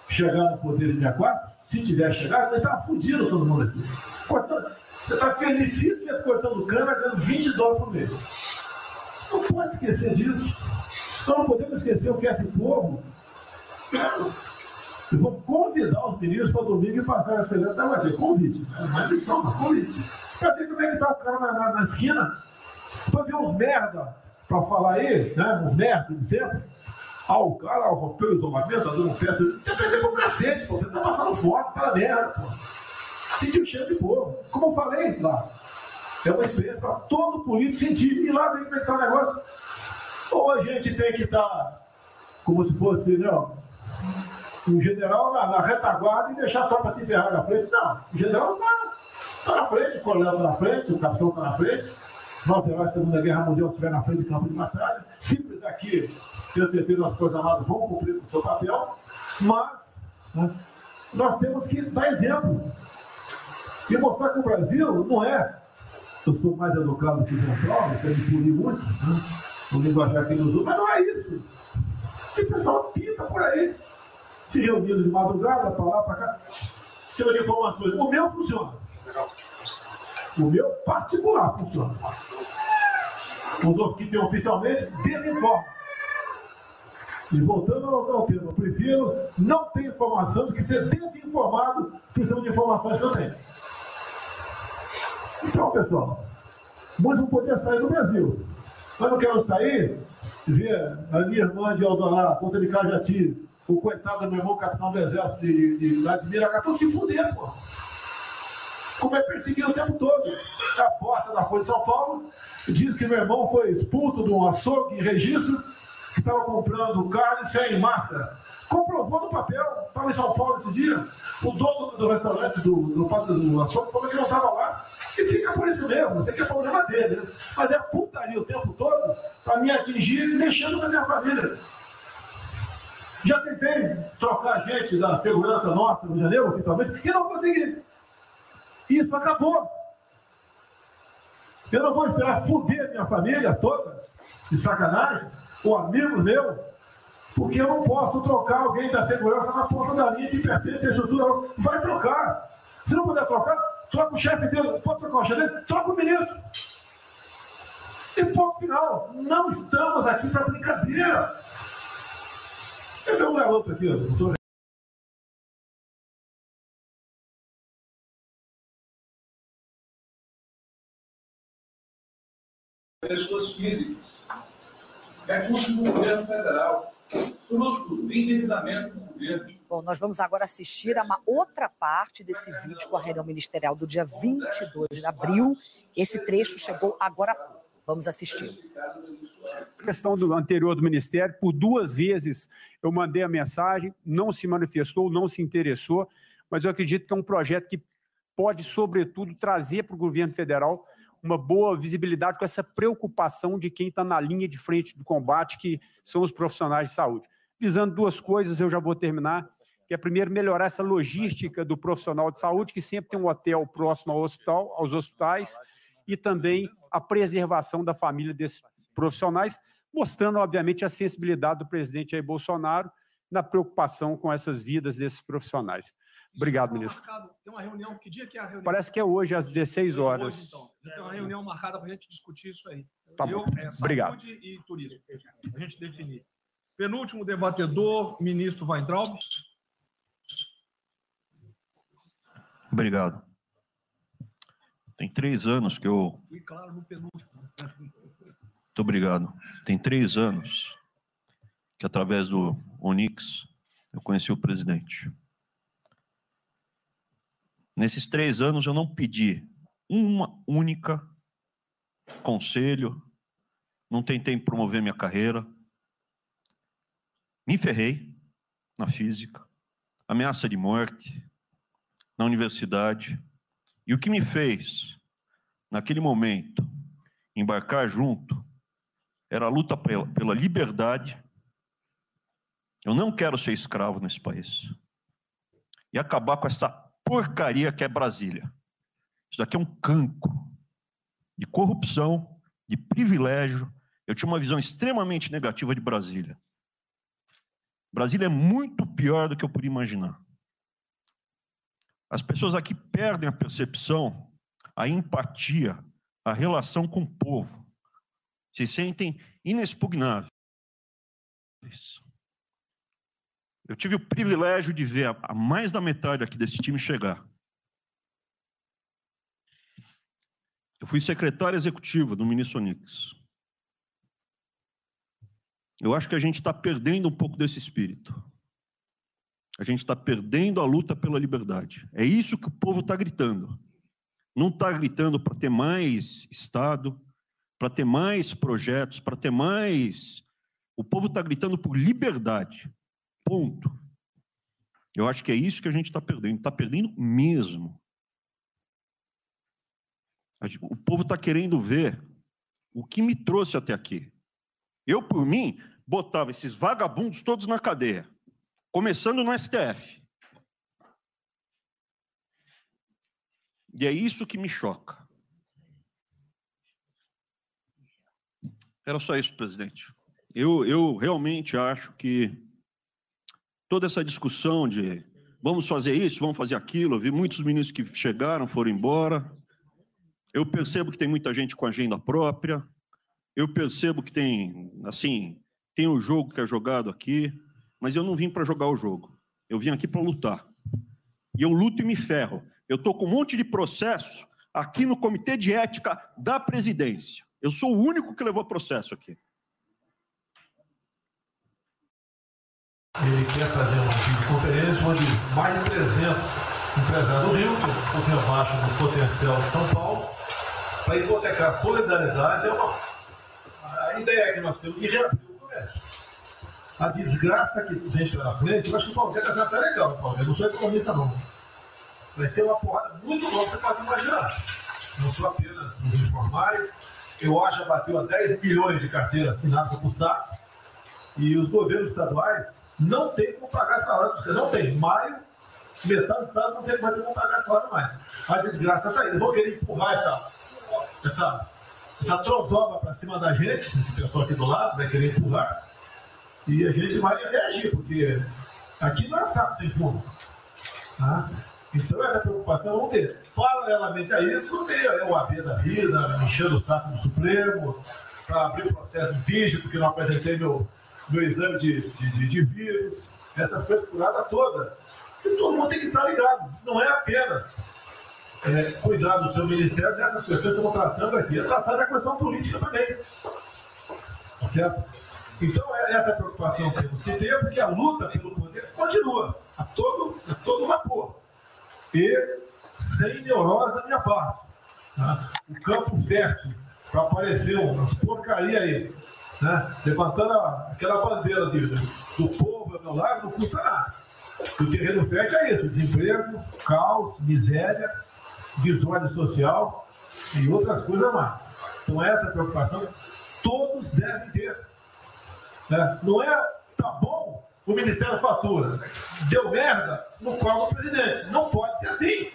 chegar no poder em 64, se tiver chegado, ele estava fudido todo mundo aqui. Cortando, ele estava felicíssimo cortando cana, ganhando 20 dólares por mês. Não pode esquecer disso. Nós não podemos esquecer o que é esse povo. E vou convidar os meninos para domingo e passar essa lenta vai ter convite. né? Não é missão, mas convite. Para ver como é que tá o cara na, na, na esquina. Para ver uns merda para falar aí, né? Uns merda, de sempre. Ah, o cara rompeu o isolamento, tá dando festa. Tem que com cacete, pô. Você tá passando fome, tá merda, pô. Sentiu o cheiro de povo. Como eu falei lá. É uma experiência para todo político sentir. E lá vem como é que tá o negócio. Ou a gente tem que estar como se fosse, né, um general na, na retaguarda e deixar a tropa se ferrar na frente. Não, o general está tá na frente, o coronel está na frente, o capitão está na frente. Nosso herói da Segunda Guerra Mundial estiver na frente do campo de batalha. Simples aqui, tenho certeza que as Forças Armadas vão cumprir o seu papel, mas né, nós temos que dar exemplo. E mostrar que o Brasil não é. Eu sou mais educado que o Paulo, eu me puni muito, né, o linguajar que ele usou, mas não é isso. Que pessoal pinta por aí, se reunindo de madrugada, para lá, para cá, sem informações. O meu funciona. O meu particular funciona. Os que tem oficialmente desinformam. E voltando ao, ao tema, eu prefiro não ter informação do que ser desinformado precisando de informações que eu tenho. Então, pessoal, muitos vão poder sair do Brasil. Mas não quero sair ver a minha irmã de Aldolá, conta de Cajati, o coitado do meu irmão capitão do exército de, de Vladimir Acatou se fuder, pô. Como é perseguido o tempo todo. A posta da Folha de São Paulo diz que meu irmão foi expulso de um açougue em registro, que estava comprando carne sem máscara. Comprovou no papel, estava em São Paulo esse dia. O dono do restaurante do, do, do, açougue falou que não estava lá. E fica por isso mesmo, isso aqui é problema dele. Né? Mas é putaria o tempo todo para me atingir mexendo com a minha família. Já tentei trocar gente da segurança nossa no janeiro, oficialmente, e não consegui. Isso acabou. Eu não vou esperar fuder minha família toda, de sacanagem, ou amigo meu, Porque eu não posso trocar alguém da segurança na ponta da linha que pertence à estrutura. Vai trocar. Se não puder trocar, troca o chefe dele. Pode trocar o chefe dele? Troca o ministro. E ponto final. Não estamos aqui para brincadeira. Eu vi um garoto aqui, doutor pessoas físicas. Recursos do governo federal, fruto do endividamento do governo. Bom, nós vamos agora assistir a uma outra parte desse vídeo com a reunião ministerial do dia 22 de abril. Esse trecho chegou agora há pouco. Vamos assistir. questão do anterior do Ministério, por duas vezes eu mandei a mensagem, não se manifestou, não se interessou, mas eu acredito que é um projeto que pode, sobretudo, trazer para o governo federal uma boa visibilidade com essa preocupação de quem está na linha de frente do combate, que são os profissionais de saúde. Visando duas coisas, eu já vou terminar, que é primeiro melhorar essa logística do profissional de saúde, que sempre tem um hotel próximo ao hospital, aos hospitais, e também a preservação da família desses profissionais, mostrando, obviamente, a sensibilidade do presidente Jair Bolsonaro na preocupação com essas vidas desses profissionais. Obrigado, ministro. Tem uma reunião, que dia que é a reunião? Parece que é hoje, às 16 horas. Hoje, então. Já tem uma reunião marcada para a gente discutir isso aí. Tá Eu, bom. é, saúde Obrigado. e turismo. A gente definir. Penúltimo debatedor, ministro Weintraub. Obrigado. Tem três anos que eu. Fui claro no penúltimo. Muito obrigado. Tem três anos que, através do Onix, eu conheci o presidente. Nesses três anos, eu não pedi uma única conselho, não tentei promover minha carreira, me ferrei na física, ameaça de morte na universidade. E o que me fez, naquele momento, embarcar junto, era a luta pela, pela liberdade. Eu não quero ser escravo nesse país. E acabar com essa porcaria que é Brasília. Isso daqui é um cancro de corrupção, de privilégio. Eu tinha uma visão extremamente negativa de Brasília. Brasília é muito pior do que eu podia imaginar. As pessoas aqui perdem a percepção, a empatia, a relação com o povo. Se sentem inexpugnáveis. Eu tive o privilégio de ver a- mais da metade aqui desse time chegar. Eu fui secretário executivo do ministro Onix. Eu acho que a gente está perdendo um pouco desse espírito. A gente está perdendo a luta pela liberdade. É isso que o povo está gritando. Não está gritando para ter mais Estado, para ter mais projetos, para ter mais. O povo está gritando por liberdade. Ponto. Eu acho que é isso que a gente está perdendo. Está perdendo mesmo. O povo está querendo ver o que me trouxe até aqui. Eu, por mim, botava esses vagabundos todos na cadeia, começando no STF. E é isso que me choca. Era só isso, presidente. Eu, eu realmente acho que toda essa discussão de vamos fazer isso, vamos fazer aquilo, eu vi muitos ministros que chegaram, foram embora. Eu percebo que tem muita gente com agenda própria. Eu percebo que tem, assim, tem o jogo que é jogado aqui, mas eu não vim para jogar o jogo. Eu vim aqui para lutar. E eu luto e me ferro. Eu estou com um monte de processo aqui no Comitê de Ética da Presidência. Eu sou o único que levou processo aqui. Ele quer fazer uma videoconferência onde mais de 300 empresários do Rio, que é um pouquinho abaixo do potencial de São Paulo, para hipotecar a solidariedade. É uma... A ideia que nós temos de reabrir o comércio. A desgraça que a gente vai na frente, eu acho que o Palmeiras vai até legal. O Palmeiras não sou economista, não. Vai ser uma porrada muito boa, você pode imaginar. Não só apenas nos informais. Eu acho que bateu a 10 milhões de carteiras assinadas por saco. E os governos estaduais não têm como pagar salário dos caras. Não tem. Maio, metade do estado não tem, vai ter como pagar salário mais. A desgraça está aí. Eles vão querer empurrar essa, essa, essa trozoba para cima da gente, esse pessoal aqui do lado vai querer empurrar. E a gente vai reagir, porque aqui não é saco sem fundo. Tá? Então, essa preocupação vamos ter. Paralelamente a isso, tem o AB da vida, enchendo o saco do Supremo, para abrir o processo de impeachment, porque não apresentei meu, meu exame de, de, de, vírus, essa frescurada toda. Que todo mundo tem que estar ligado. Não é apenas é, cuidar do seu ministério dessas questões que estamos tratando aqui, é tratar da questão política também. Tá certo? Então, é essa preocupação que temos que ter, porque a luta pelo poder continua a todo, a todo vapor. E sem neurose da minha parte. Tá? O campo fértil para aparecer umas porcaria aí, né? levantando a, aquela bandeira de, do povo ao meu lado, não custa nada. O terreno fértil é isso: desemprego, caos, miséria, desordem social e outras coisas mais. Então, essa preocupação todos devem ter. Né? Não é, tá bom, o Ministério fatura. Deu merda no colo do presidente. Não pode ser assim.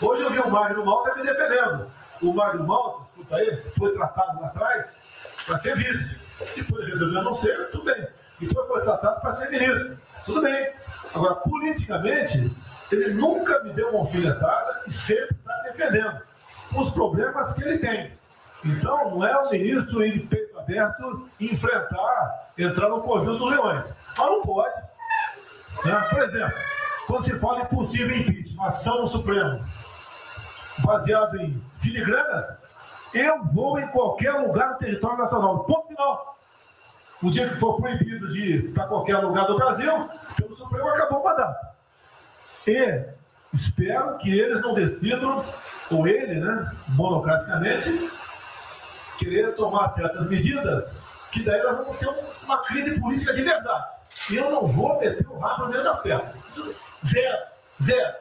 Hoje eu vi o Magno Malta me defendendo. O Magno Malta, escuta aí, foi tratado lá atrás para ser vice. Depois resolveu não ser, tudo bem. Depois foi tratado para ser ministro. Tudo bem. Agora, politicamente, ele nunca me deu uma alfinetada e sempre está defendendo os problemas que ele tem. Então, não é o ministro ir de peito aberto enfrentar, entrar no covil dos leões. Mas não pode. Né? Por exemplo, quando se fala em possível impeachment, ação no Supremo, baseado em filigranas, eu vou em qualquer lugar do território nacional. Ponto final. O dia que for proibido de ir para qualquer lugar do Brasil, pelo Supremo acabou o mandato. E espero que eles não decidam, ou ele, né, monocraticamente, querer tomar certas medidas, que daí nós vamos ter uma crise política de verdade. Eu não vou meter o rabo no meio da ferro. Zero. Zero.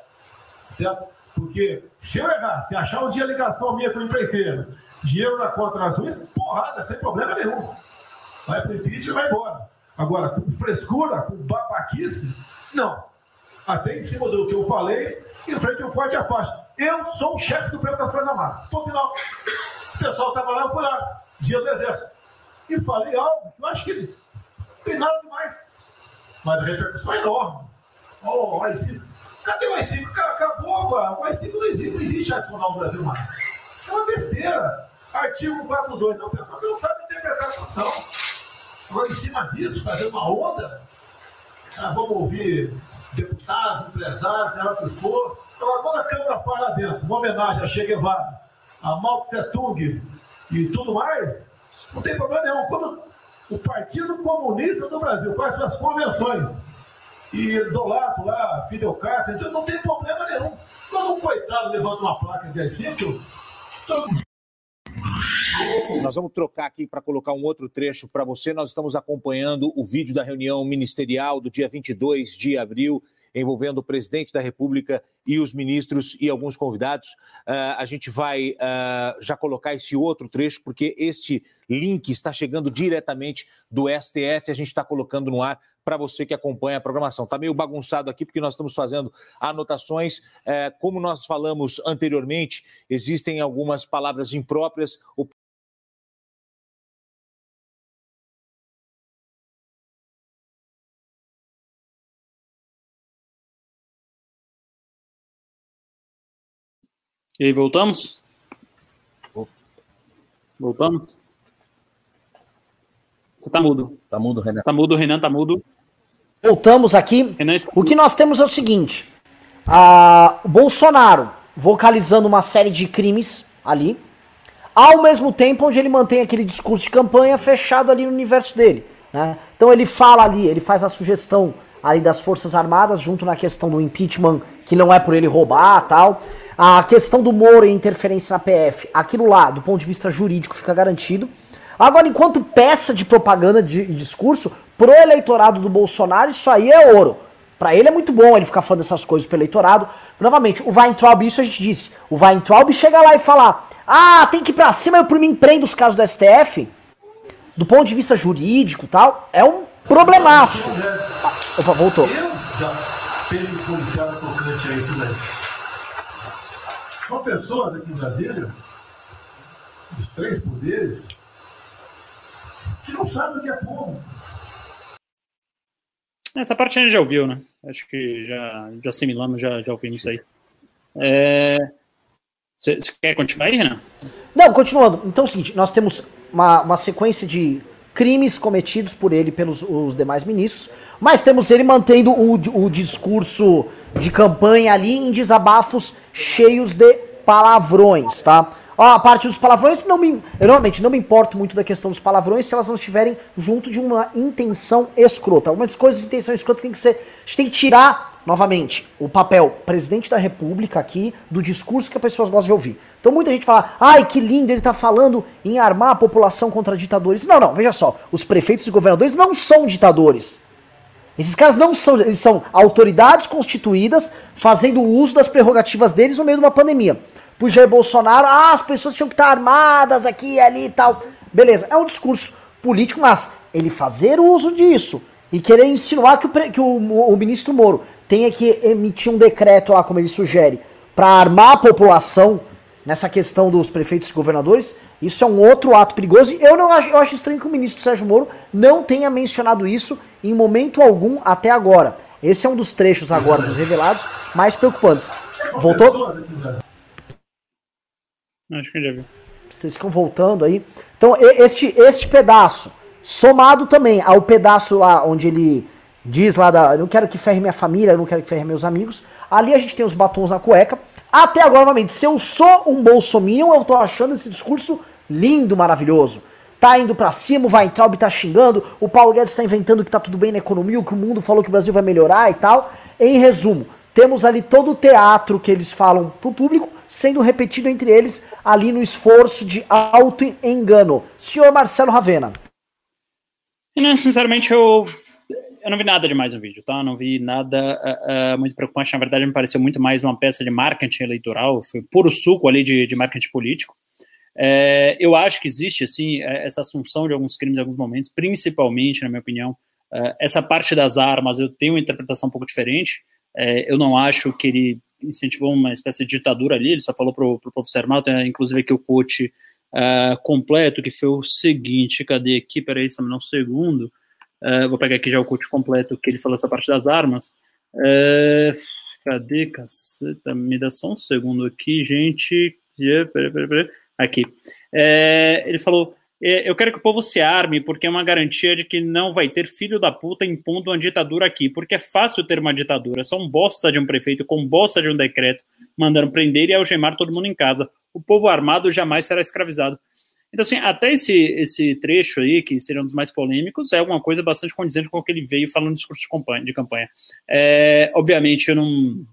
Certo? Porque se eu errar, se achar um dia ligação minha com o empreiteiro, dinheiro na conta nas ruas, porrada, sem problema nenhum. Vai pro impeachment e vai embora. Agora, com frescura, com babaquice, não. Até em cima do que eu falei, em frente ao Forte Apache. Eu sou o chefe supremo das Forças Armadas. Por final. O pessoal estava lá, eu fui lá, dia do Exército. E falei algo eu acho que não tem nada demais. Mas a repercussão é enorme. Oh, o AI-5. Cadê o AI-5? Acabou agora. O AI-5 não existe, não existe adicional no Brasil mais. É uma besteira. Artigo 42. Não, pessoal que não sabe interpretar a Constituição. Agora, em cima disso, fazer uma onda, ah, vamos ouvir deputados, empresários, seja o que for. Agora, quando a Câmara faz lá dentro, uma homenagem a Che Guevara, a Mao Tse Tung e tudo mais, não tem problema nenhum. Quando o Partido Comunista do Brasil faz suas convenções e do lado lá, Fidel Castro, então não tem problema nenhum. Quando um coitado levanta uma placa de AI-5, todo nós vamos trocar aqui para colocar um outro trecho para você. Nós estamos acompanhando o vídeo da reunião ministerial do dia 22 de abril, envolvendo o presidente da República e os ministros e alguns convidados. Uh, a gente vai uh, já colocar esse outro trecho, porque este link está chegando diretamente do STF. A gente está colocando no ar para você que acompanha a programação. Está meio bagunçado aqui, porque nós estamos fazendo anotações. É, como nós falamos anteriormente, existem algumas palavras impróprias. O E aí, voltamos? Voltamos? Você tá mudo. Tá mudo, Renan. Tá mudo, Renan, tá mudo. Voltamos aqui. O que nós temos é o seguinte: a, o Bolsonaro vocalizando uma série de crimes ali, ao mesmo tempo onde ele mantém aquele discurso de campanha fechado ali no universo dele. Né? Então ele fala ali, ele faz a sugestão ali das Forças Armadas, junto na questão do impeachment, que não é por ele roubar tal. A questão do Moro e interferência na PF, aquilo lá, do ponto de vista jurídico, fica garantido. Agora, enquanto peça de propaganda de, de discurso, pro eleitorado do Bolsonaro, isso aí é ouro. Para ele é muito bom ele ficar falando essas coisas pro eleitorado. Novamente, o Weintraub, isso a gente disse. O Weintraub chega lá e fala: Ah, tem que ir pra cima, eu por mim prendo os casos do STF. Do ponto de vista jurídico tal, é um problemaço. Ah, opa, voltou. Eu já tocante a isso daí. São pessoas aqui em Brasília, os três poderes, que não sabem o que é povo. Essa parte a gente já ouviu, né? Acho que já, já assimilamos, já, já ouvimos isso aí. É... Você quer continuar aí, Renan? Não, continuando. Então é o seguinte, nós temos uma, uma sequência de crimes cometidos por ele pelos os demais ministros, mas temos ele mantendo o, o discurso de campanha ali em desabafos cheios de palavrões, tá? Ó, a parte dos palavrões, não me, eu normalmente não me importo muito da questão dos palavrões se elas não estiverem junto de uma intenção escrota. Algumas coisas de intenção escrota tem que ser. A gente tem que tirar, novamente, o papel presidente da república aqui do discurso que as pessoas gostam de ouvir. Então muita gente fala, ai que lindo, ele tá falando em armar a população contra ditadores. Não, não, veja só, os prefeitos e governadores não são ditadores. Esses caras não são, eles são autoridades constituídas fazendo uso das prerrogativas deles no meio de uma pandemia pro Jair Bolsonaro, ah, as pessoas tinham que estar armadas aqui e ali e tal. Beleza, é um discurso político, mas ele fazer uso disso e querer insinuar que o, que o, o ministro Moro tenha que emitir um decreto lá, como ele sugere, para armar a população nessa questão dos prefeitos e governadores, isso é um outro ato perigoso. E eu não eu acho estranho que o ministro Sérgio Moro não tenha mencionado isso em momento algum até agora. Esse é um dos trechos agora dos revelados mais preocupantes. Voltou? Acho que já vi. Vocês ficam voltando aí. Então, este, este pedaço, somado também ao pedaço lá onde ele diz lá da. Eu não quero que ferre minha família, eu não quero que ferre meus amigos. Ali a gente tem os batons na cueca. Até agora, novamente, se eu sou um bolsominion, eu tô achando esse discurso lindo, maravilhoso. Tá indo pra cima, o Weintraub tá xingando, o Paulo Guedes tá inventando que tá tudo bem na economia, que o mundo falou que o Brasil vai melhorar e tal. Em resumo, temos ali todo o teatro que eles falam pro público sendo repetido entre eles ali no esforço de auto-engano. Senhor Marcelo Ravena. Não, sinceramente, eu, eu não vi nada demais no vídeo, tá? Não vi nada uh, uh, muito preocupante. Na verdade, me pareceu muito mais uma peça de marketing eleitoral. Foi puro suco ali de, de marketing político. É, eu acho que existe, assim, é, essa assunção de alguns crimes em alguns momentos, principalmente, na minha opinião, uh, essa parte das armas, eu tenho uma interpretação um pouco diferente. É, eu não acho que ele incentivou uma espécie de ditadura ali, ele só falou para o professor Armal, tem inclusive aqui o coach uh, completo, que foi o seguinte, cadê aqui, peraí, só um segundo, uh, vou pegar aqui já o coach completo, que ele falou essa parte das armas, uh, cadê, caceta, me dá só um segundo aqui, gente, peraí, peraí, peraí, aqui, ele falou, eu quero que o povo se arme, porque é uma garantia de que não vai ter filho da puta impondo uma ditadura aqui, porque é fácil ter uma ditadura, é só um bosta de um prefeito com bosta de um decreto, mandando prender e algemar todo mundo em casa. O povo armado jamais será escravizado. Então, assim, até esse, esse trecho aí, que seria um dos mais polêmicos, é alguma coisa bastante condizente com o que ele veio falando no discurso de campanha. De campanha. É, obviamente, eu não.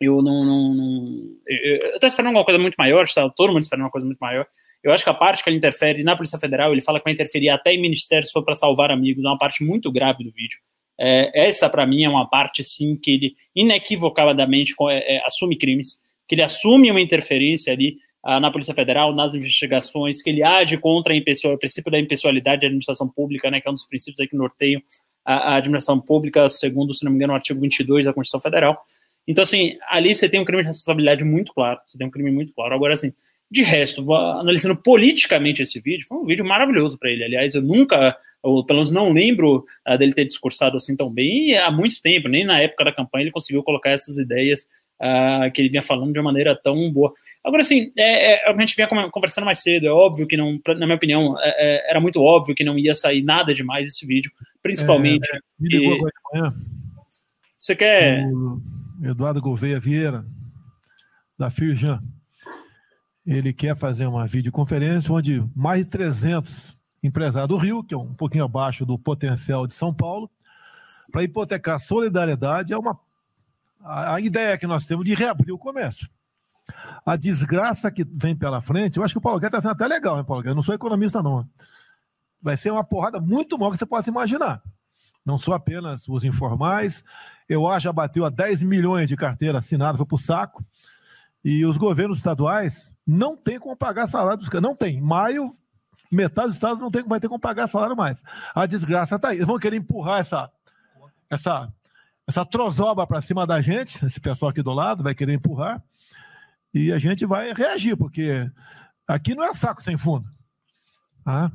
Eu não. não, não eu, eu tô esperando alguma coisa muito maior, está todo mundo esperando uma coisa muito maior. Eu acho que a parte que ele interfere na Polícia Federal, ele fala que vai interferir até em ministérios se for para salvar amigos, é uma parte muito grave do vídeo. É, essa, para mim, é uma parte, sim, que ele inequivocadamente é, é, assume crimes, que ele assume uma interferência ali ah, na Polícia Federal, nas investigações, que ele age contra o princípio da impessoalidade da administração pública, né, que é um dos princípios aí que norteiam a, a administração pública, segundo, se não me engano, o artigo 22 da Constituição Federal. Então, assim, ali você tem um crime de responsabilidade muito claro, você tem um crime muito claro. Agora, assim, de resto, analisando politicamente esse vídeo, foi um vídeo maravilhoso para ele. Aliás, eu nunca, ou pelo menos não lembro uh, dele ter discursado assim tão bem há muito tempo, nem na época da campanha ele conseguiu colocar essas ideias uh, que ele vinha falando de uma maneira tão boa. Agora, assim, é, é, a gente vinha conversando mais cedo, é óbvio que não, na minha opinião, é, é, era muito óbvio que não ia sair nada demais esse vídeo, principalmente. É, me ligou agora de manhã. Você quer. O Eduardo Gouveia Vieira, da Firjan ele quer fazer uma videoconferência onde mais de 300 empresários do Rio, que é um pouquinho abaixo do potencial de São Paulo, para hipotecar solidariedade é uma a, ideia que nós temos de reabrir o comércio. A desgraça que vem pela frente, eu acho que o Paulo Guedes está sendo até legal, hein, Paulo Guedes? Eu não sou economista, não. Vai ser uma porrada muito maior que você possa imaginar. Não são apenas os informais. Eu acho que já bateu a 10 milhões de carteira assinada, foi para o saco. E os governos estaduais não têm como pagar salário dos caras. Não tem. Maio, metade dos estados não tem, vai ter como pagar salário mais. A desgraça está aí. Eles vão querer empurrar essa, essa, essa trozoba para cima da gente, esse pessoal aqui do lado vai querer empurrar. E a gente vai reagir, porque aqui não é saco sem fundo. Tá?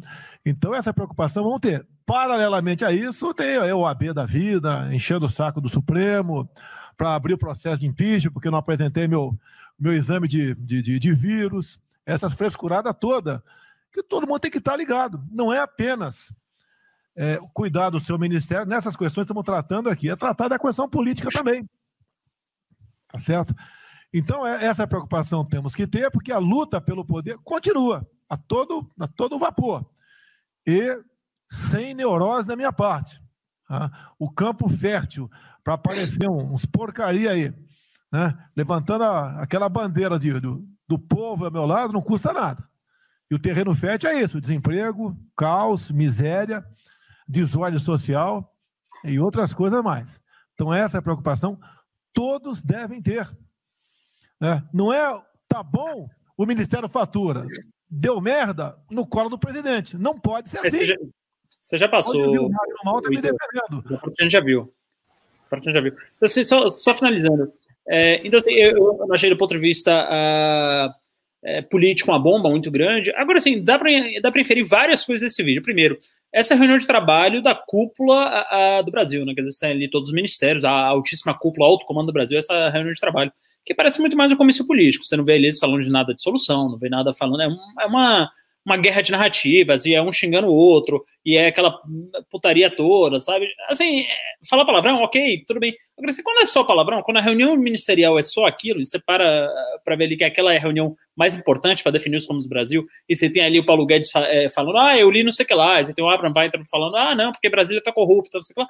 Então, essa preocupação vão ter. Paralelamente a isso, tem o AB da vida, enchendo o saco do Supremo, para abrir o processo de impeachment, porque eu não apresentei meu, meu exame de, de, de, de vírus, essas frescuradas toda, que todo mundo tem que estar ligado. Não é apenas é, cuidar do seu ministério, nessas questões que estamos tratando aqui, é tratar da questão política também. Tá certo? Então, é, essa preocupação temos que ter, porque a luta pelo poder continua a todo, a todo vapor. E sem neurose da minha parte. Tá? O campo fértil para aparecer uns porcaria aí, né? levantando a, aquela bandeira de, do, do povo ao meu lado, não custa nada. E o terreno fértil é isso: desemprego, caos, miséria, desordem social e outras coisas mais. Então, essa é a preocupação todos devem ter. Né? Não é, tá bom, o Ministério fatura. Deu merda no colo do presidente. Não pode ser assim. Você já passou. Mal tá me defendendo. A gente já viu. A gente já viu. Então, assim, só, só finalizando. É, então, assim, eu, eu achei do ponto de vista uh, é, político uma bomba muito grande. Agora, assim, dá para dá inferir várias coisas desse vídeo. Primeiro, essa a reunião de trabalho da cúpula a, a, do Brasil, né? Quer dizer, tem ali todos os ministérios, a altíssima cúpula, alto comando do Brasil, essa reunião de trabalho, que parece muito mais um comício político. Você não vê eles falando de nada de solução, não vê nada falando. É, um, é uma uma guerra de narrativas, e é um xingando o outro, e é aquela putaria toda, sabe? Assim, é, falar palavrão, ok, tudo bem. Agora, assim, quando é só palavrão, quando a reunião ministerial é só aquilo, e você para para ver ali que aquela é a reunião mais importante para definir os rumos do Brasil, e você tem ali o Paulo Guedes é, falando, ah, eu li não sei o que lá, e você tem o Abraham Weintraub falando, ah, não, porque Brasília está corrupta, não sei o que lá.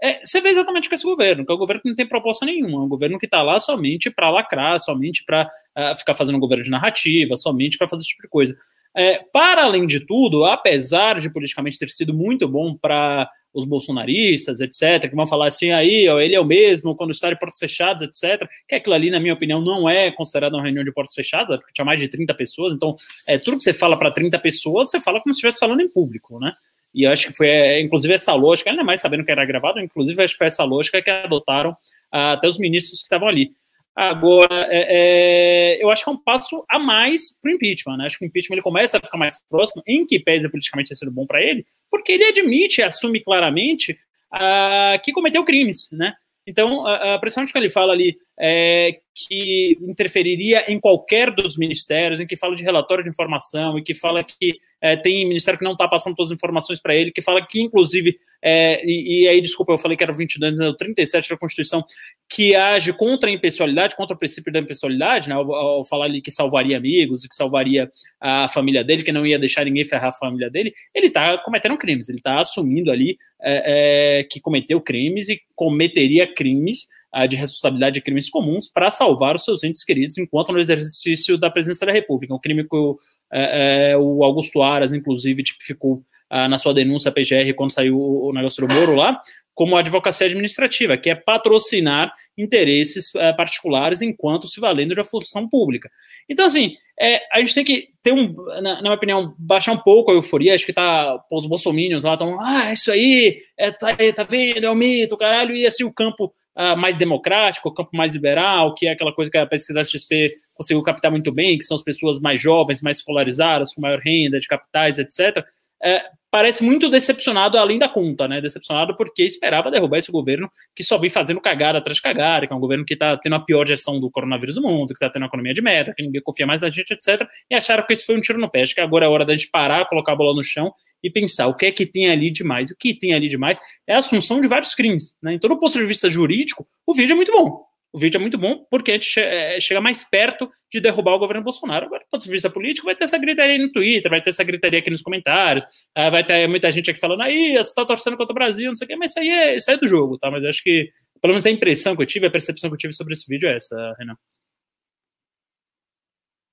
É, você vê exatamente com esse governo, que é um governo que não tem proposta nenhuma, é um governo que está lá somente para lacrar, somente para uh, ah, ficar fazendo um governo de narrativa, somente para fazer esse tipo de coisa. É, para além de tudo, apesar de politicamente ter sido muito bom para os bolsonaristas, etc., que vão falar assim, aí, ó, ele é o mesmo quando está de portas fechadas, etc., que aquilo ali, na minha opinião, não é considerado uma reunião de portas fechadas, porque tinha mais de 30 pessoas, então, é, tudo que você fala para 30 pessoas, você fala como se estivesse falando em público, né? E acho que foi, é, inclusive, essa lógica, ainda mais sabendo que era gravado, inclusive, acho que foi essa lógica que adotaram ah, até os ministros que estavam ali. Agora, é, é, eu acho que é um passo a mais para o impeachment. Né? Acho que o impeachment ele começa a ficar mais próximo, em que pese politicamente ter sido bom para ele, porque ele admite, assume claramente uh, que cometeu crimes. Né? Então, uh, principalmente quando ele fala ali é, que interferiria em qualquer dos ministérios, em que fala de relatório de informação, e que fala que é, tem ministério que não está passando todas as informações para ele, que fala que, inclusive, é, e, e, aí, desculpa, eu falei que era o 22, não, 37 da Constituição, que age contra a impessoalidade, contra o princípio da impessoalidade, né, ao, ao, falar ali que salvaria amigos, que salvaria a família dele, que não ia deixar ninguém ferrar a família dele, ele está cometendo crimes, ele está assumindo ali é, é, que cometeu crimes e cometeria crimes de responsabilidade de crimes comuns para salvar os seus entes queridos enquanto no exercício da presidência da República. Um crime que o, é, é, o Augusto Aras, inclusive, tipificou ah, na sua denúncia à PGR quando saiu o negócio do Moro lá, como advocacia administrativa, que é patrocinar interesses é, particulares enquanto se valendo da função pública. Então, assim, é, a gente tem que ter um, na, na, minha opinião, baixar um pouco a euforia. Acho que tá, os bolsominions lá estão, ah, isso aí, é, tá, tá vendo, é um mito, caralho, e assim o campo uh, mais democrático, o campo mais liberal, que é aquela coisa que a pesquisa XP conseguiu captar muito bem, que são as pessoas mais jovens, mais escolarizadas, com maior renda, de capitais, etc., é, parece muito decepcionado além da conta, né? Decepcionado porque esperava derrubar esse governo que só vem fazendo cagada atrás de cagada, que é um governo que está tendo a pior gestão do coronavírus do mundo, que está tendo a economia de meta, que ninguém confia mais na gente, etc. E acharam que isso foi um tiro no pé. Que agora é hora da gente parar, colocar a bola no chão e pensar o que é que tem ali demais. O que tem ali demais é a assunção de vários crimes. Né? Então, do ponto de vista jurídico, o vídeo é muito bom. O vídeo é muito bom porque a gente é, chega mais perto de derrubar o governo Bolsonaro. Agora, do ponto de vista político, vai ter essa gritaria no Twitter, vai ter essa gritaria aqui nos comentários, ah, vai ter muita gente aqui falando, aí, você tá torcendo contra o Brasil, não sei o quê, mas isso aí é, isso aí é do jogo, tá? Mas acho que, pelo menos a impressão que eu tive, a percepção que eu tive sobre esse vídeo é essa, Renan.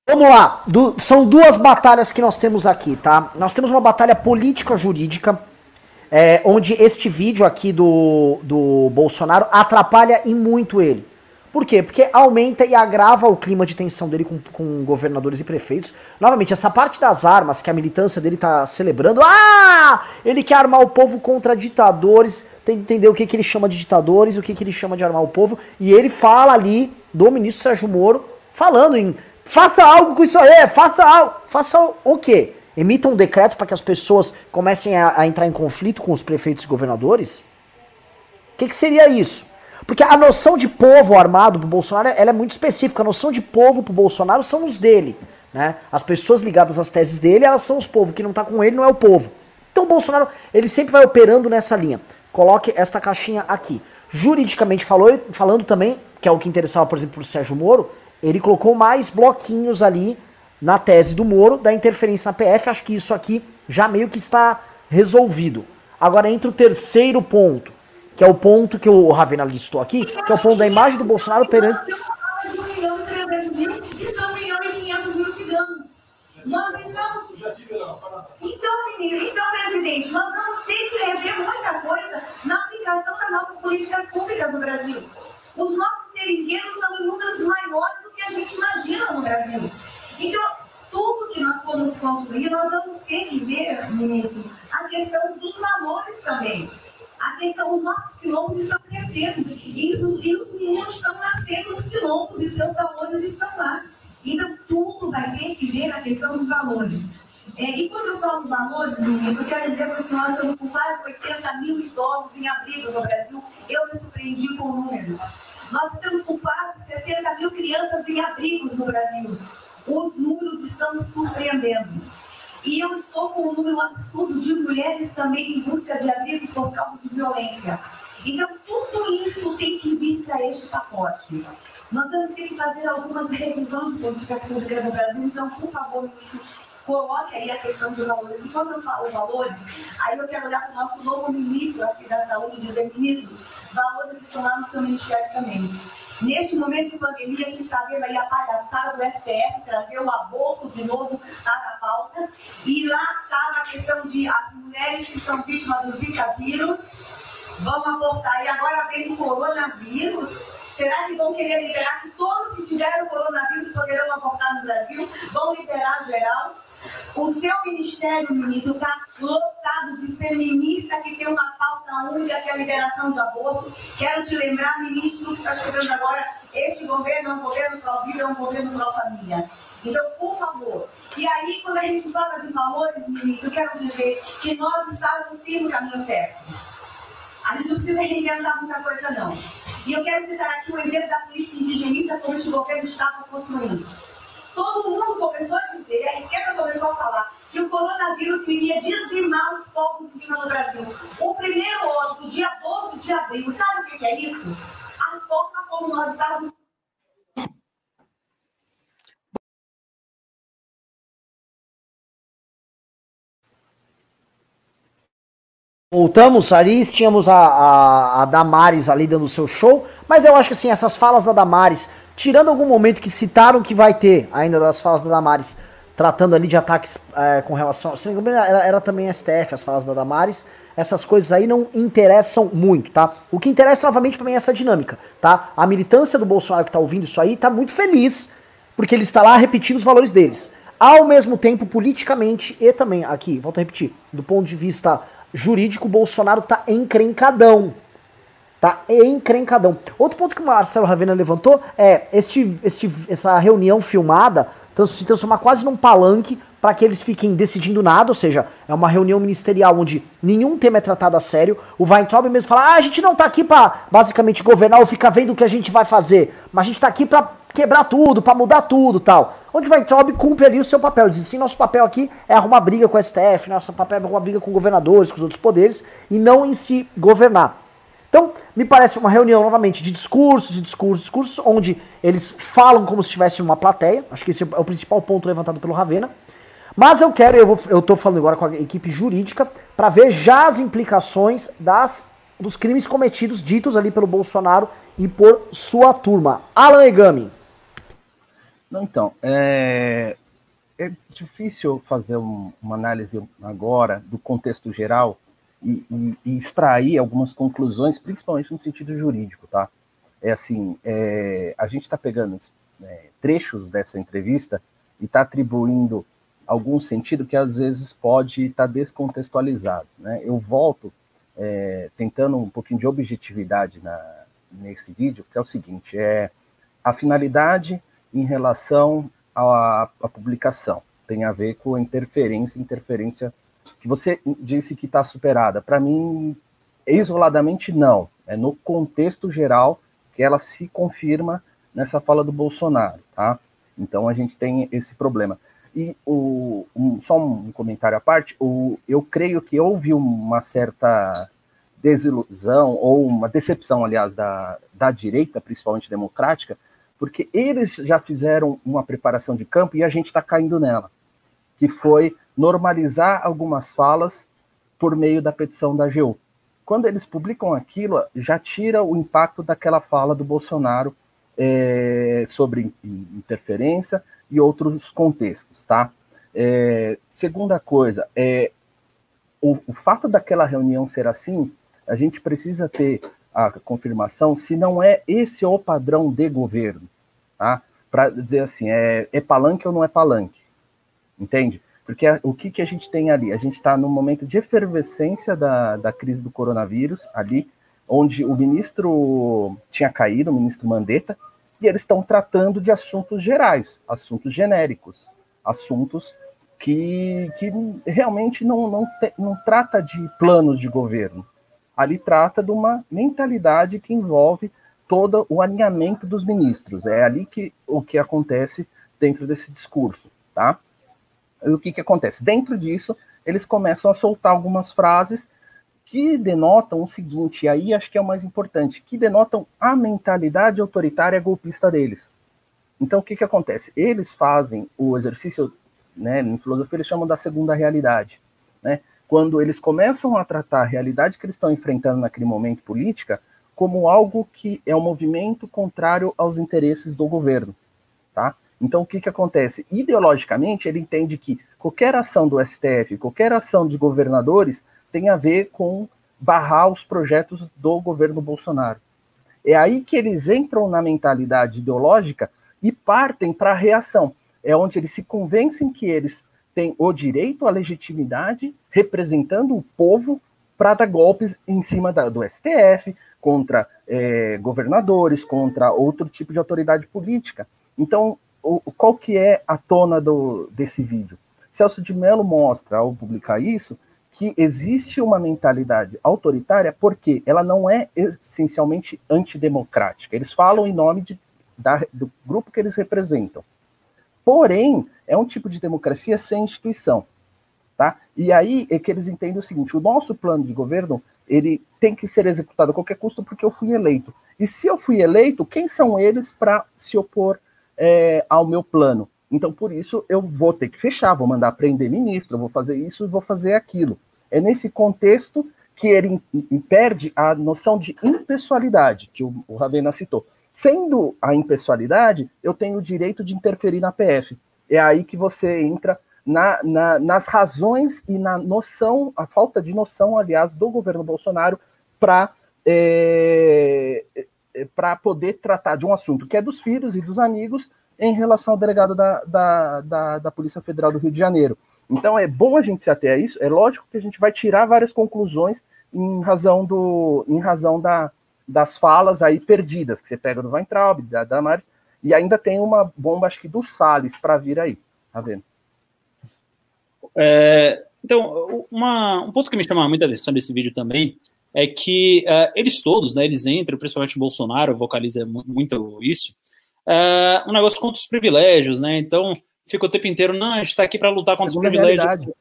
Vamos lá, são duas batalhas que nós temos aqui, tá? Nós temos uma batalha política jurídica, é, onde este vídeo aqui do, do Bolsonaro atrapalha e muito ele. Por quê? Porque aumenta e agrava o clima de tensão dele com, com governadores e prefeitos. Novamente, essa parte das armas que a militância dele tá celebrando. Ah! Ele quer armar o povo contra ditadores. Tem que entender o que, que ele chama de ditadores, o que, que ele chama de armar o povo. E ele fala ali do ministro Sérgio Moro, falando em faça algo com isso aí, faça algo. Faça o quê? emita um decreto para que as pessoas comecem a, a, entrar em conflito com os prefeitos e governadores? O que, que seria isso? Porque a noção de povo armado pro Bolsonaro ela é muito específica. A noção de povo pro Bolsonaro são os dele. Né? As pessoas ligadas às teses dele, elas são os povos. Quem não tá com ele não é o povo. Então o Bolsonaro, ele sempre vai operando nessa linha. Coloque esta caixinha aqui. Juridicamente falou, falando também, que é o que interessava, por exemplo, o Sérgio Moro, ele colocou mais bloquinhos ali na tese do Moro da interferência na PF. Acho que isso aqui já meio que está resolvido. Agora entra o terceiro ponto, que é o ponto que o Ravena listou aqui, que é o ponto da imagem do Bolsonaro perante. de 1 milhão e 300 mil e são 1 milhão e 500 mil ciganos. Nós estamos. Então, menino, então, presidente, nós vamos ter que rever muita coisa na aplicação das nossas políticas públicas no Brasil. Os nossos seringueiros são em números maiores do que a gente imagina no Brasil. Então, tudo que nós formos construir, nós vamos ter que ver, ministro, a questão dos valores também. A questão, os nossos quilombos estão crescendo. E, os, e os meninos estão nascendo nos quilombos e seus valores estão lá. Então, tudo vai ter que ver a questão dos valores. É, e quando eu falo valores, ministro, eu quero dizer para o senhor, nós estamos com quase 80 mil idosos em abrigos no Brasil. Eu me surpreendi com números. Nós estamos com quase 60 mil crianças em abrigos no Brasil. Os números estão surpreendendo. E eu estou com um número absurdo de mulheres também em busca de abrigos por causa de violência. Então, tudo isso tem que vir para este pacote. Nós vamos ter que fazer algumas revisões de políticas públicas no Brasil. Então, por favor, ministro, coloque aí a questão de valores. E quando eu falo valores, aí eu quero olhar para o nosso novo ministro aqui da Saúde dizer, ministro, valores estão lá no seu ministério também. Neste momento de pandemia, a gente está vendo aí a palhaçada do STF trazer o aborto de novo para a pauta. E lá está a questão de as mulheres que são vítimas do Zika vírus vão abortar. E agora vem o coronavírus. Será que vão querer liberar que todos que tiveram coronavírus poderão abortar no Brasil? Vão liberar geral? O seu ministério, ministro, está lotado de feminista que tem uma pauta única, que é a liberação do aborto. Quero te lembrar, ministro, que está chegando agora, este governo é um governo pró-vida, é um governo pró-família. Então, por favor. E aí, quando a gente fala de valores, ministro, quero dizer que nós estávamos sim no caminho certo. A gente não precisa reinventar muita coisa, não. E eu quero citar aqui um exemplo da política indigenista como este governo estava construindo. Todo mundo começou a dizer, a esquerda começou a falar, que o coronavírus iria dizimar os povos indígenas no Brasil. O primeiro óbito, dia 12 de abril, sabe o que é isso? A forma como nós estávamos Voltamos, Aris, tínhamos a, a, a, Damares ali dando o seu show, mas eu acho que assim, essas falas da Damares, tirando algum momento que citaram que vai ter ainda das falas da Damares, tratando ali de ataques é, com relação. Se não me engano, era, era também STF, as falas da Damares. Essas coisas aí não interessam muito, tá? O que interessa novamente para mim é essa dinâmica, tá? A militância do Bolsonaro que tá ouvindo isso aí tá muito feliz, porque ele está lá repetindo os valores deles. Ao mesmo tempo, politicamente e também, aqui, volto a repetir, do ponto de vista jurídico, Bolsonaro tá encrencadão. Tá encrencadão. Outro ponto que o Marcelo Ravena levantou é este, este, essa reunião filmada se transformar quase num palanque para que eles fiquem decidindo nada, ou seja, é uma reunião ministerial onde nenhum tema é tratado a sério. O Weintraub mesmo fala: ah, a gente não tá aqui para basicamente governar ou ficar vendo o que a gente vai fazer, mas a gente tá aqui para quebrar tudo, para mudar tudo tal. Onde o Weintraub cumpre ali o seu papel. Diz assim: nosso papel aqui é arrumar briga com o STF, nosso papel é arrumar briga com governadores, com os outros poderes, e não em si governar. Então, me parece uma reunião, novamente, de discursos e discursos, discursos, onde eles falam como se estivesse uma plateia. Acho que esse é o principal ponto levantado pelo Ravena. Mas eu quero, eu, vou, eu tô falando agora com a equipe jurídica, para ver já as implicações das, dos crimes cometidos, ditos ali pelo Bolsonaro e por sua turma. Alan Egami. Não, então, é, é difícil fazer um, uma análise agora do contexto geral e, e, e, extrair algumas conclusões, principalmente no sentido jurídico, tá? É assim, é, a gente está pegando é, trechos dessa entrevista e está atribuindo algum sentido que às vezes pode estar tá descontextualizado, né? Eu volto é, tentando um pouquinho de objetividade na, nesse vídeo, que é o seguinte, é a finalidade em relação à, à publicação. Tem a ver com a interferência, interferência que você disse que está superada. Para mim, isoladamente, não. É no contexto geral que ela se confirma nessa fala do Bolsonaro, tá? Então a gente tem esse problema. E o, um, só um comentário à parte, o, eu creio que houve uma certa desilusão, ou uma decepção, aliás, da, da direita, principalmente democrática, porque eles já fizeram uma preparação de campo e a gente está caindo nela, que foi normalizar algumas falas por meio da petição da AGU. Quando eles publicam aquilo, já tira o impacto daquela fala do Bolsonaro é, sobre interferência e outros contextos, tá? É, segunda coisa, é, o, o fato daquela reunião ser assim, a gente precisa ter a confirmação se não é esse o padrão de governo, tá? Para dizer assim, é, é palanque ou não é palanque, entende? Porque a, o que, que a gente tem ali? A gente está num momento de efervescência da, da crise do coronavírus, ali, onde o ministro tinha caído, o ministro Mandetta, e eles estão tratando de assuntos gerais, assuntos genéricos, assuntos que, que realmente não, não, te, não trata de planos de governo. Ali trata de uma mentalidade que envolve todo o alinhamento dos ministros. É ali que o que acontece dentro desse discurso, tá? O que, que acontece? Dentro disso, eles começam a soltar algumas frases que denotam o seguinte, e aí acho que é o mais importante, que denotam a mentalidade autoritária golpista deles. Então, o que, que acontece? Eles fazem o exercício, né, em filosofia eles chamam da segunda realidade, né? Quando eles começam a tratar a realidade que eles estão enfrentando naquele momento política como algo que é um movimento contrário aos interesses do governo, tá? Então, o que, que acontece? Ideologicamente, ele entende que qualquer ação do STF, qualquer ação de governadores tem a ver com barrar os projetos do governo Bolsonaro. É aí que eles entram na mentalidade ideológica e partem para a reação. É onde eles se convencem que eles têm o direito à legitimidade, representando o povo, para dar golpes em cima da, do STF, contra é, governadores, contra outro tipo de autoridade política. Então, o, qual que é a tona do, desse vídeo? Celso de Mello mostra, ao publicar isso, que existe uma mentalidade autoritária porque ela não é essencialmente antidemocrática. Eles falam em nome de, da, do grupo que eles representam. Porém, é um tipo de democracia sem instituição. Tá? E aí é que eles entendem o seguinte: o nosso plano de governo ele tem que ser executado a qualquer custo porque eu fui eleito. E se eu fui eleito, quem são eles para se opor é, ao meu plano? Então, por isso, eu vou ter que fechar, vou mandar prender ministro, vou fazer isso e vou fazer aquilo. É nesse contexto que ele perde a noção de impessoalidade, que o, Ravena citou. Sendo a impessoalidade, eu tenho o direito de interferir na PF. É aí que você entra na, na, nas razões e na noção, a falta de noção, aliás, do governo Bolsonaro para é para poder tratar de um assunto que é dos filhos e dos amigos em relação ao delegado da, da, da, da, Polícia Federal do Rio de Janeiro. Então é bom a gente se ater a isso. É lógico que a gente vai tirar várias conclusões em razão, do, em razão da, das falas aí perdidas, que você pega do Weintraub, da Damares, e ainda tem uma bomba, acho que do Salles, para vir aí. Tá vendo? É, então, uma, um ponto que me chama muita atenção nesse vídeo também é que uh, eles todos, né, eles entram, principalmente o Bolsonaro vocaliza muito isso, uh, um negócio contra os privilégios, né? Então fica o tempo inteiro, não, a gente está aqui para lutar contra os privilégios. Realidade.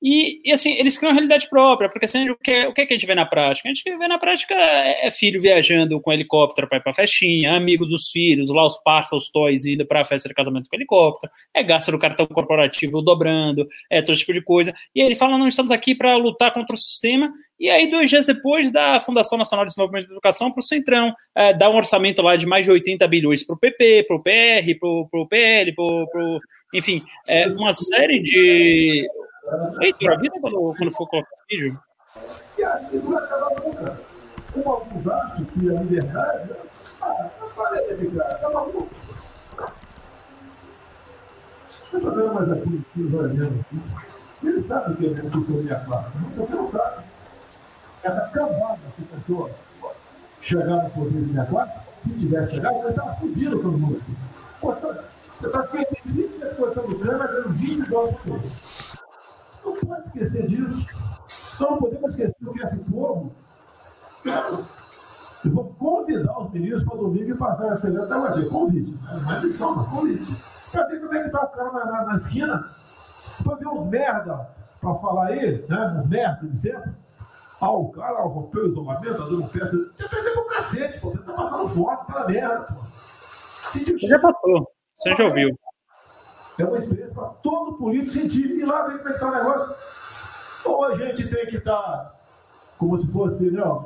E, e, assim, eles criam realidade própria, porque assim, o, que, o que, é que a gente vê na prática? A gente vê na prática é, é filho viajando com helicóptero para ir pra festinha, amigos dos filhos, lá os parceiros, os toys indo pra festa de casamento com helicóptero, é gasto do cartão corporativo dobrando, é todo tipo de coisa. E ele fala: não, estamos aqui para lutar contra o sistema. E aí, dois dias depois, da Fundação Nacional de Desenvolvimento da Educação para o Centrão, é, dá um orçamento lá de mais de 80 bilhões para o PP, para o PR, para o PL, para o. Enfim, é uma série de Heitor, avisa quando, quando for colocar o vídeo. E isso vai acabar. Com alguns acham que a liberdade. Ah, não falei de cara, tá maluco? Eu tô vendo mais aqui, que os olhando aqui. Ele sabe que é discussão minha classe. Você não sabe. Essa cambada que tentou chegar no poder de minha classe, se tivesse chegado, ele estava fudido todo mundo aqui. Você está felicíssimo exportando cana, ganhando 20 dólares por mês. Não pode esquecer disso. Não podemos esquecer do que esse povo. Eu vou convidar os ministros para domingo e passar essa lei até o dia. Convite. Não é missão, não. Convite. Para ver como é que está o cara na, na, na esquina. Para ver uns merda para falar aí, né? Uns merda de sempre. Ah, o cara rompeu o isolamento, tá dando peça. Tem peça pro cacete, pô. Você tá passando fome, tá na merda, pô. Sentiu Já passou. Você já ouviu. É uma experiência para todo político sentir. E lá ver como é que tá o negócio. Ou a gente tem que estar como se fosse, né, ó,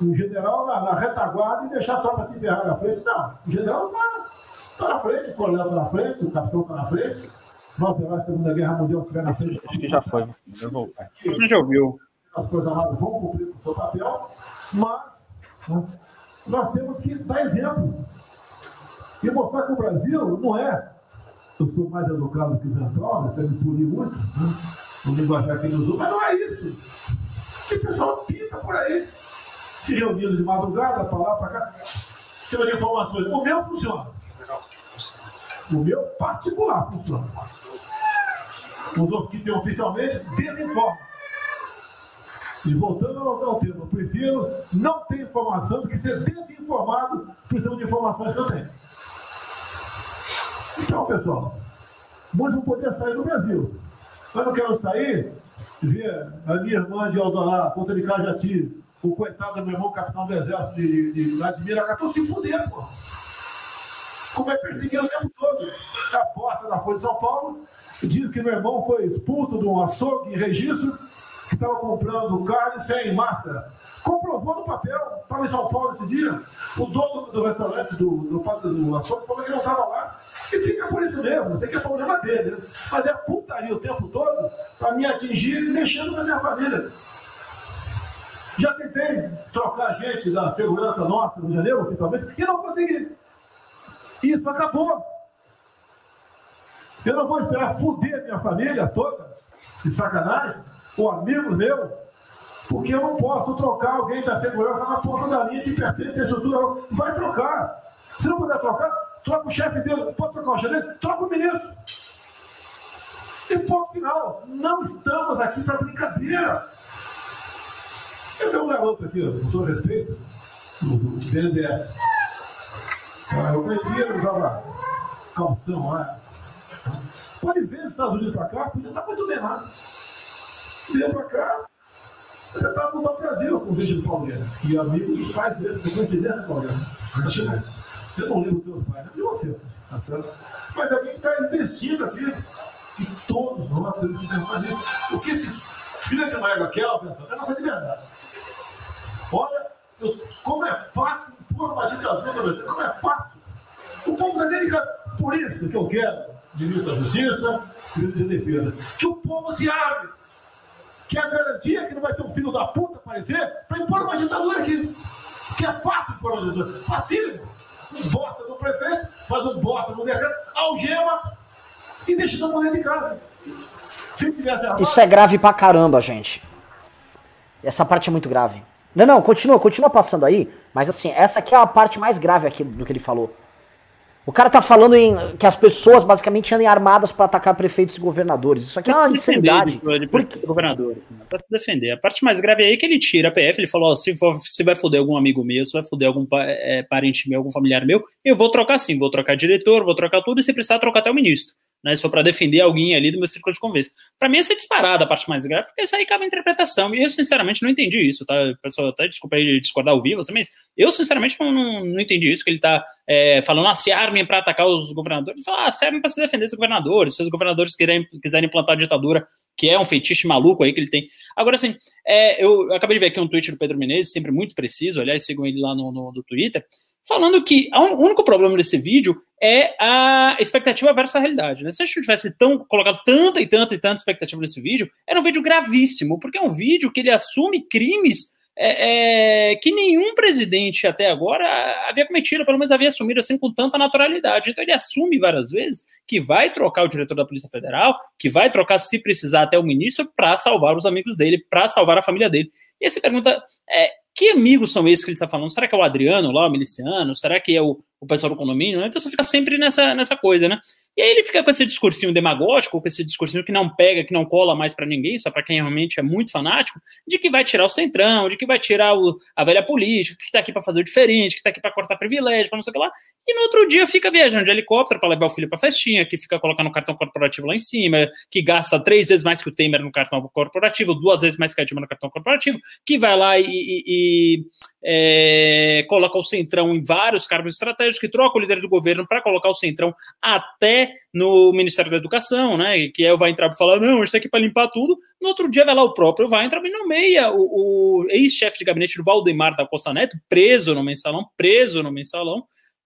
um general na, na, retaguarda e deixar a tropa se encerrar na frente. Não, o general está tá na frente, o coronel está na frente, o capitão está na frente. Nós levar a Segunda Guerra Mundial estiver na frente. Acho que já foi. Já Você já ouviu. As Coisas Armadas vão cumprir o seu papel, mas né, nós temos que dar exemplo. E mostrar que o Brasil não é. Eu sou mais educado que o Ventral, até me puni muito, né, no linguajar que ele usou, mas não é isso. Que o pessoal pinta por aí, se reunindo de madrugada, para lá, para cá, sem informações. O meu funciona. O meu particular funciona. Os que tem oficialmente desinforma. E voltando ao, ao tema, eu prefiro não ter informação do que ser desinformado precisando de informações que eu tenho. Então, pessoal, muitos vão poder sair do Brasil. Mas não quero sair e ver a minha irmã de Aldorá, conta de Cajati, o coitado do meu irmão, capitão do exército de, de Vladimir se fuder, pô. Como é perseguido o tempo todo. A posta da Folha de São Paulo diz que meu irmão foi expulso de um açougue em registro que estava comprando carne sem máscara. Comprovou no papel, estava em São Paulo esse dia. O dono do restaurante do, do, do açougue falou que não estava lá. E fica por isso mesmo, sei que é problema dele. Né? Mas é putaria o tempo todo para me atingir mexendo com a minha família. Já tentei trocar gente da segurança nossa no janeiro, oficialmente, e não consegui. Isso acabou. Eu não vou esperar fuder minha família toda, de sacanagem, ou amigo meu, porque eu não posso trocar alguém da segurança na ponta da linha que pertence à estrutura. Vai trocar. Se não puder trocar, troca o chefe dele. Pode trocar o chefe dele? Troca o ministro. E ponto final. Não estamos aqui para brincadeira. Eu tenho um garoto aqui, com todo respeito, do, BNDES. Ah, eu conhecia, ele usava calção lá. Pode ver os Estados Unidos para cá, podia estar muito bem lá. Veio para cá, você estava mudando o Brasil com o vídeo do Palmeiras, que é amigo dos pais dele, que coincidência do Palmeiras. Eu não lembro dos teus pais, nem você, tá certo? Mas alguém que está investindo aqui, e todos nós temos que pensar nisso. O que esses filhos de Maia Kelvin é a nossa liberdade. Olha, eu, como é fácil pôr uma ditadura no Brasil, como é fácil. O povo é delicado. Por isso que eu quero, ministro da Justiça, ministro da Defesa, que o povo se abre. Que é a garantia que não vai ter um filho da puta aparecer para impor uma ditadura aqui. Que é fácil impor uma ditadura. Facílimo. Um bosta do prefeito, faz um bosta no decreto, algema e deixa todo mundo dentro de casa. Isso é grave pra caramba, gente. Essa parte é muito grave. Não, não, continua, continua passando aí, mas assim, essa aqui é a parte mais grave aqui do que ele falou. O cara tá falando em que as pessoas basicamente andem armadas para atacar prefeitos e governadores. Isso aqui é uma insanidade. Porque... Governadores, né? pra se defender. A parte mais grave aí é que ele tira a PF, ele falou: ó, se, for, se vai foder algum amigo meu, se vai foder algum é, parente meu, algum familiar meu, eu vou trocar sim, vou trocar diretor, vou trocar tudo, e se precisar, trocar até o ministro né, se for para defender alguém ali do meu círculo de convivência. Para mim, essa é disparada a parte mais grave, porque isso aí cabe a interpretação. E eu, sinceramente, não entendi isso, tá? Pessoal, até desculpa aí discordar ao vivo, mas eu, sinceramente, não, não, não entendi isso, que ele está é, falando, ah, se armem para atacar os governadores. Ele fala, ah, se armem para se defender dos governadores, se os governadores quiserem, quiserem implantar a ditadura, que é um feitiço maluco aí que ele tem. Agora, assim, é, eu, eu acabei de ver aqui um tweet do Pedro Menezes, sempre muito preciso, aliás, sigam ele lá no, no, no Twitter, falando que o único problema desse vídeo é a expectativa versus a realidade. Né? Se a gente tivesse tão, colocado tanta e tanta e tanta expectativa nesse vídeo, era um vídeo gravíssimo, porque é um vídeo que ele assume crimes é, é, que nenhum presidente até agora havia cometido, pelo menos havia assumido assim com tanta naturalidade. Então ele assume várias vezes que vai trocar o diretor da Polícia Federal, que vai trocar, se precisar, até o ministro, para salvar os amigos dele, para salvar a família dele. E você pergunta: é, que amigos são esses que ele está falando? Será que é o Adriano lá, o miliciano? Será que é o, o pessoal do condomínio? Então você fica sempre nessa, nessa coisa, né? E aí ele fica com esse discursinho demagógico, com esse discursinho que não pega, que não cola mais para ninguém, só para quem realmente é muito fanático, de que vai tirar o centrão, de que vai tirar o, a velha política, que está aqui para fazer o diferente, que está aqui para cortar privilégio, para não sei o que lá. E no outro dia fica viajando de helicóptero para levar o filho para festinha, que fica colocando o cartão corporativo lá em cima, que gasta três vezes mais que o Temer no cartão corporativo, duas vezes mais que a Dilma no cartão corporativo, que vai lá e, e, é, coloca o Centrão em vários cargos estratégicos, que troca o líder do governo para colocar o Centrão até no Ministério da Educação, né? Que é o Weintraub falar, não, gente tá aqui para limpar tudo. No outro dia vai lá o próprio Weintraub e nomeia o, o ex-chefe de gabinete do Valdemar da Costa Neto, preso no mensalão, preso no mensalão,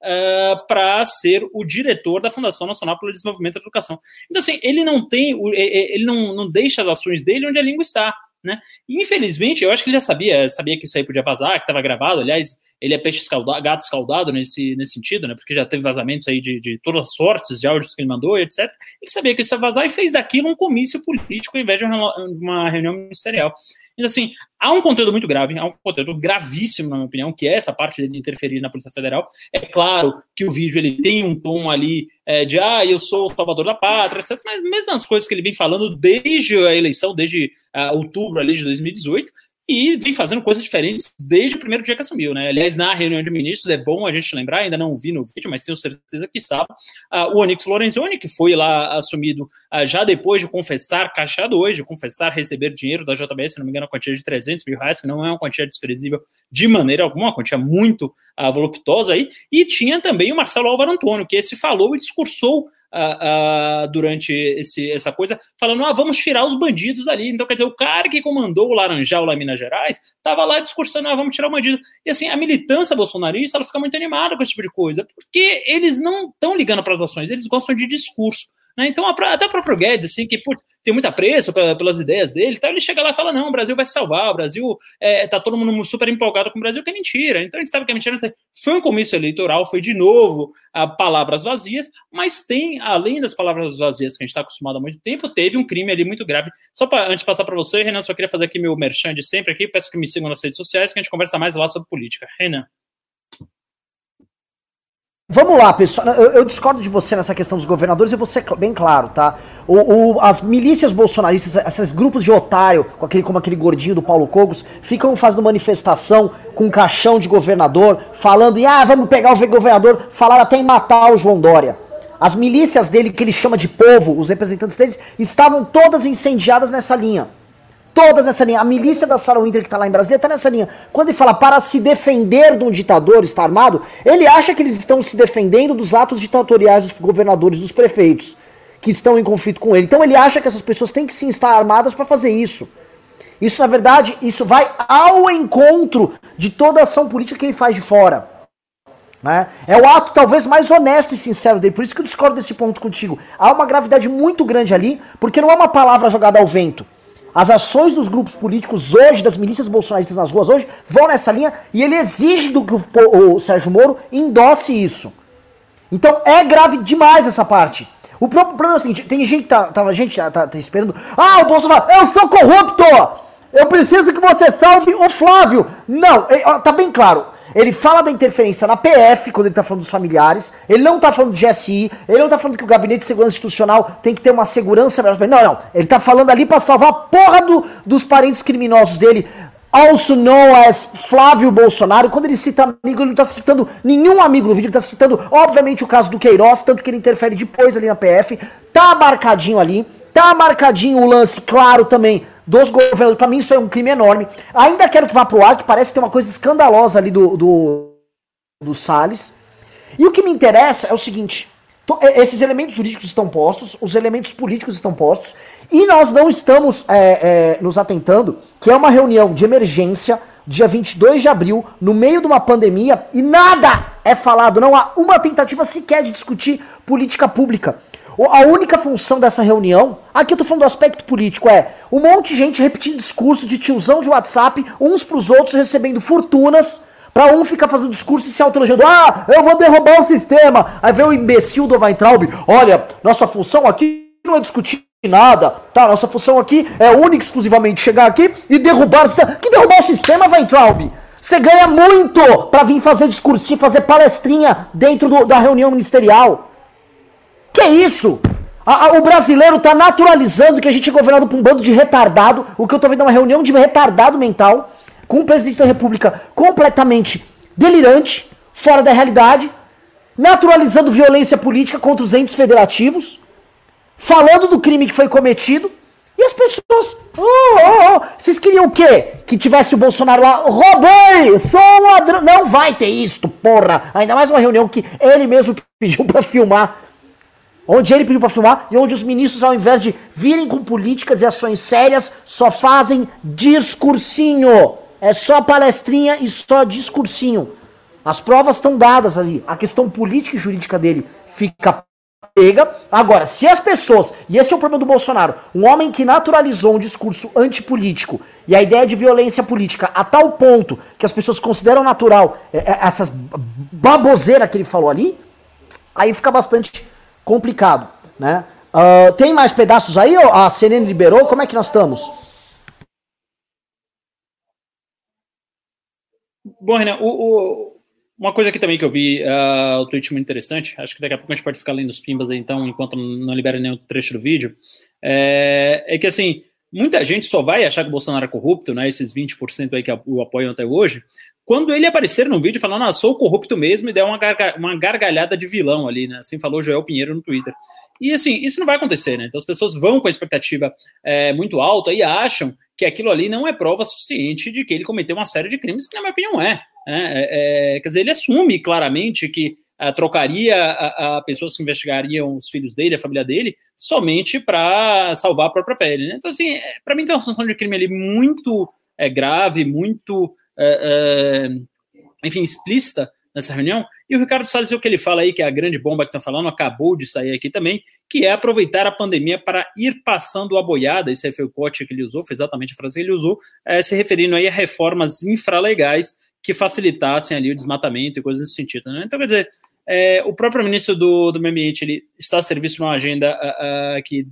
uh, para ser o diretor da Fundação Nacional pelo Desenvolvimento da Educação. Então, assim, ele não tem, ele não, não deixa as ações dele onde a língua está. Né? E, infelizmente, eu acho que ele já sabia, sabia que isso aí podia vazar, que estava gravado. Aliás, ele é peixe escaldado, gato escaldado nesse, nesse sentido, né? Porque já teve vazamentos aí de, de todas as sortes de áudios que ele mandou, etc. Ele sabia que isso ia vazar e fez daquilo um comício político ao invés de uma, uma reunião ministerial. Então, assim, há um conteúdo muito grave, há um conteúdo gravíssimo, na minha opinião, que é essa parte de interferir na Polícia Federal. É claro que o vídeo ele tem um tom ali é, de, ah, eu sou o salvador da pátria, etc. Mas mesmo as coisas que ele vem falando desde a eleição, desde uh, outubro ali de 2018, e vem fazendo coisas diferentes desde o primeiro dia que assumiu, né? Aliás, na reunião de ministros, é bom a gente lembrar, ainda não vi no vídeo, mas tenho certeza que estava, uh, o Onyx Lorenzoni, que foi lá assumido uh, já depois de confessar, caixa 2, de confessar receber dinheiro da JBS, se não me engano, a quantia de 300 mil reais, que não é uma quantia desprezível de maneira alguma, uma quantia muito uh, voluptuosa aí, e tinha também o Marcelo Álvaro Antônio, que esse falou e discursou uh, durante esse, essa coisa, falando: ah, vamos tirar os bandidos ali. Então, quer dizer, o cara que comandou o Laranjal lá em Minas Gerais estava lá discursando: ah, vamos tirar o bandido. E assim, a militância bolsonarista ela fica muito animada com esse tipo de coisa, porque eles não estão ligando para as ações, eles gostam de discurso. Né? Então, até o próprio Guedes, assim, que pô, tem muito apreço pelas ideias dele, então ele chega lá e fala: não, o Brasil vai se salvar, o Brasil é, tá todo mundo super empolgado com o Brasil, que é mentira. Então a gente sabe que é mentira. Foi um comício eleitoral, foi de novo a palavras vazias, mas tem, além das palavras vazias que a gente está acostumado há muito tempo, teve um crime ali muito grave. Só para antes de passar para você, Renan, só queria fazer aqui meu merchan de sempre aqui, peço que me sigam nas redes sociais, que a gente conversa mais lá sobre política. Renan. Vamos lá, pessoal. Eu, eu, discordo de você nessa questão dos governadores, e vou ser bem claro, tá? O, o, as milícias bolsonaristas, esses grupos de otário, com aquele, como aquele gordinho do Paulo Cogos, ficam fazendo manifestação com um caixão de governador, falando em, ah, vamos pegar o governador, falaram até em matar o João Dória. As milícias dele, que ele chama de povo, os representantes deles, estavam todas incendiadas nessa linha. Todas nessa linha. A milícia da Sarah Winter que está lá em Brasília está nessa linha. Quando ele fala para se defender de um ditador, está armado, ele acha que eles estão se defendendo dos atos ditatoriais dos governadores, dos prefeitos, que estão em conflito com ele. Então ele acha que essas pessoas têm que sim estar armadas para fazer isso. Isso, na verdade, isso vai ao encontro de toda a ação política que ele faz de fora. Né? É o ato talvez mais honesto e sincero dele. Por isso que eu discordo desse ponto contigo. Há uma gravidade muito grande ali, porque não é uma palavra jogada ao vento. As ações dos grupos políticos hoje, das milícias bolsonaristas nas ruas hoje, vão nessa linha e ele exige do que o, o Sérgio Moro endosse isso. Então é grave demais essa parte. O próprio problema é o seguinte: tem gente, tá, tá, gente tá, tá, esperando. Ah, o Bolsonaro, eu sou corrupto! Eu preciso que você salve o Flávio! Não, tá bem claro. Ele fala da interferência na PF, quando ele tá falando dos familiares. Ele não tá falando de GSI. Ele não tá falando que o Gabinete de Segurança Institucional tem que ter uma segurança melhor. Não, não. Ele tá falando ali para salvar a porra do, dos parentes criminosos dele. Also known as Flávio Bolsonaro. Quando ele cita amigo, ele não tá citando nenhum amigo no vídeo. Ele tá citando, obviamente, o caso do Queiroz, tanto que ele interfere depois ali na PF. Tá marcadinho ali. Tá marcadinho o lance, claro, também dos governadores. Para mim, isso é um crime enorme. Ainda quero que vá pro ar, que parece que tem uma coisa escandalosa ali do, do, do Salles. E o que me interessa é o seguinte: esses elementos jurídicos estão postos, os elementos políticos estão postos, e nós não estamos é, é, nos atentando que é uma reunião de emergência, dia 22 de abril, no meio de uma pandemia, e nada é falado, não há uma tentativa sequer de discutir política pública. A única função dessa reunião, aqui eu tô falando do aspecto político, é um monte de gente repetindo discurso de tiozão de WhatsApp, uns pros outros recebendo fortunas, pra um ficar fazendo discurso e se autoelogiando. Ah, eu vou derrubar o sistema. Aí vem o imbecil do Weintraub, olha, nossa função aqui não é discutir nada, tá? Nossa função aqui é única exclusivamente chegar aqui e derrubar o sistema. Que derrubar o sistema, Weintraub? Você ganha muito pra vir fazer discursinho, fazer palestrinha dentro do- da reunião ministerial. Que isso? A- a- o brasileiro tá naturalizando que a gente é governado por um bando de retardado. O que eu tô vendo é uma reunião de retardado mental com o presidente da república completamente delirante, fora da realidade, naturalizando violência política contra os entes federativos, falando do crime que foi cometido. E as pessoas. Oh, oh, oh, vocês queriam o quê? Que tivesse o Bolsonaro lá. Roubei! Sou um ladrão. Não vai ter isto, porra! Ainda mais uma reunião que ele mesmo pediu pra filmar. Onde ele pediu pra filmar e onde os ministros, ao invés de virem com políticas e ações sérias, só fazem discursinho. É só palestrinha e só discursinho. As provas estão dadas ali. A questão política e jurídica dele fica pega. Agora, se as pessoas, e esse é o problema do Bolsonaro, um homem que naturalizou um discurso antipolítico e a ideia de violência política a tal ponto que as pessoas consideram natural é, é, essas baboseiras que ele falou ali, aí fica bastante complicado, né? Ah, tem mais pedaços aí? A CNN liberou? Como é que nós estamos? Bom, Renan, o, o- uma coisa aqui também que eu vi, uh, o tweet muito interessante, acho que daqui a pouco a gente pode ficar lendo os pimbas aí, então, enquanto não libera nenhum trecho do vídeo, é, é que, assim, muita gente só vai achar que o Bolsonaro é corrupto, né, esses 20% aí que o apoiam até hoje, quando ele aparecer num vídeo falando, ah, sou corrupto mesmo, e der uma, garga- uma gargalhada de vilão ali, né, assim falou Joel Pinheiro no Twitter. E, assim, isso não vai acontecer, né, então as pessoas vão com a expectativa é, muito alta e acham que aquilo ali não é prova suficiente de que ele cometeu uma série de crimes que, na minha opinião, é. né? É, é, quer dizer, ele assume claramente que ah, trocaria a, a pessoas que investigariam os filhos dele, a família dele, somente para salvar a própria pele. Né? Então, assim, para mim tem uma situação de crime ali muito é, grave, muito, é, é, enfim, explícita nessa reunião. E o Ricardo Salles, o que ele fala aí, que é a grande bomba que estão falando, acabou de sair aqui também, que é aproveitar a pandemia para ir passando a boiada. Esse aí foi o corte que ele usou, foi exatamente a frase que ele usou, é, se referindo aí a reformas infralegais que facilitassem ali o desmatamento e coisas nesse sentido. Né? Então, quer dizer, é, o próprio ministro do, do Meio Ambiente ele está a serviço de uma agenda ah, ah, que,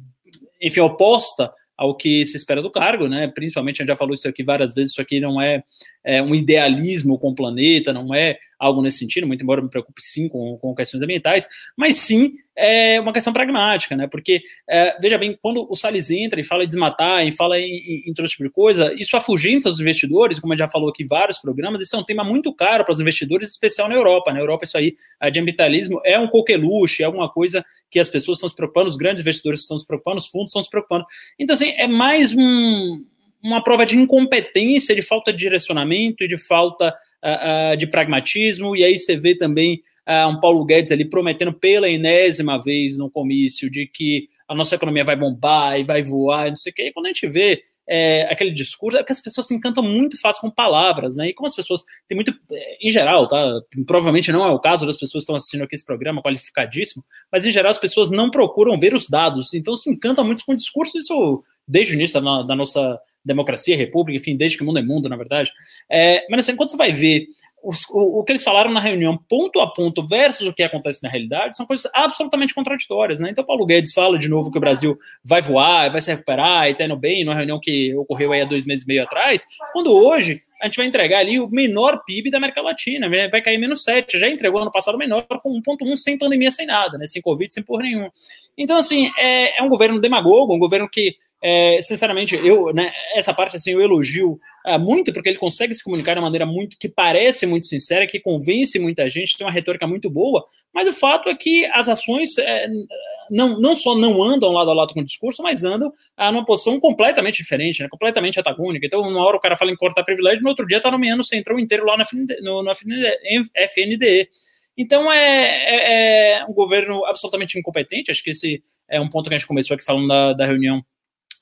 enfim, oposta ao que se espera do cargo, né? Principalmente, a gente já falou isso aqui várias vezes, isso aqui não é, é um idealismo com o planeta, não é algo nesse sentido, muito embora eu me preocupe sim com, com questões ambientais, mas sim é uma questão pragmática, né? Porque, é, veja bem, quando o Salles entra e fala em desmatar, e fala em, em, em todo tipo de coisa, isso afugenta os investidores, como a gente já falou aqui em vários programas, isso é um tema muito caro para os investidores, especial na Europa. Na Europa, isso aí, de ambientalismo é um coqueluche, é alguma coisa que as pessoas estão se preocupando, os grandes investidores estão se preocupando, os fundos estão se preocupando. Então, assim, é mais um, uma prova de incompetência, de falta de direcionamento e de falta uh, uh, de pragmatismo, e aí você vê também uh, um Paulo Guedes ali prometendo pela enésima vez no comício de que a nossa economia vai bombar e vai voar, não sei o quê, e quando a gente vê é, aquele discurso, é porque as pessoas se encantam muito fácil com palavras, né? E como as pessoas têm muito, em geral, tá? Provavelmente não é o caso das pessoas que estão assistindo aqui esse programa qualificadíssimo, mas em geral as pessoas não procuram ver os dados, então se encantam muito com o discurso, isso desde o início da, da nossa democracia, república, enfim, desde que o mundo é mundo, na verdade. É, mas assim, quando você vai ver os, o, o, que eles falaram na reunião, ponto a ponto, versus o que acontece na realidade, são coisas absolutamente contraditórias, né? Então, Paulo Guedes fala de novo que o Brasil vai voar, vai se recuperar e tá indo bem, numa reunião que ocorreu aí há dois meses e meio atrás, quando hoje a gente vai entregar ali o menor PIB da América Latina, vai cair menos 7, já entregou ano passado menor com 1.1 sem pandemia, sem nada, né? Sem Covid, sem porra nenhuma. Então, assim, é, é um governo demagogo, um governo que é, sinceramente, eu, né, essa parte assim, eu elogio é, muito, porque ele consegue se comunicar de uma maneira muito que parece muito sincera, que convence muita gente, tem uma retórica muito boa, mas o fato é que as ações é, não, não só não andam lado a lado com o discurso, mas andam ah, numa posição completamente diferente, né, completamente antagônica. Então, uma hora o cara fala em cortar privilégio, no outro dia está nomeando o centrão inteiro lá FND, no, no FNDE. Então é, é, é, um governo absolutamente incompetente. Acho que esse é um ponto que a gente começou aqui falando da, da reunião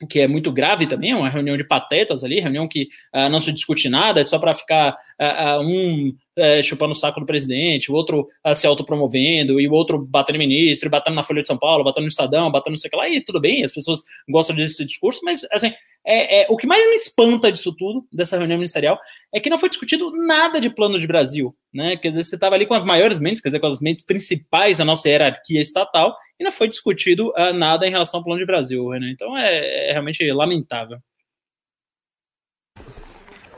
que é muito grave também, é uma reunião de patetas ali, reunião que uh, não se discute nada, é só para ficar uh, uh, um chupando o saco do presidente, o outro se autopromovendo, e o outro batendo em ministro, batendo na Folha de São Paulo, batendo no Estadão, batendo não sei o que lá, e tudo bem, as pessoas gostam desse discurso, mas assim, é, é, o que mais me espanta disso tudo, dessa reunião ministerial, é que não foi discutido nada de plano de Brasil, né? Quer dizer, você estava ali com as maiores mentes, quer dizer, com as mentes principais da nossa hierarquia estatal, e não foi discutido uh, nada em relação ao plano de Brasil, né? Então é, é realmente lamentável.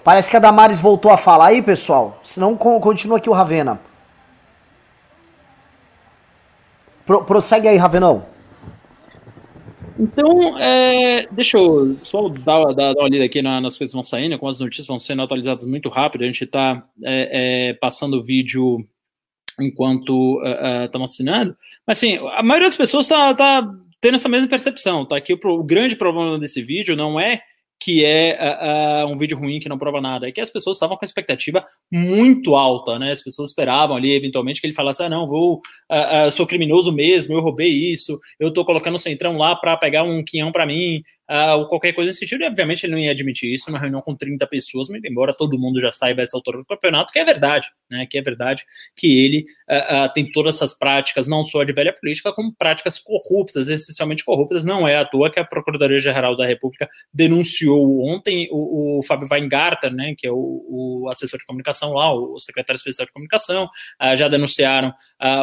Parece que a Damares voltou a falar aí, pessoal. Senão con- continua aqui o Ravena. Pro- prossegue aí, Ravenão. Então, é, deixa eu só dar, dar- uma lida aqui na- nas coisas que vão saindo, como as notícias vão sendo atualizadas muito rápido. A gente está passando o vídeo enquanto estamos assinando. Mas, assim, a maioria das pessoas está tendo essa mesma percepção. Tá? Que o, o grande problema desse vídeo não é que é ah, ah, um vídeo ruim que não prova nada, é que as pessoas estavam com a expectativa muito alta, né? As pessoas esperavam ali, eventualmente, que ele falasse: ah, não, vou, ah, sou criminoso mesmo, eu roubei isso, eu tô colocando o centrão lá para pegar um quinhão para mim, ah, ou qualquer coisa nesse sentido. E, obviamente, ele não ia admitir isso numa reunião com 30 pessoas, embora todo mundo já saiba essa altura do campeonato, que é verdade, né? Que é verdade que ele ah, ah, tem todas essas práticas, não só de velha política, como práticas corruptas, essencialmente corruptas. Não é à toa que a Procuradoria-Geral da República denunciou ontem o, o Fábio Weingarten, né, que é o, o assessor de comunicação lá, o secretário especial de comunicação, já denunciaram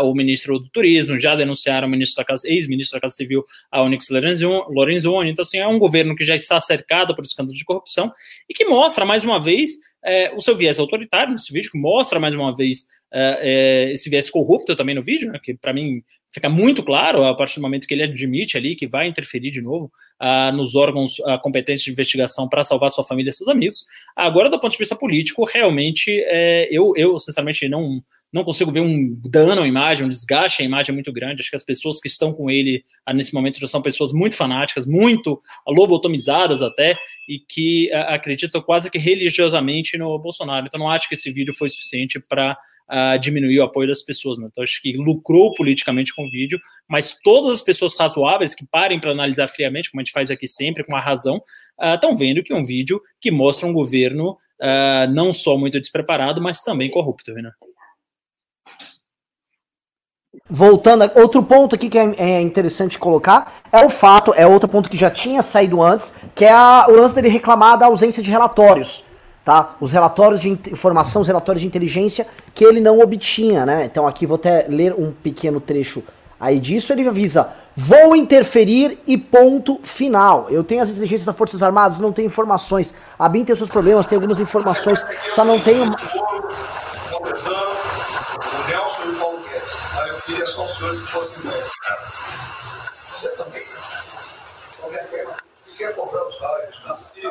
o ministro do Turismo, já denunciaram o ex-ministro da Casa Civil, a Onyx Lorenzon- Lorenzoni. Então, assim, é um governo que já está cercado por escândalos de corrupção e que mostra, mais uma vez, é, o seu viés autoritário nesse vídeo, que mostra, mais uma vez, é, é, esse viés corrupto também no vídeo, né, que para mim fica muito claro a partir do momento que ele admite ali que vai interferir de novo ah, nos órgãos ah, competentes de investigação para salvar sua família e seus amigos. Agora, do ponto de vista político, realmente, é, eu, eu, sinceramente, não, não consigo ver um dano à imagem, um desgaste à imagem muito grande. Acho que as pessoas que estão com ele ah, nesse momento já são pessoas muito fanáticas, muito lobotomizadas até, e que ah, acreditam quase que religiosamente no Bolsonaro. Então, não acho que esse vídeo foi suficiente para ah, diminuir o apoio das pessoas. Né? Então, acho que lucrou politicamente com o vídeo, mas todas as pessoas razoáveis que parem para analisar friamente, como a gente faz aqui sempre, com a razão, estão vendo que é um vídeo que mostra um governo não só muito despreparado, mas também corrupto. Né? Voltando, outro ponto aqui que é, é interessante colocar é o fato, é outro ponto que já tinha saído antes, que é a- o lance dele reclamar da ausência de relatórios, tá? Os relatórios de in- informação, os relatórios de inteligência que ele não obtinha, né? Então aqui vou até ler um pequeno trecho aí disso, ele avisa, vou interferir e ponto final. Eu tenho as inteligências das Forças Armadas, não tenho informações. A BIM tem os seus problemas, tem algumas informações, só não tenho... Conversando, o Nelson e o Paulo Guedes. Aí eu queria os embora. Você também. Paulo Guedes quer, quer comprar os rádios. Assim,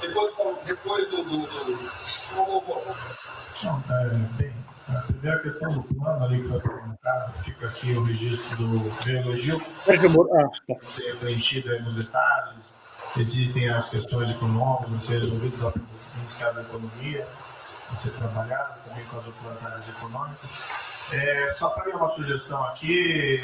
depois, depois do. do, do... Não, é, bem, a primeira questão do plano ali que foi apresentado, fica aqui o registro do, elogio. Ah, ser preenchido aí nos detalhes. Existem as questões econômicas a ser resolvidas ao Ministério da Economia, a ser trabalhado também com as outras áreas econômicas. É, só faria uma sugestão aqui,